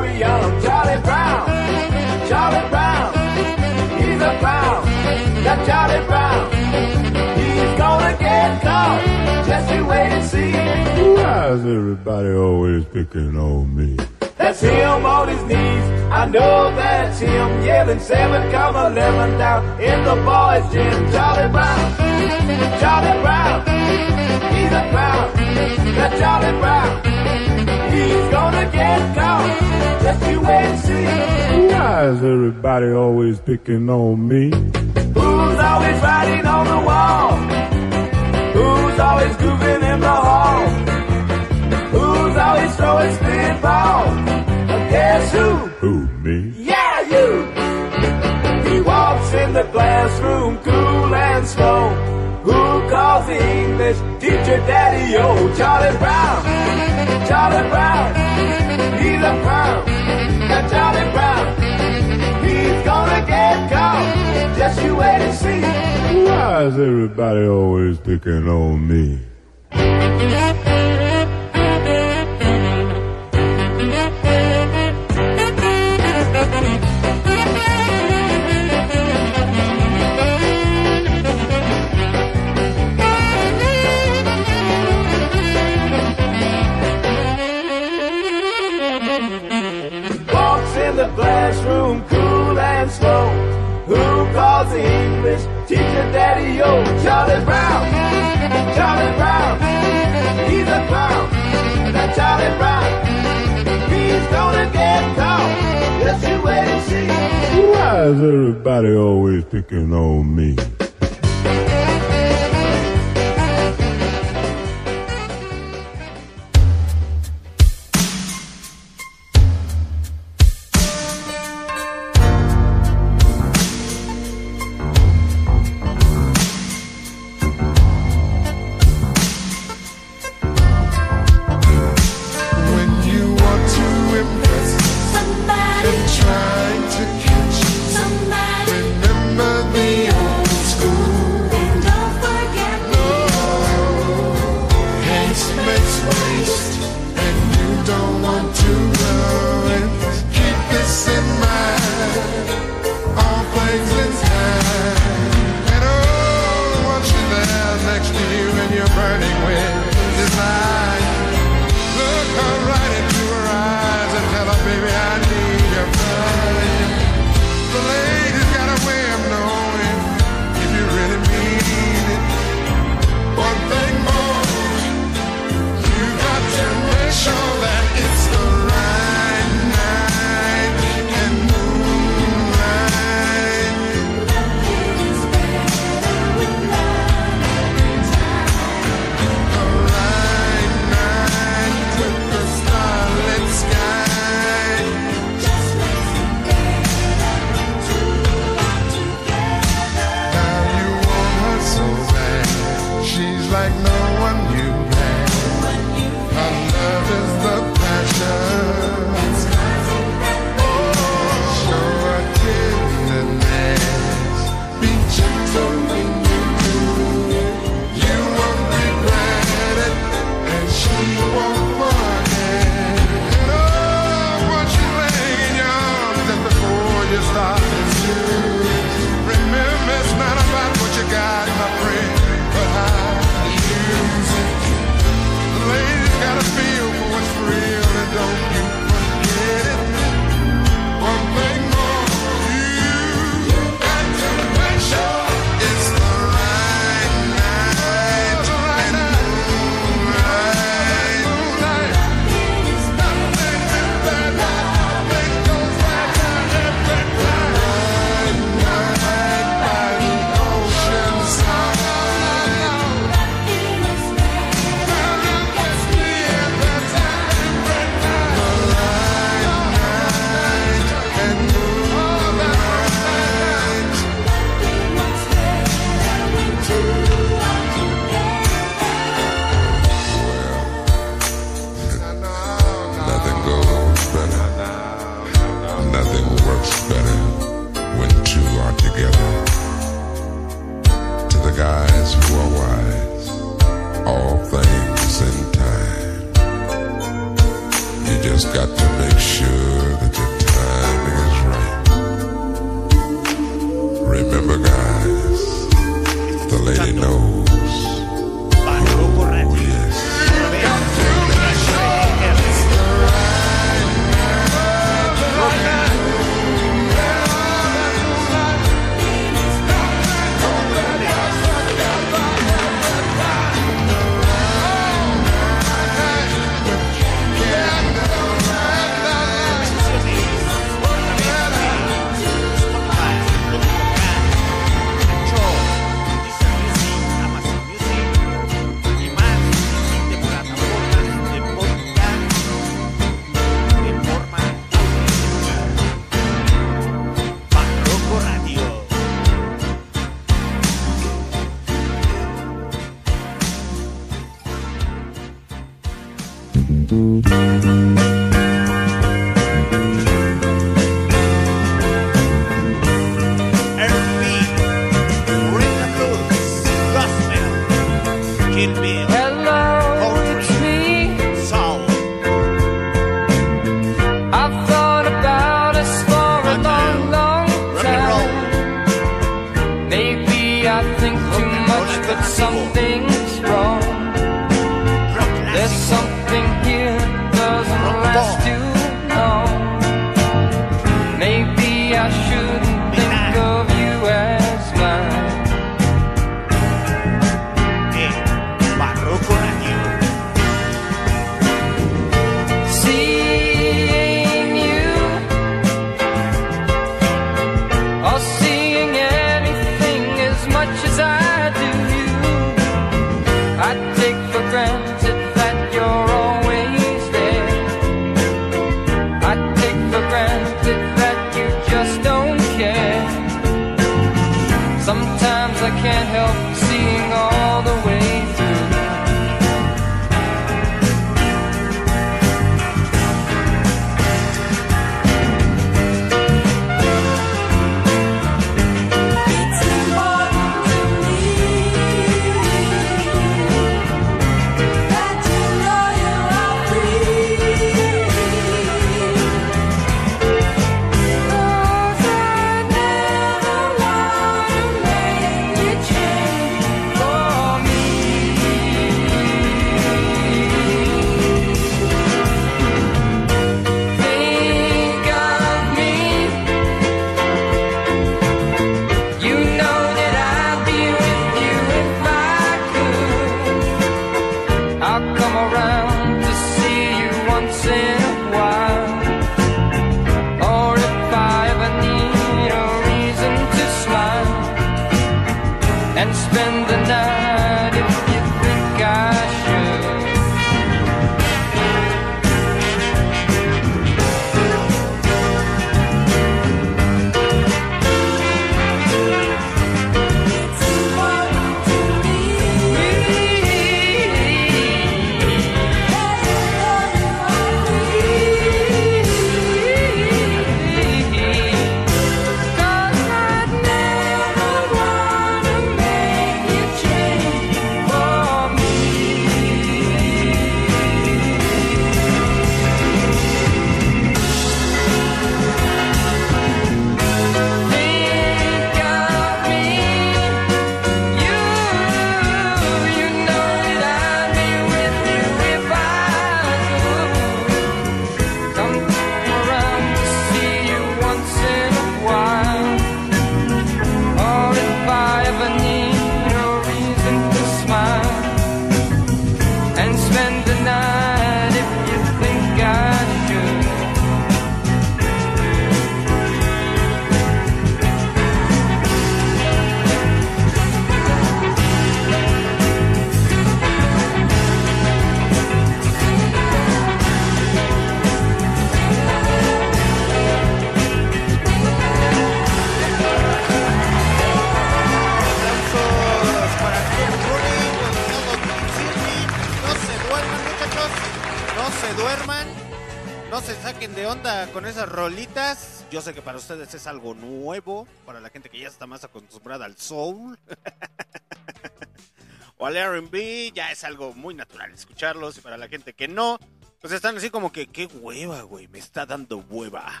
Sé que para ustedes es algo nuevo. Para la gente que ya está más acostumbrada al soul. <laughs> o al RB, ya es algo muy natural escucharlos. Y para la gente que no, Pues están así como que, qué hueva, güey, me está dando hueva.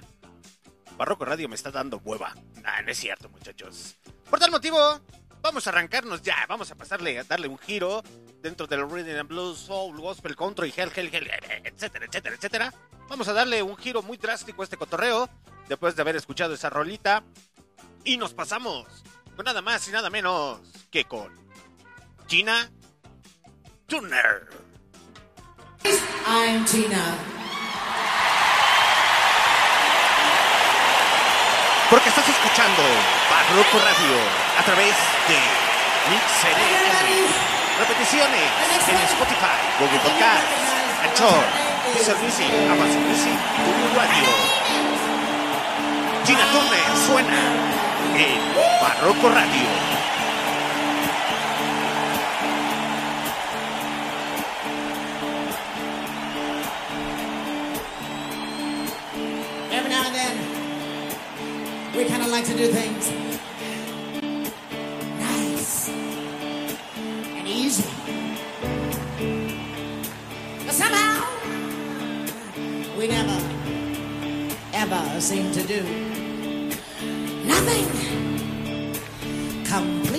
Barroco Radio me está dando hueva. Nah, no es cierto, muchachos. Por tal motivo, vamos a arrancarnos ya. Vamos a pasarle, a darle un giro dentro del Rhythm and Blues, Soul, Gospel, Country, Hell, Hell, Hell, <laughs> etcétera, etcétera, etcétera. Vamos a darle un giro muy drástico a este cotorreo después de haber escuchado esa rolita. Y nos pasamos con nada más y nada menos que con Gina Turner.
I'm Tina.
Porque estás escuchando Barroco Radio a través de MixLR. Repeticiones en Spotify, Google Podcasts, Anchor, Deezer Music, Amazon Music, Google Radio. Gina suena en Barroco Radio.
Every now and then, we kind of like to do things nice and easy. But somehow, we never, ever seem to do out.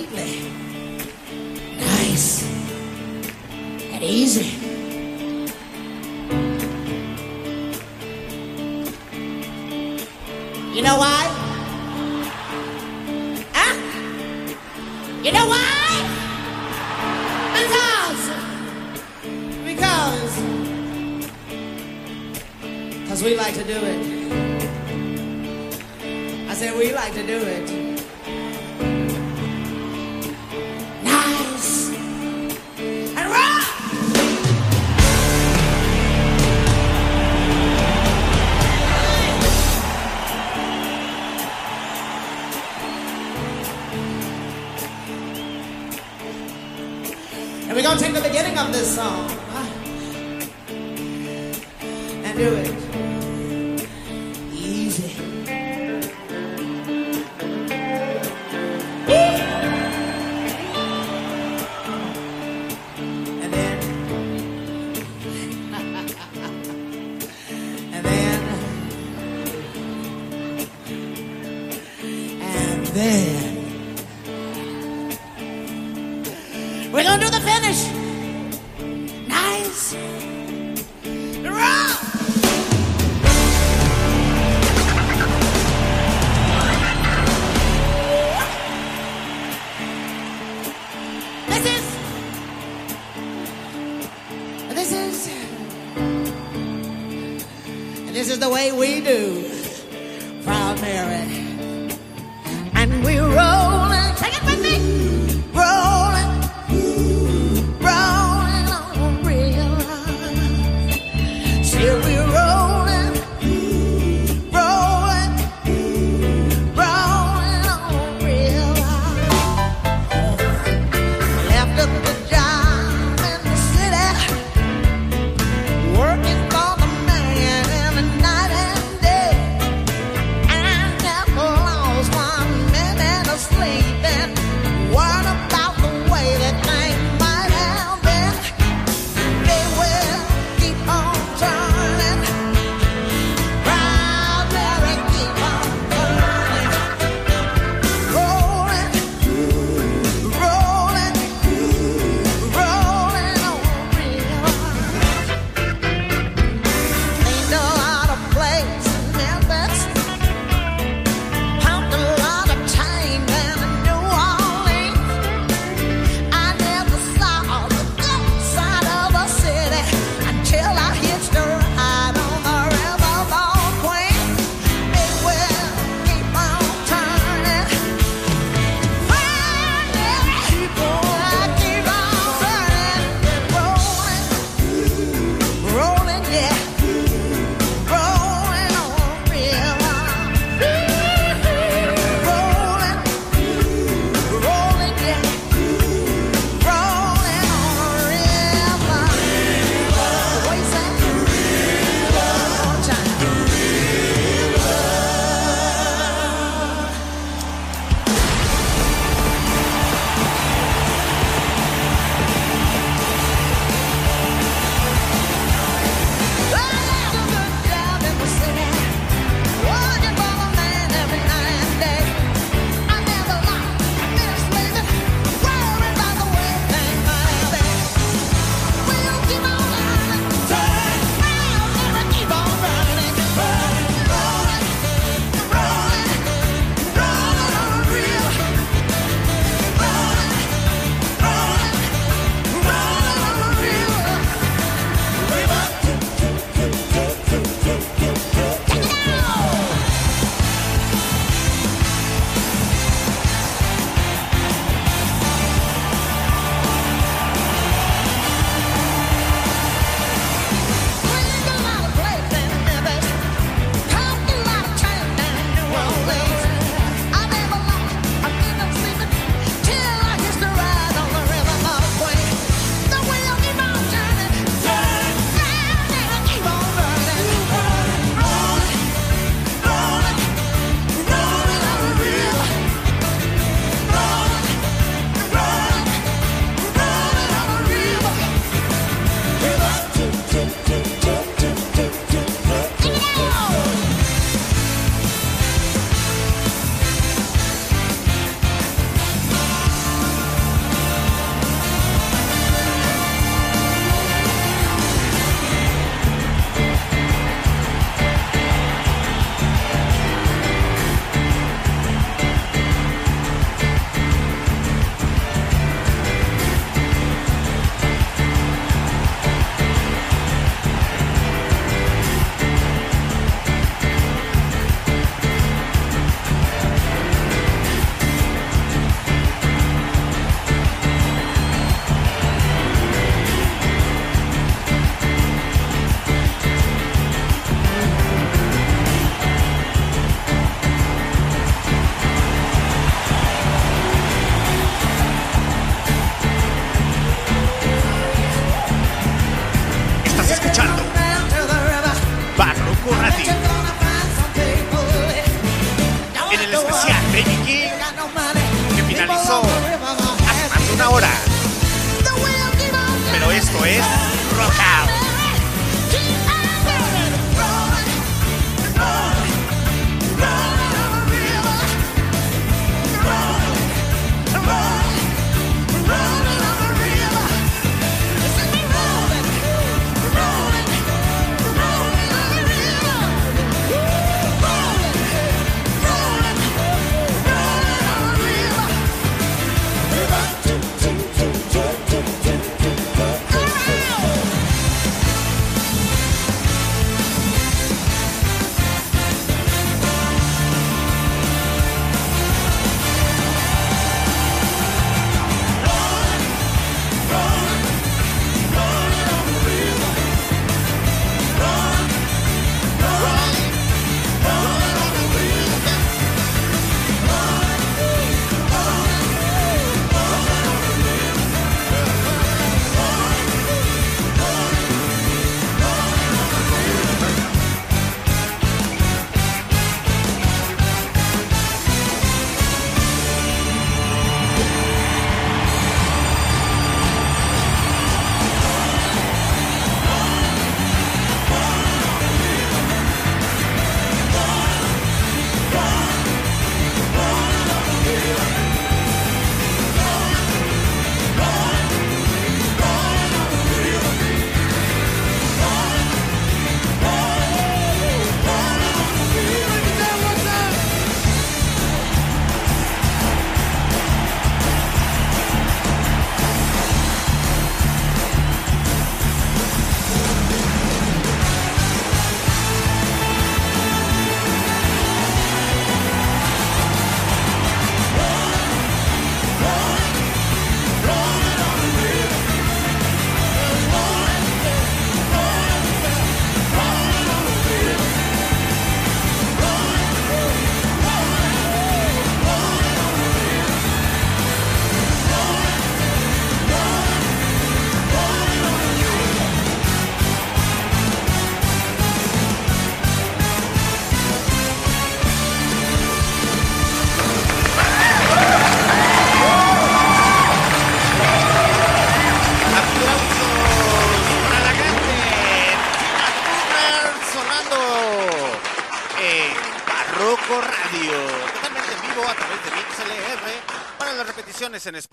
The way we do. Proud Mary.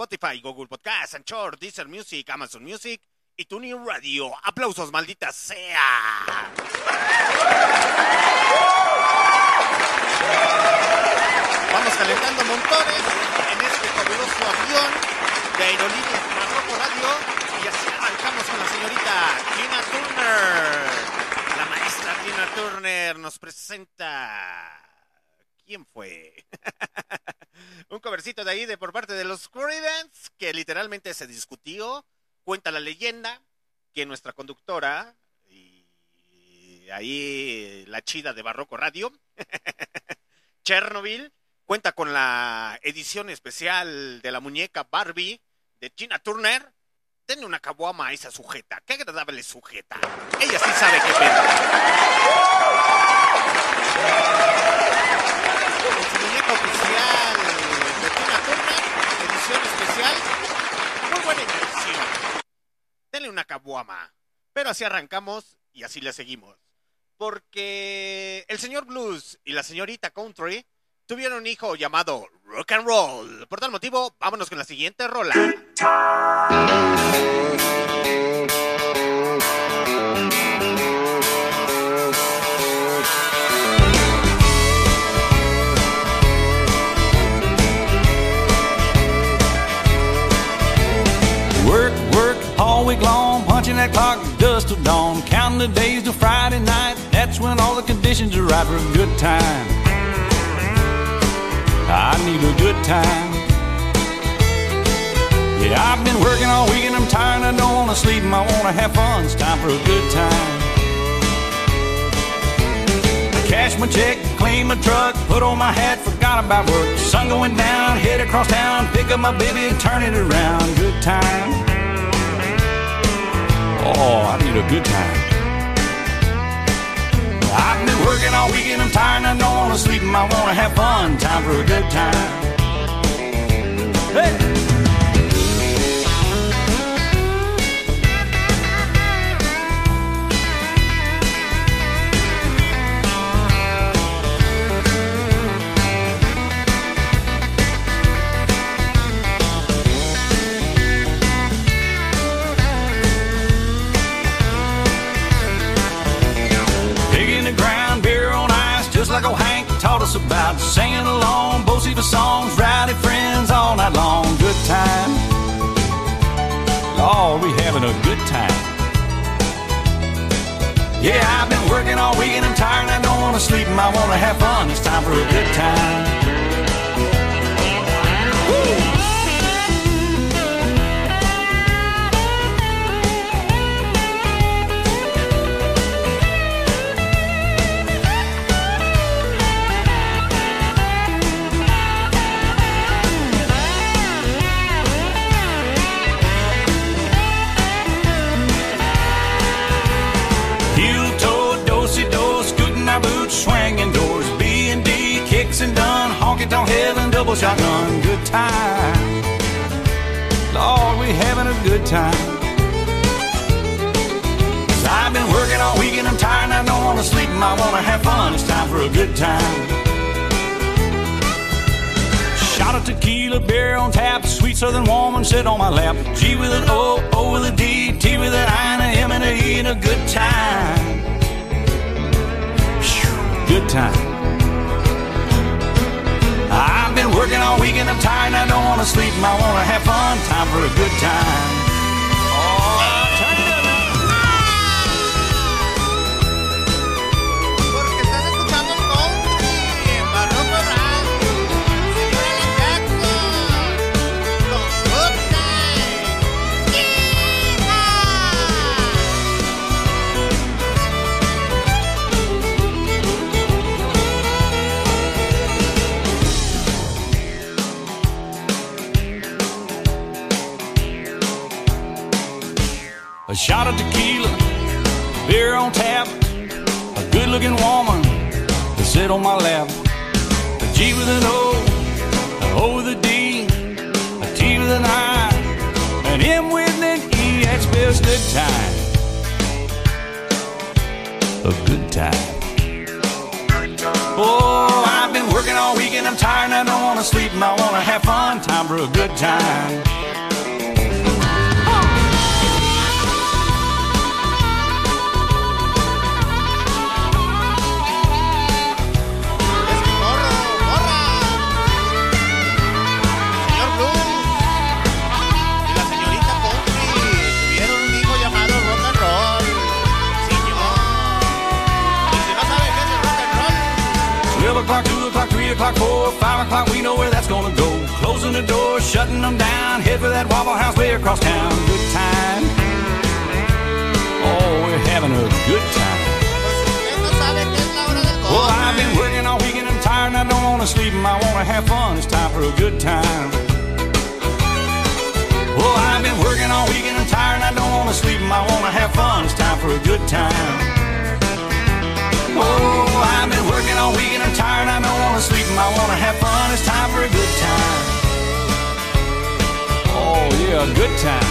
Spotify, Google Podcast, Anchor, Deezer Music, Amazon Music y TuneIn Radio. Aplausos, maldita sea. Vamos calentando montones en este fabuloso avión de Aerolíneas Barroco Radio y así arrancamos con la señorita Tina Turner. La maestra Tina Turner nos presenta... ¿Quién fue? <laughs> Un covercito de ahí de por parte de los Creedence que literalmente se discutió. Cuenta la leyenda que nuestra conductora y ahí la chida de Barroco Radio <laughs> Chernobyl cuenta con la edición especial de la muñeca Barbie de Tina Turner. Denle una caguama a esa sujeta. Qué agradable sujeta. Ella sí sabe qué. Oficial de Tina Turner, edición especial. Muy buena edición. Denle una caguama. Pero así arrancamos y así le seguimos. Porque el señor Blues y la señorita Country tuvieron un hijo llamado Rock and Roll. Por tal motivo, vámonos con la siguiente rola.
Week long, punching that clock dust till dawn, counting the days till Friday night. That's when all the conditions are right for a good time. I need a good time. Yeah, I've been working all week and I'm tired. I don't wanna sleep I wanna have fun. It's time for a good time. Cash my check, clean my truck, put on my hat, forgot about work. Sun going down, head across town, pick up my baby and turn it around. Good time. Oh, I need a good time. I've been working all week and I'm tired and I don't wanna sleep and I wanna have fun. Time for a good time. Hey! Taught us about. Singing along, both the songs, rowdy friends all night long. Good time. Lord, we having a good time. Yeah, I've been working all week and I'm tired and I don't want to sleep and I want to have fun. It's time for a good time. Double shotgun, good time. Lord, we having a good time. I've been working all week and I'm tired and I don't wanna sleep and I wanna have fun. It's time for a good time. Shot of tequila, beer on tap, sweet southern woman sit on my lap. G with an O, O with a D, T with an I and a M and a E and a good time. Good time. Been working all week and I'm tired I don't wanna sleep I wanna have fun. Time for a good time. A shot of tequila, beer on tap, a good looking woman to sit on my lap. A G with an O, an O with a D, a T with an I, an M with an E, that spells good time. A good time. Oh, I've been working all week and I'm tired and I don't wanna sleep and I wanna have fun. Time for a good time. O'clock, 4, 5 o'clock, we know where that's gonna go. Closing the door, shutting them down, head for that Waffle House way across town. Good time. Oh, we're having a good time. Well. I've been working all week and I'm tired and I don't wanna sleep and I wanna have fun. It's time for a good time. Well, I've been working all week and I'm tired and I don't wanna sleep and I wanna have fun. It's time for a good time. Oh, I've been working all week and I'm tired I don't wanna sleep and I wanna have fun. It's time for a good time. Oh, yeah, a good time.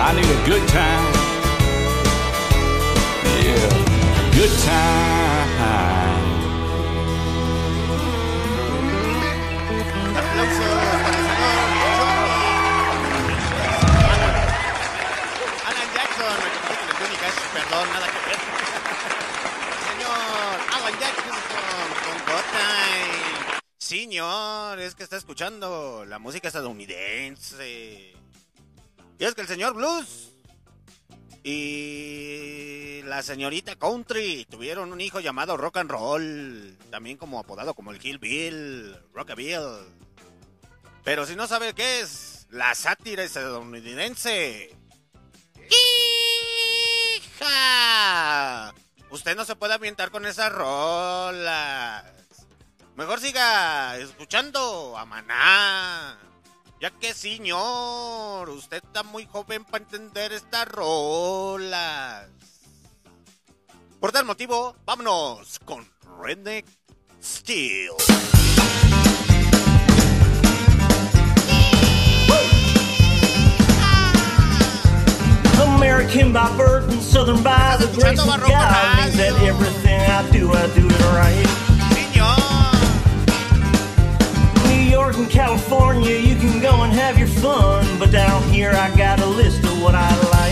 I need a good time. Yeah, good time. <laughs>
perdón, nada que ver. Señor Alan Jackson con Time. Señor, es que está escuchando la música estadounidense. Y es que el señor Blues y la señorita Country tuvieron un hijo llamado Rock and Roll, también como apodado como el Hillbill, Rockabill. Pero si no sabe qué es, la sátira estadounidense. Usted no se puede ambientar con esas rolas. Mejor siga escuchando a Maná. Ya que señor, usted está muy joven para entender estas rolas. Por tal motivo, vámonos con Redneck Steel.
American by birth and Southern by the grace of God means that everything I do, I do it right. New York and California, you can go and have your fun, but down here I got a list of what I like.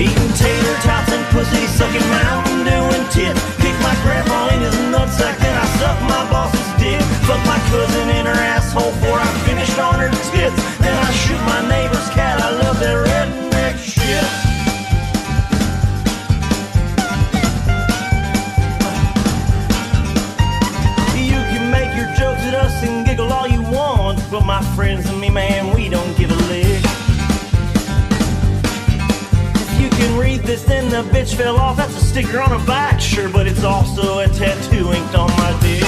Eating tater tots and pussy, sucking Mountain Dew and tit. Kick my grandma in his nutsack, then I suck my boss's dick. Fuck my cousin in her asshole before I finished on her tits. Then I shoot my neighbor's cat. I love that redneck shit. You can make your jokes at us and giggle all you want, but my friends and me, man, we Read this, then the bitch fell off. That's a sticker on a bike, sure, but it's also a tattoo inked on my dick.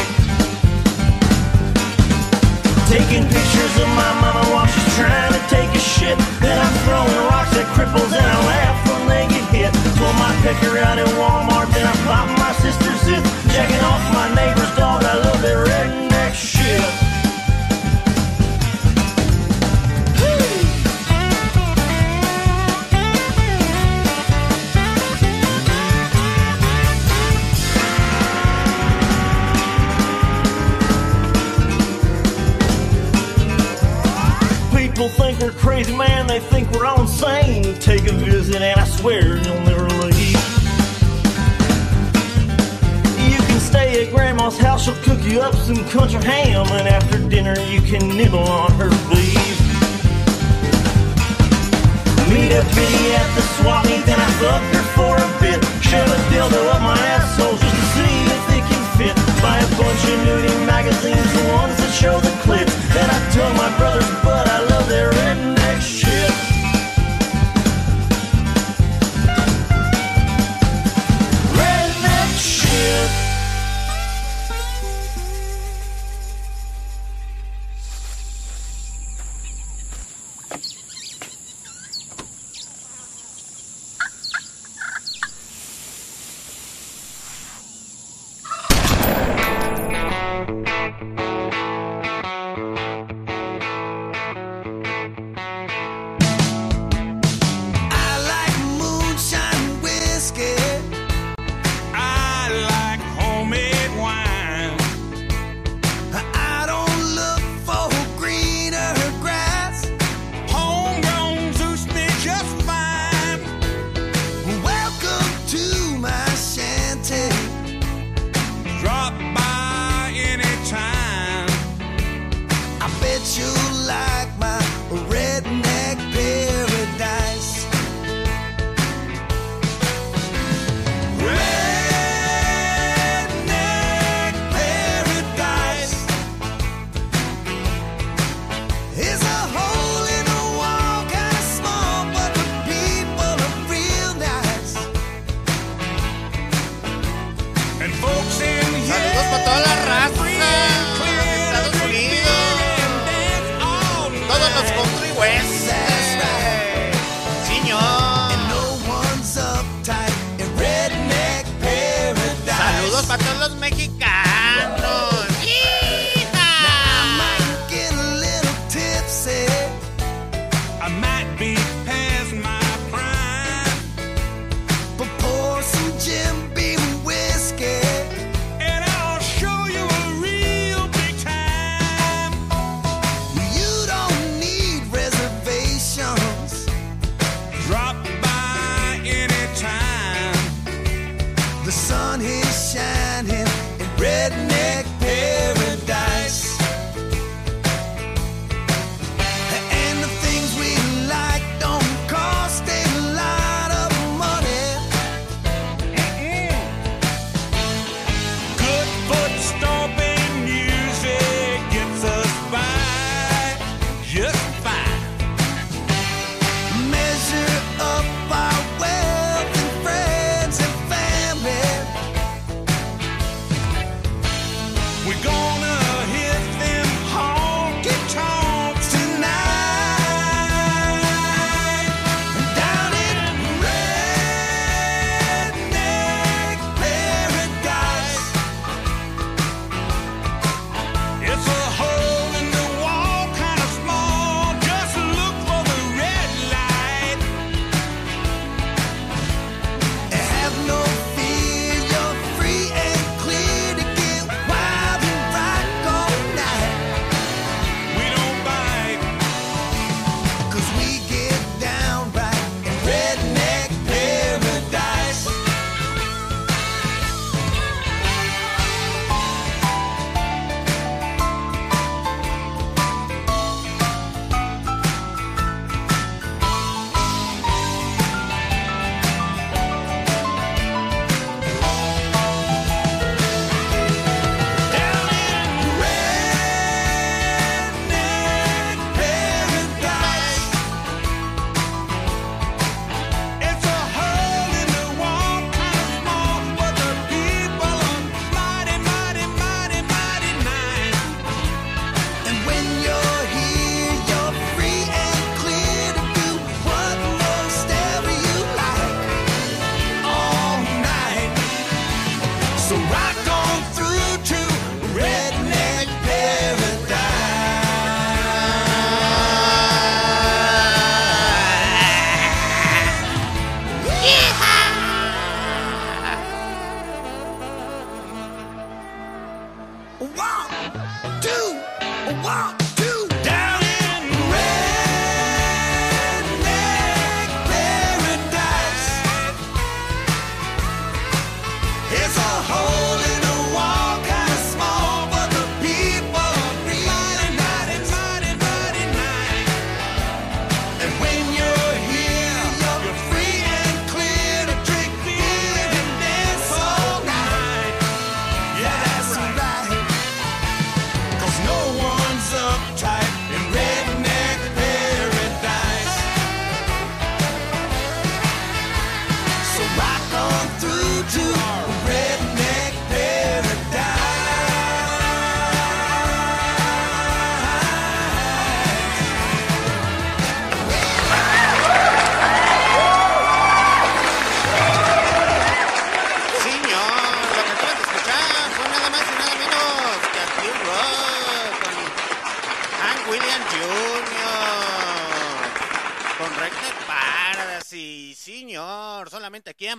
Taking pictures of my mama while she's trying to take a shit. Then I'm throwing rocks at cripples and I laugh when they get hit. Pull my pecker out at Walmart, then I pop my sister's zip. Jacking off and I swear you'll never leave. You can stay at Grandma's house. She'll cook you up some country ham, and after dinner you can nibble on her beef. Meet a pity at the swap meet, then I fuck her for a bit. Shove a dildo up my asshole just to see if it can fit. Buy a bunch of nudie magazines, the ones that show the clips. Then I tell my brother's butt I love their redneck shit.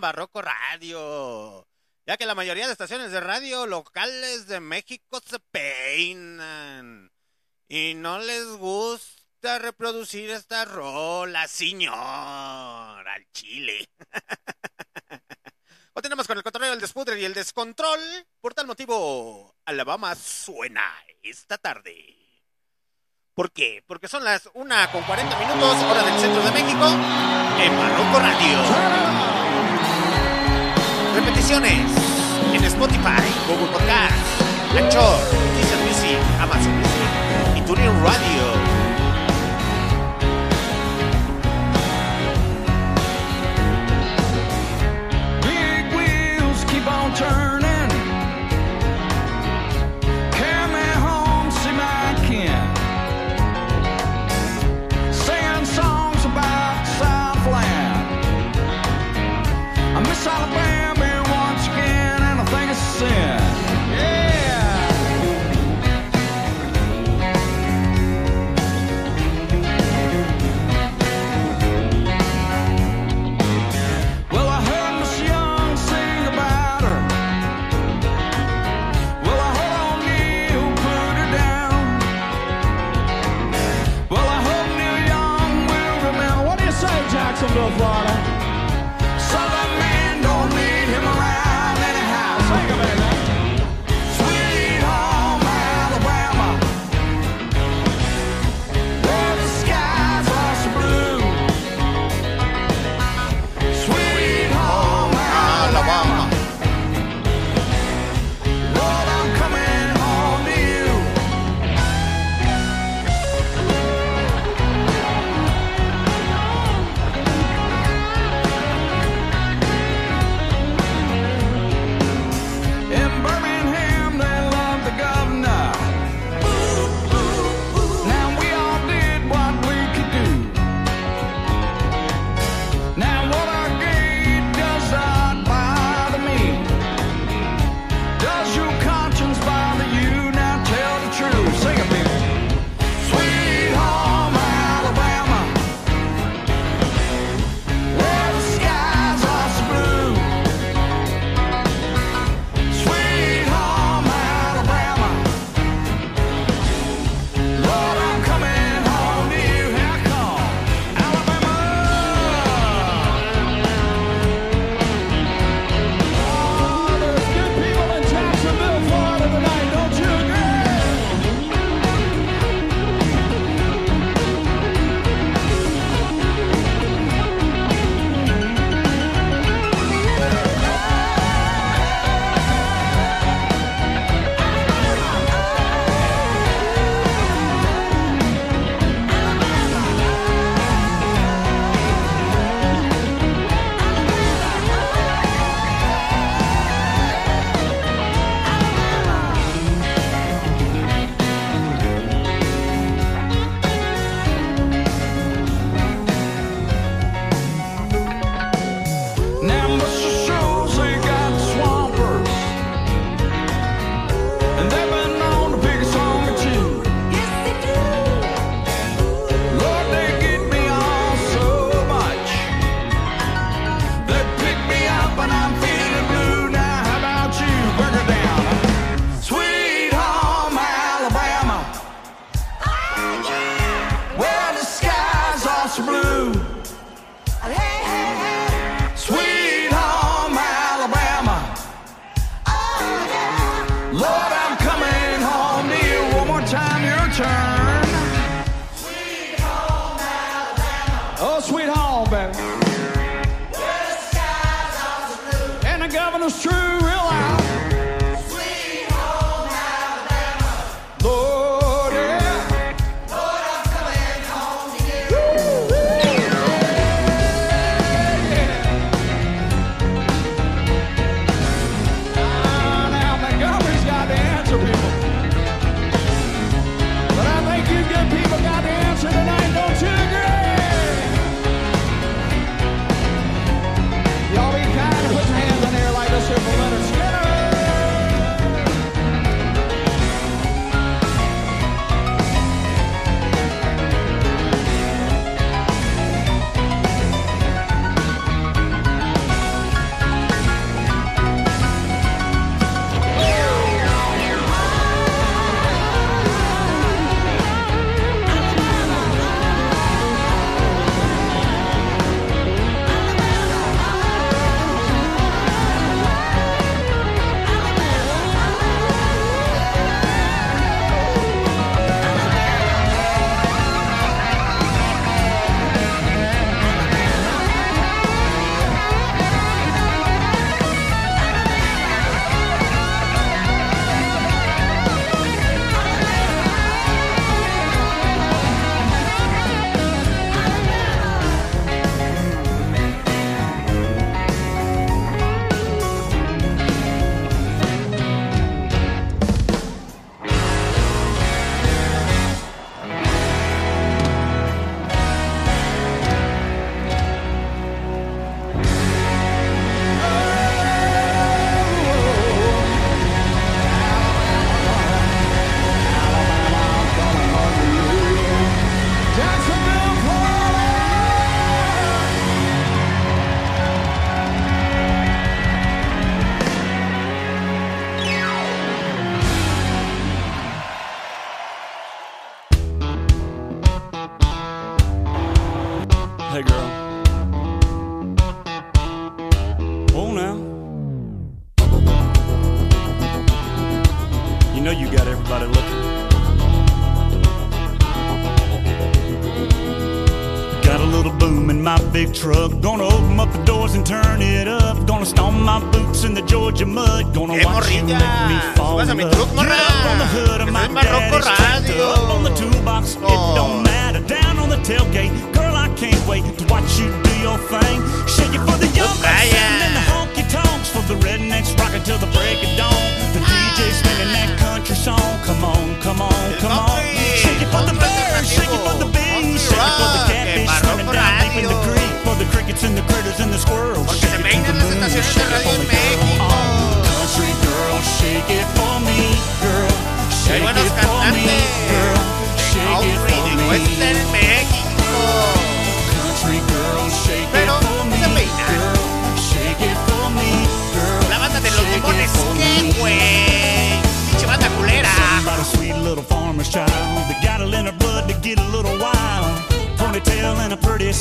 Barroco Radio. Ya que la mayoría de estaciones de radio locales de México se peinan y no les gusta reproducir esta rola, señor, al chile. <laughs> Continuamos con el control, el despudre y el descontrol. Por tal motivo, Alabama suena esta tarde. ¿Por qué? Porque son las 1 con 40 minutos, hora del centro de México, en Barroco Radio. Repeticiones en Spotify, Google Podcast, Anchor, Deezer Music, Amazon Music y TuneIn Radio.
Big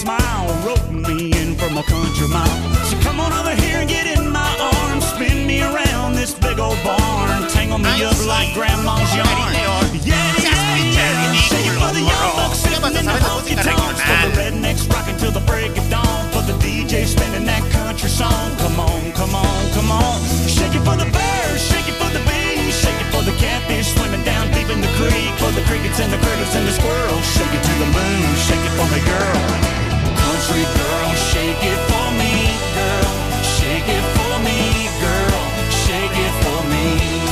smile roped me in from a country mile. So come on over here and get in my arms, spin me around this big old barn, tangle me up like grandma's yarn. Yeah, yeah, yeah. Shake it for the young bucks sitting in the honky tonks, for the rednecks rocking till the break of dawn, for the DJ spinning that country song. Come on, come on, come on. Shake it for the birds, shake it for the bees, shake it for the catfish swimming down deep in the creek, for the crickets and the critters and the squirrels. Shake it to the moon, shake it for me, girl girl. Shake it for me, girl. Shake it for me, girl. Shake it for me.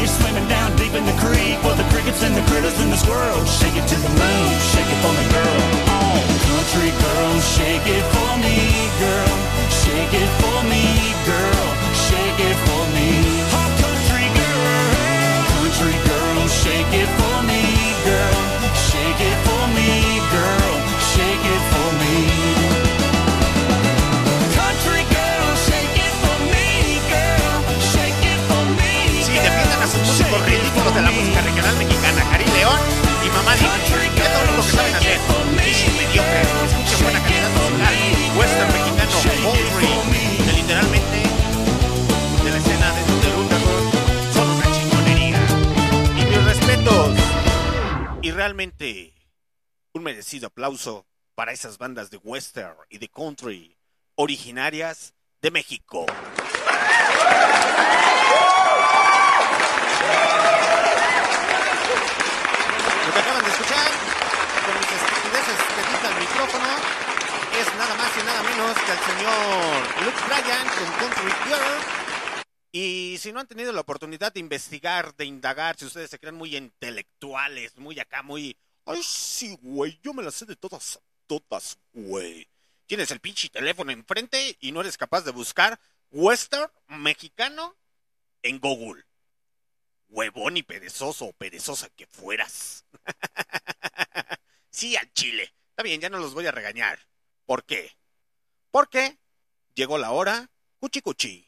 deep in the creek with the crickets and the
critters
and the squirrels. Shake it to the moon, shake it for me, girl.
Oh,
country
girl,
shake it for
me,
girl. Shake it for
me,
girl.
Shake it for me. La música regional mexicana, Cari León y Mamá Dicho. Es lo que saben hacer. Bichos mediocres, escuchen buena calidad musical. Western mexicano, country, que literalmente de la escena de del underground son una chingonería. Y mis respetos. Y realmente un merecido aplauso para esas bandas de western y de country originarias de México. Lo que acaban de escuchar con estupideces que micrófono es nada más y nada menos que el señor Luke Bryan con Country Girl. Y si no han tenido la oportunidad de investigar, de indagar, si ustedes se creen muy intelectuales, muy acá, muy... Ay, sí, güey, yo me las sé de todas, todas, güey. Tienes el pinche teléfono enfrente y no eres capaz de buscar western mexicano en Google. Huevón y perezoso o perezosa que fueras. <laughs> sí, al chile. Está bien, ya no los voy a regañar. ¿Por qué? Porque llegó la hora cuchi cuchi.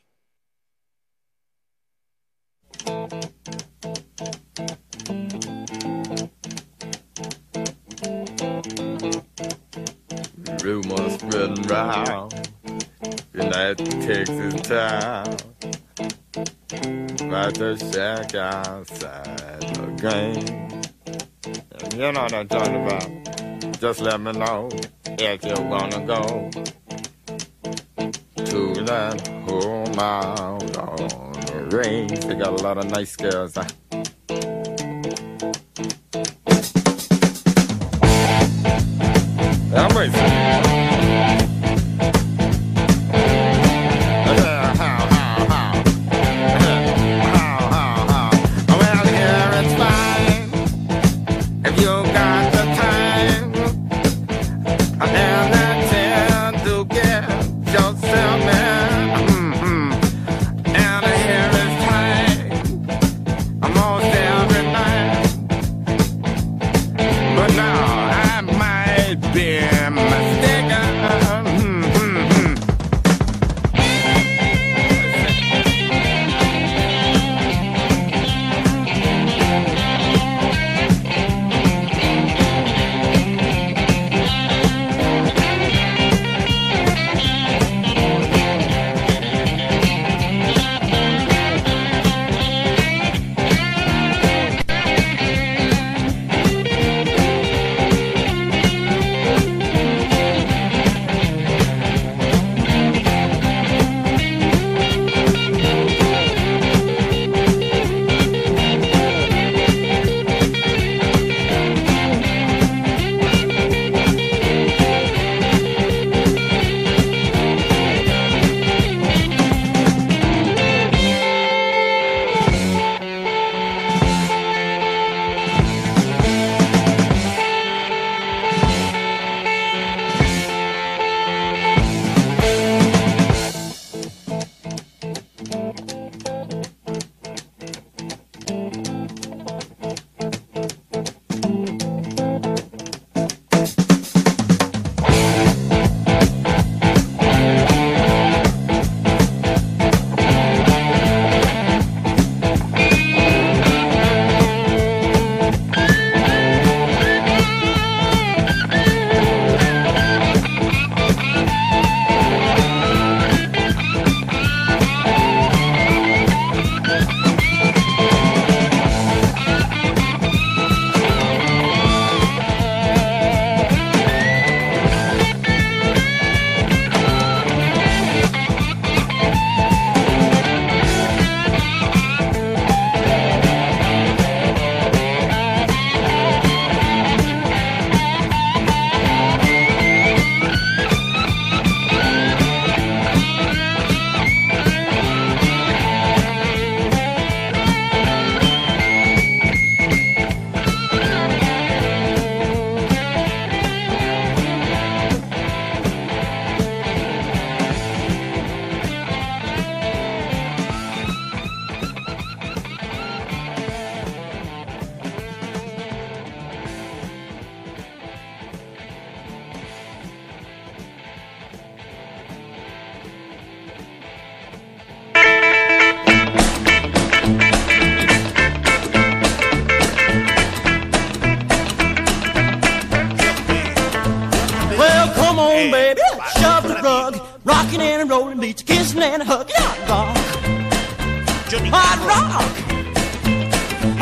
Rumors spreading round that Texas town about the shack outside the game. You know what I'm talking about. Just let me know if you wanna go to that home out on the range. They got a lot of nice girls. Huh? I'm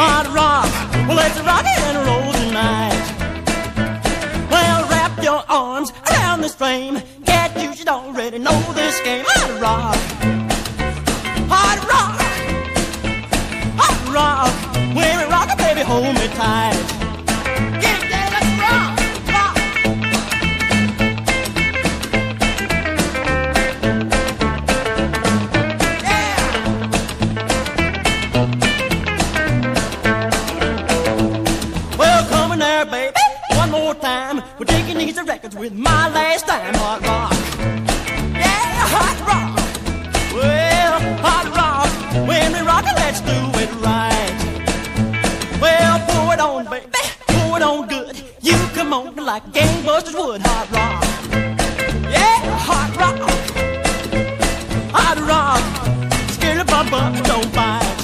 hard rock. Well, let's rock and roll tonight. Well, wrap your arms around this frame. Get you should already know this game. Hard rock, hard rock, hard rock. When We're rock, baby, hold me tight. We're taking these records with my last time. Hard rock. Yeah, hard rock. Well, hard rock. When we rock it, let's do it right. Well, pour it on, baby. Pour it on good. You come on like gangbusters would. Hard rock. Yeah, hard rock. Hard rock. Scared of my butt, don't bite.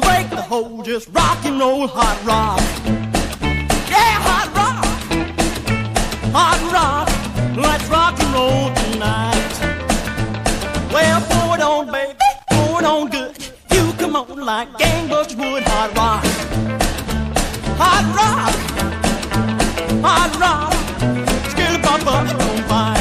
gonna wake the whole just rock and roll hot rock. Yeah, hot rock, hot rock. Let's rock and roll tonight. Well, pour it on, baby, pour it on good. You come on like gangbusters would. Hot rock, hot rock, hot rock. Skill pop up
on
fire.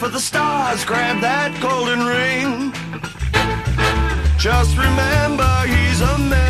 for
the
stars, grab that golden ring. Just remember, he's a man.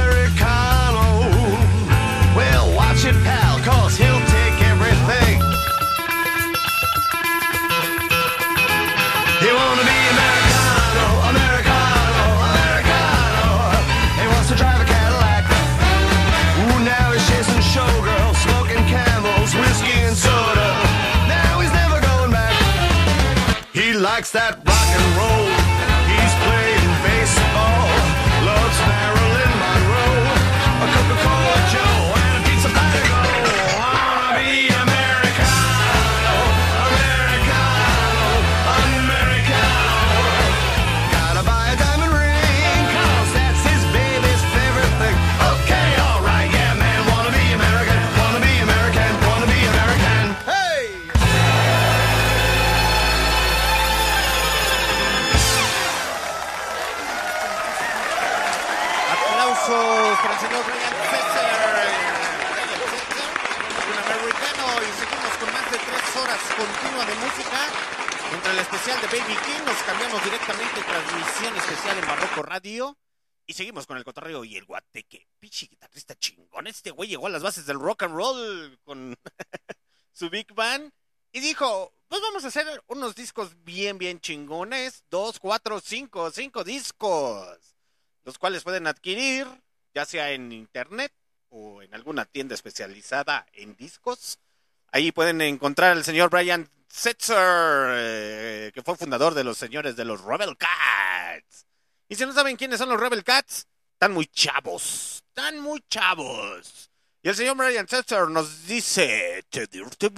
de Baby King, nos cambiamos directamente transmisión especial en Barroco Radio y seguimos con el cotorreo y el guateque. Pichi guitarrista chingón, este güey llegó a las bases del rock and roll con <laughs> su Big Band y dijo, pues vamos a hacer unos discos bien, bien chingones, dos, cuatro, cinco, cinco discos, los cuales pueden adquirir ya sea en internet o en alguna tienda especializada en discos. Ahí pueden encontrar al señor Brian Setzer, eh, que fue fundador de los señores de los Rebel Cats. Y si no saben quiénes son los Rebel Cats, están muy chavos, están muy chavos. Y el señor Brian Setzer nos dice,
te dirte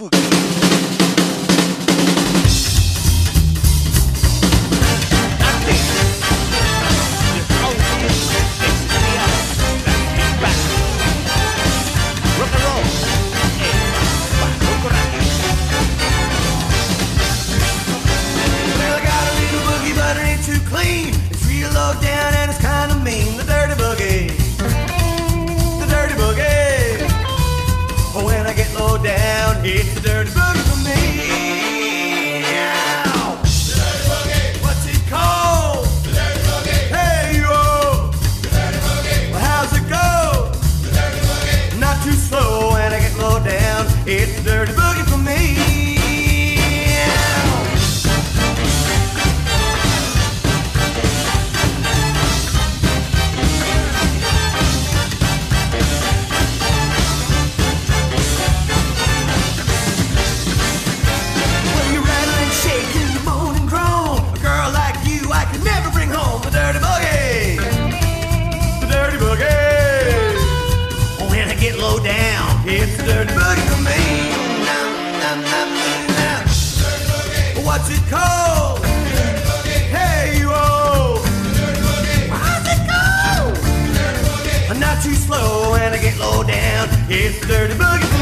It's Dirty Boogie.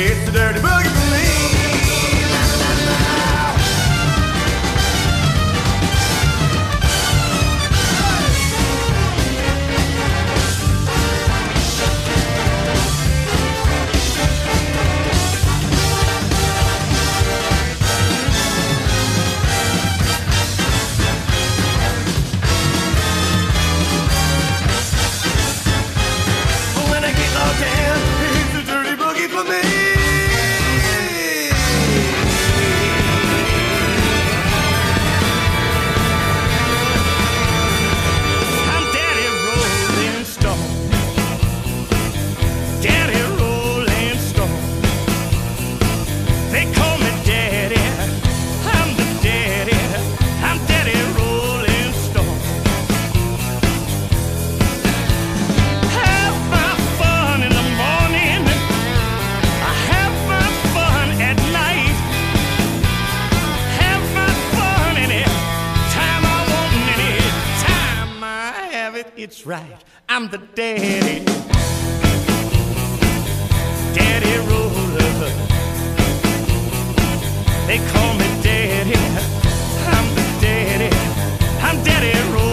It's the Dirty Boogie. it's right. I'm the
daddy, daddy roller. They call me daddy. I'm the daddy. I'm daddy roller.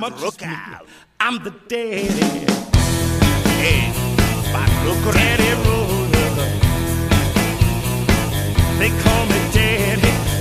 much look out. I'm the daddy. Hey, my look daddy roller. They call me daddy.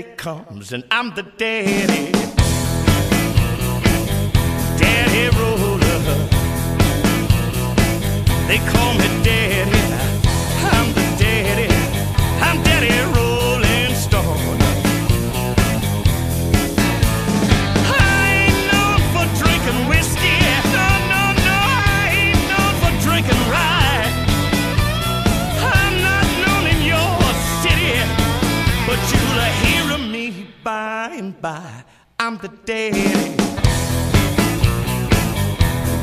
daddy comes and I'm the daddy. goodbye. I'm the daddy.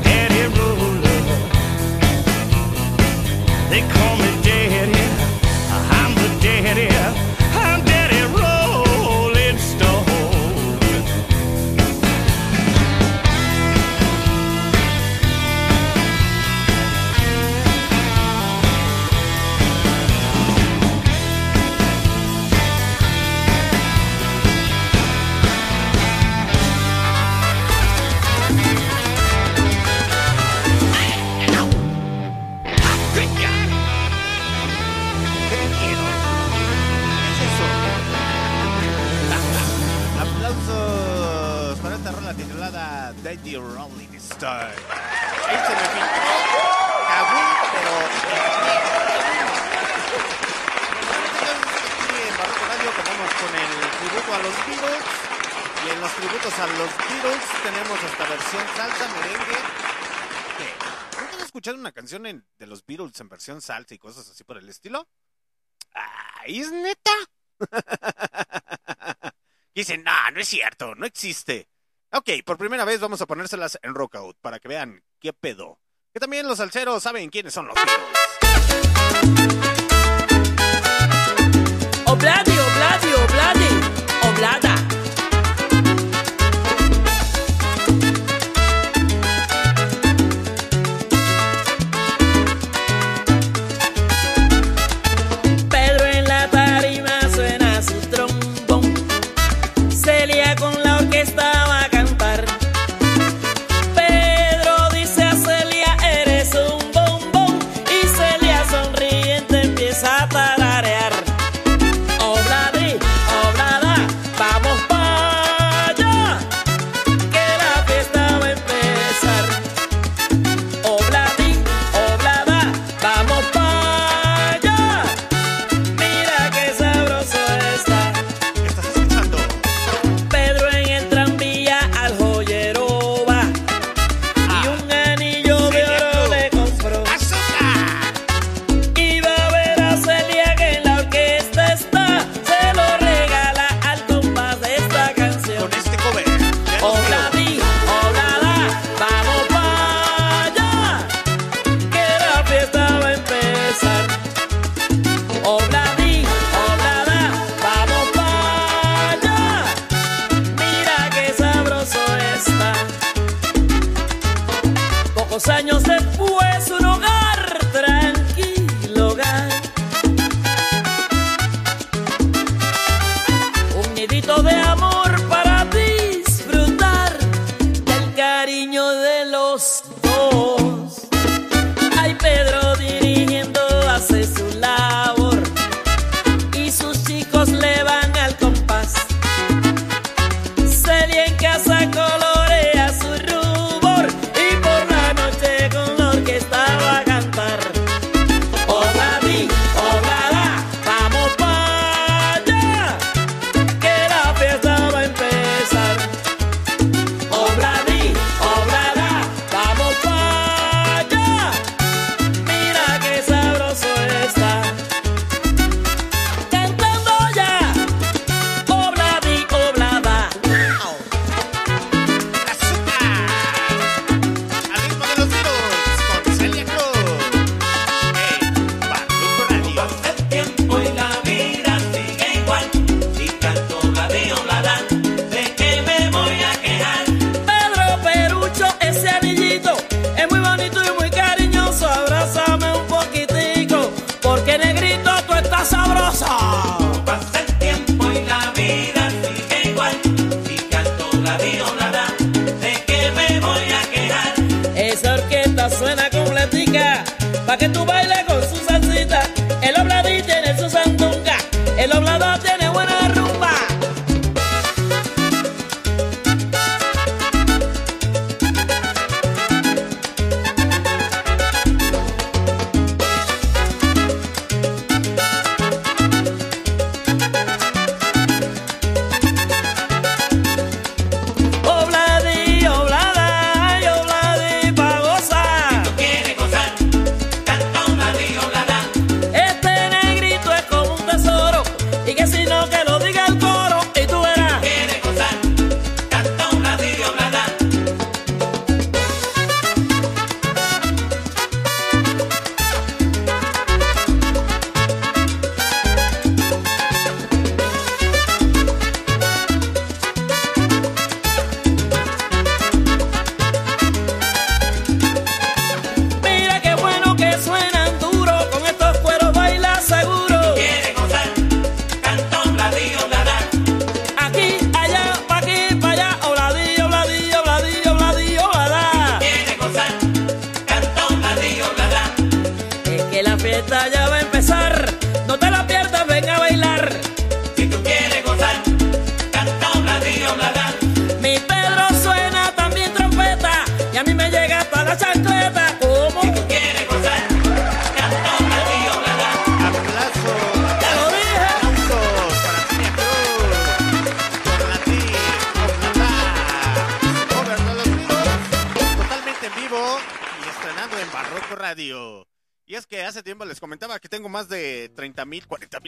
Daddy Roller. They call me daddy. I'm the daddy. You're Rolling Stone.
Ahí se me filtró Kabul, pero. En Barroco Radio comemos con el tributo a los Beatles. Y en los tributos a los Beatles tenemos esta versión salsa merengue. ¿Nunca han escuchado una canción de los Beatles en versión salsa y cosas así por el estilo? Ah, ¿Es neta? <laughs> Dicen, no, no es cierto, no existe. Ok, por primera vez vamos a ponérselas en Rockout para que vean qué pedo. Que también los salseros saben quiénes son los pedos.
Obladi, obladi, obladi, oblada.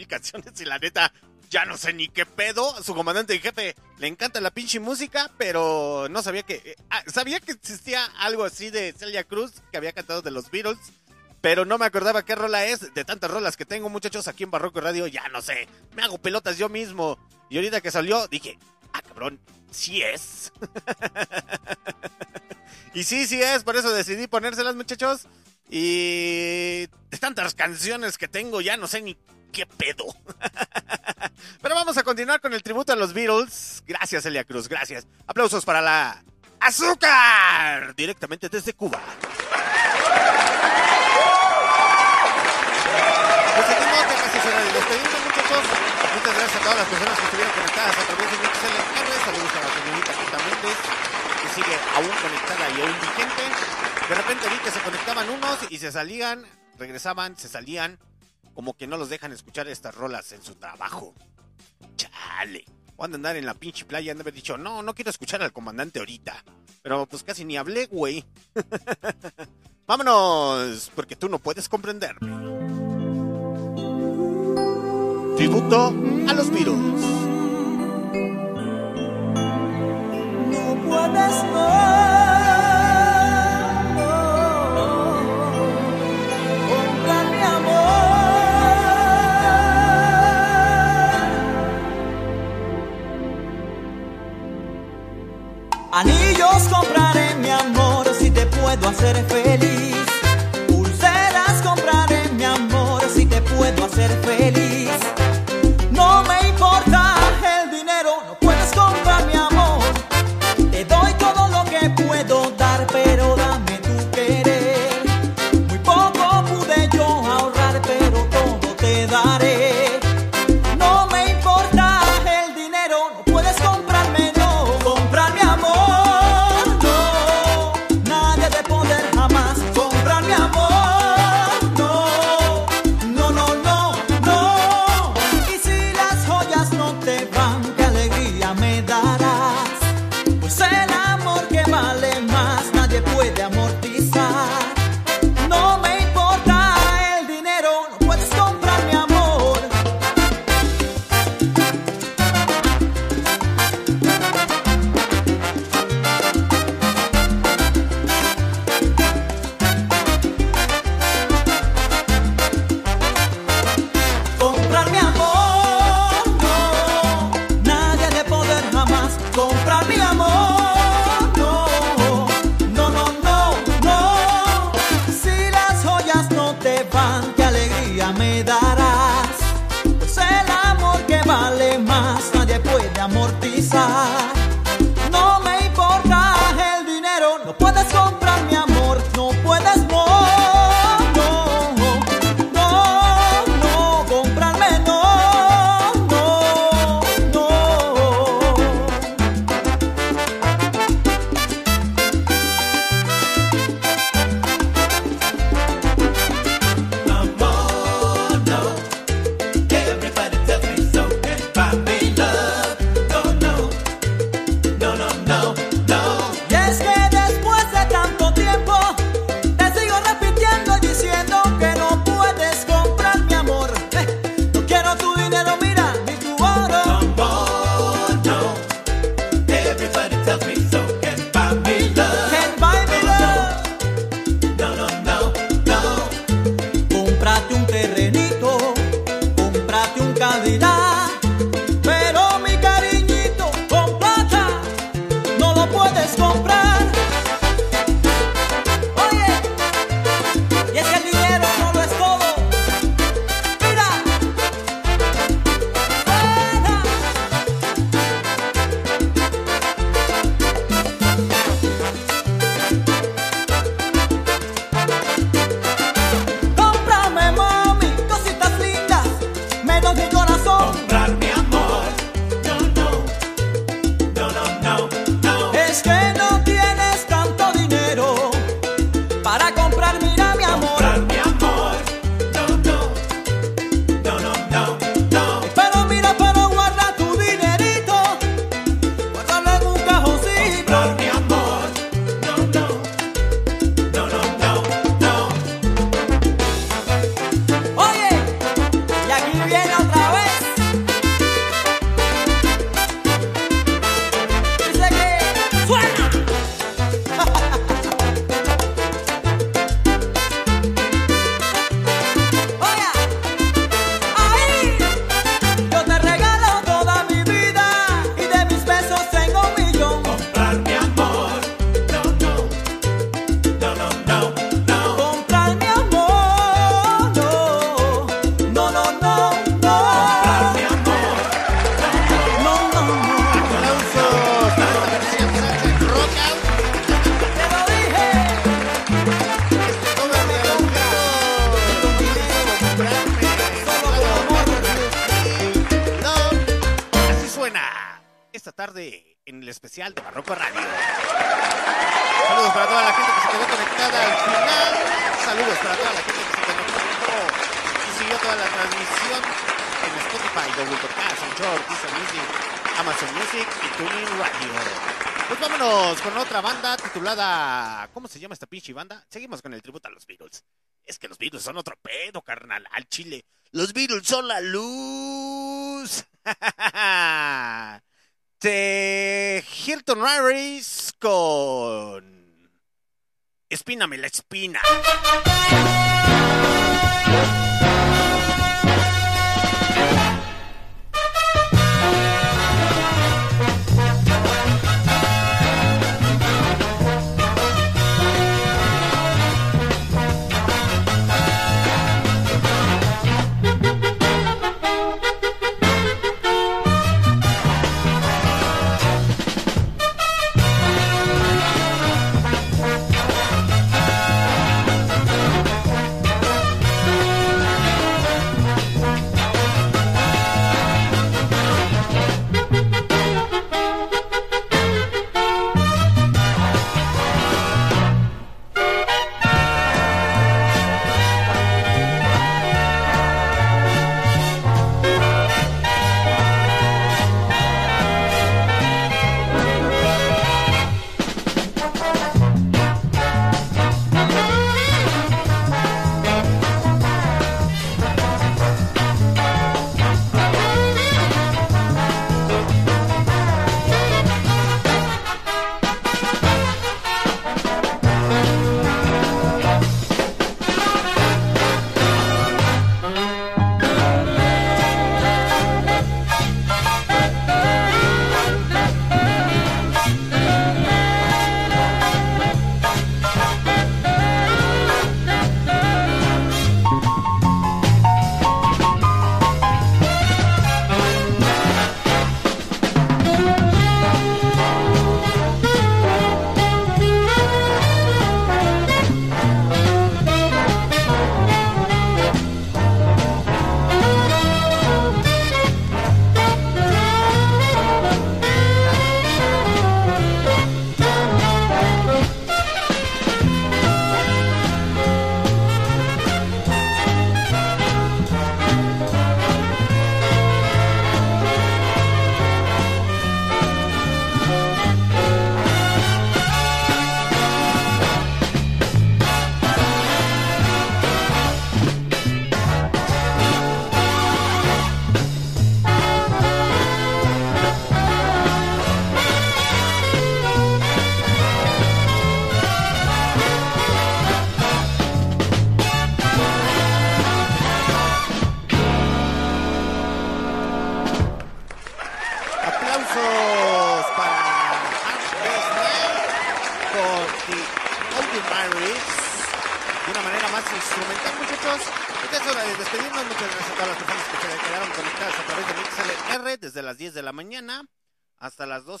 Mil, 40 mil canciones y la neta ya no sé ni qué pedo. Su comandante y jefe le encanta la pinche música, pero no sabía que... eh, ah, sabía que existía algo así de Celia Cruz que había cantado de los Beatles. Pero no me acordaba qué rola es. De tantas rolas que tengo, muchachos, aquí en Barroco Radio, ya no sé. Me hago pelotas yo mismo. Y ahorita que salió, dije, ah, cabrón, sí es. <laughs> y sí, sí es, por eso decidí ponérselas, muchachos. Y de tantas canciones que tengo, ya no sé ni con el tributo a los Beatles. Gracias, Elia Cruz, gracias. Aplausos para la Azúcar, directamente desde Cuba. Pues seguimos, ya casi es hora de despedirnos, muchachos. Muchas gracias a todas las personas que estuvieron conectadas a través de MixLR. Saludos a la señorita Quinta Méndez, que sigue aún conectada y aún vigente. De repente vi que se conectaban unos y se salían, regresaban, se salían. Como que no los dejan escuchar estas rolas en su trabajo. Chale. Han de andar en la pinche playa, han de haber dicho, no, no quiero escuchar al comandante ahorita. Pero pues casi ni hablé, güey. <laughs> Vámonos, porque tú no puedes comprenderme. Tributo a los Beatles.
No puedes no, Anillos compraré mi amor si te puedo hacer feliz. Pulseras compraré mi amor si te puedo hacer feliz.
¿Cómo se llama esta pinche banda? Seguimos con el tributo a los Beatles. Es que los Beatles son otro pedo, carnal, al chile. Los Beatles son la luz. <laughs> De Hilton Harris con... Espíname la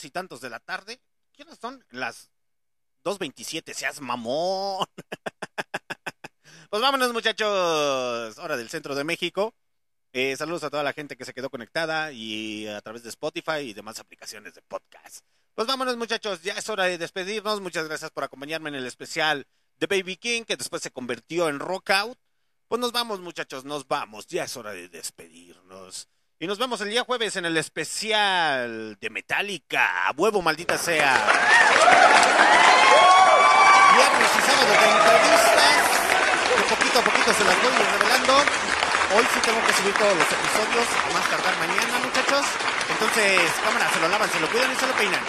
hasta las 2 y tantos de la tarde. ¿Qué horas son? Las 2.27. Seas mamón. <laughs> pues vámonos, muchachos. Hora del centro de México. Eh, saludos a toda la gente que se quedó conectada y a través de Spotify y demás aplicaciones de podcast. Pues vámonos muchachos, ya es hora de despedirnos. Muchas gracias por acompañarme en el especial de Baby King que después se convirtió en Rockout. Pues nos vamos muchachos, nos vamos. Ya es hora de despedirnos. Y nos vemos el día jueves en el especial de Metallica. A huevo, maldita sea. Viernes y sábado de entrevistas. Que poquito a poquito se las voy revelando. Hoy sí tengo que subir todos los episodios, a más tardar mañana, muchachos. Entonces, cámara, se lo lavan, se lo cuidan y se lo peinan.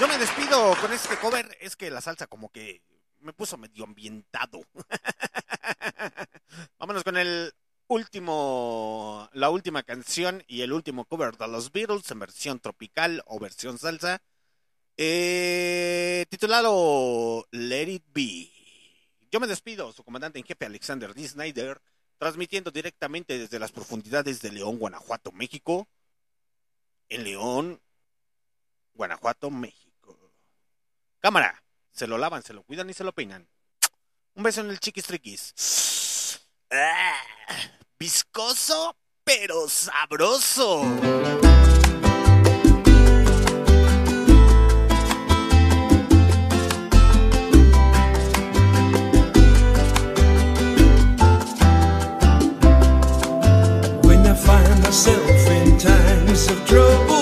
Yo me despido con este cover. Es que la salsa como que me puso medio ambientado. <laughs> Vámonos con el último, la última canción y el último cover de los Beatles en versión tropical o versión salsa. Eh, titulado Let It Be. Yo me despido, su comandante en jefe Alexander D. Snyder transmitiendo directamente desde las profundidades de León, Guanajuato, México. En León, Guanajuato, México. Cámara, se lo lavan, se lo cuidan y se lo peinan. Un beso en el chiquis triquis. Ah, viscoso pero sabroso. When I find myself in times of trouble.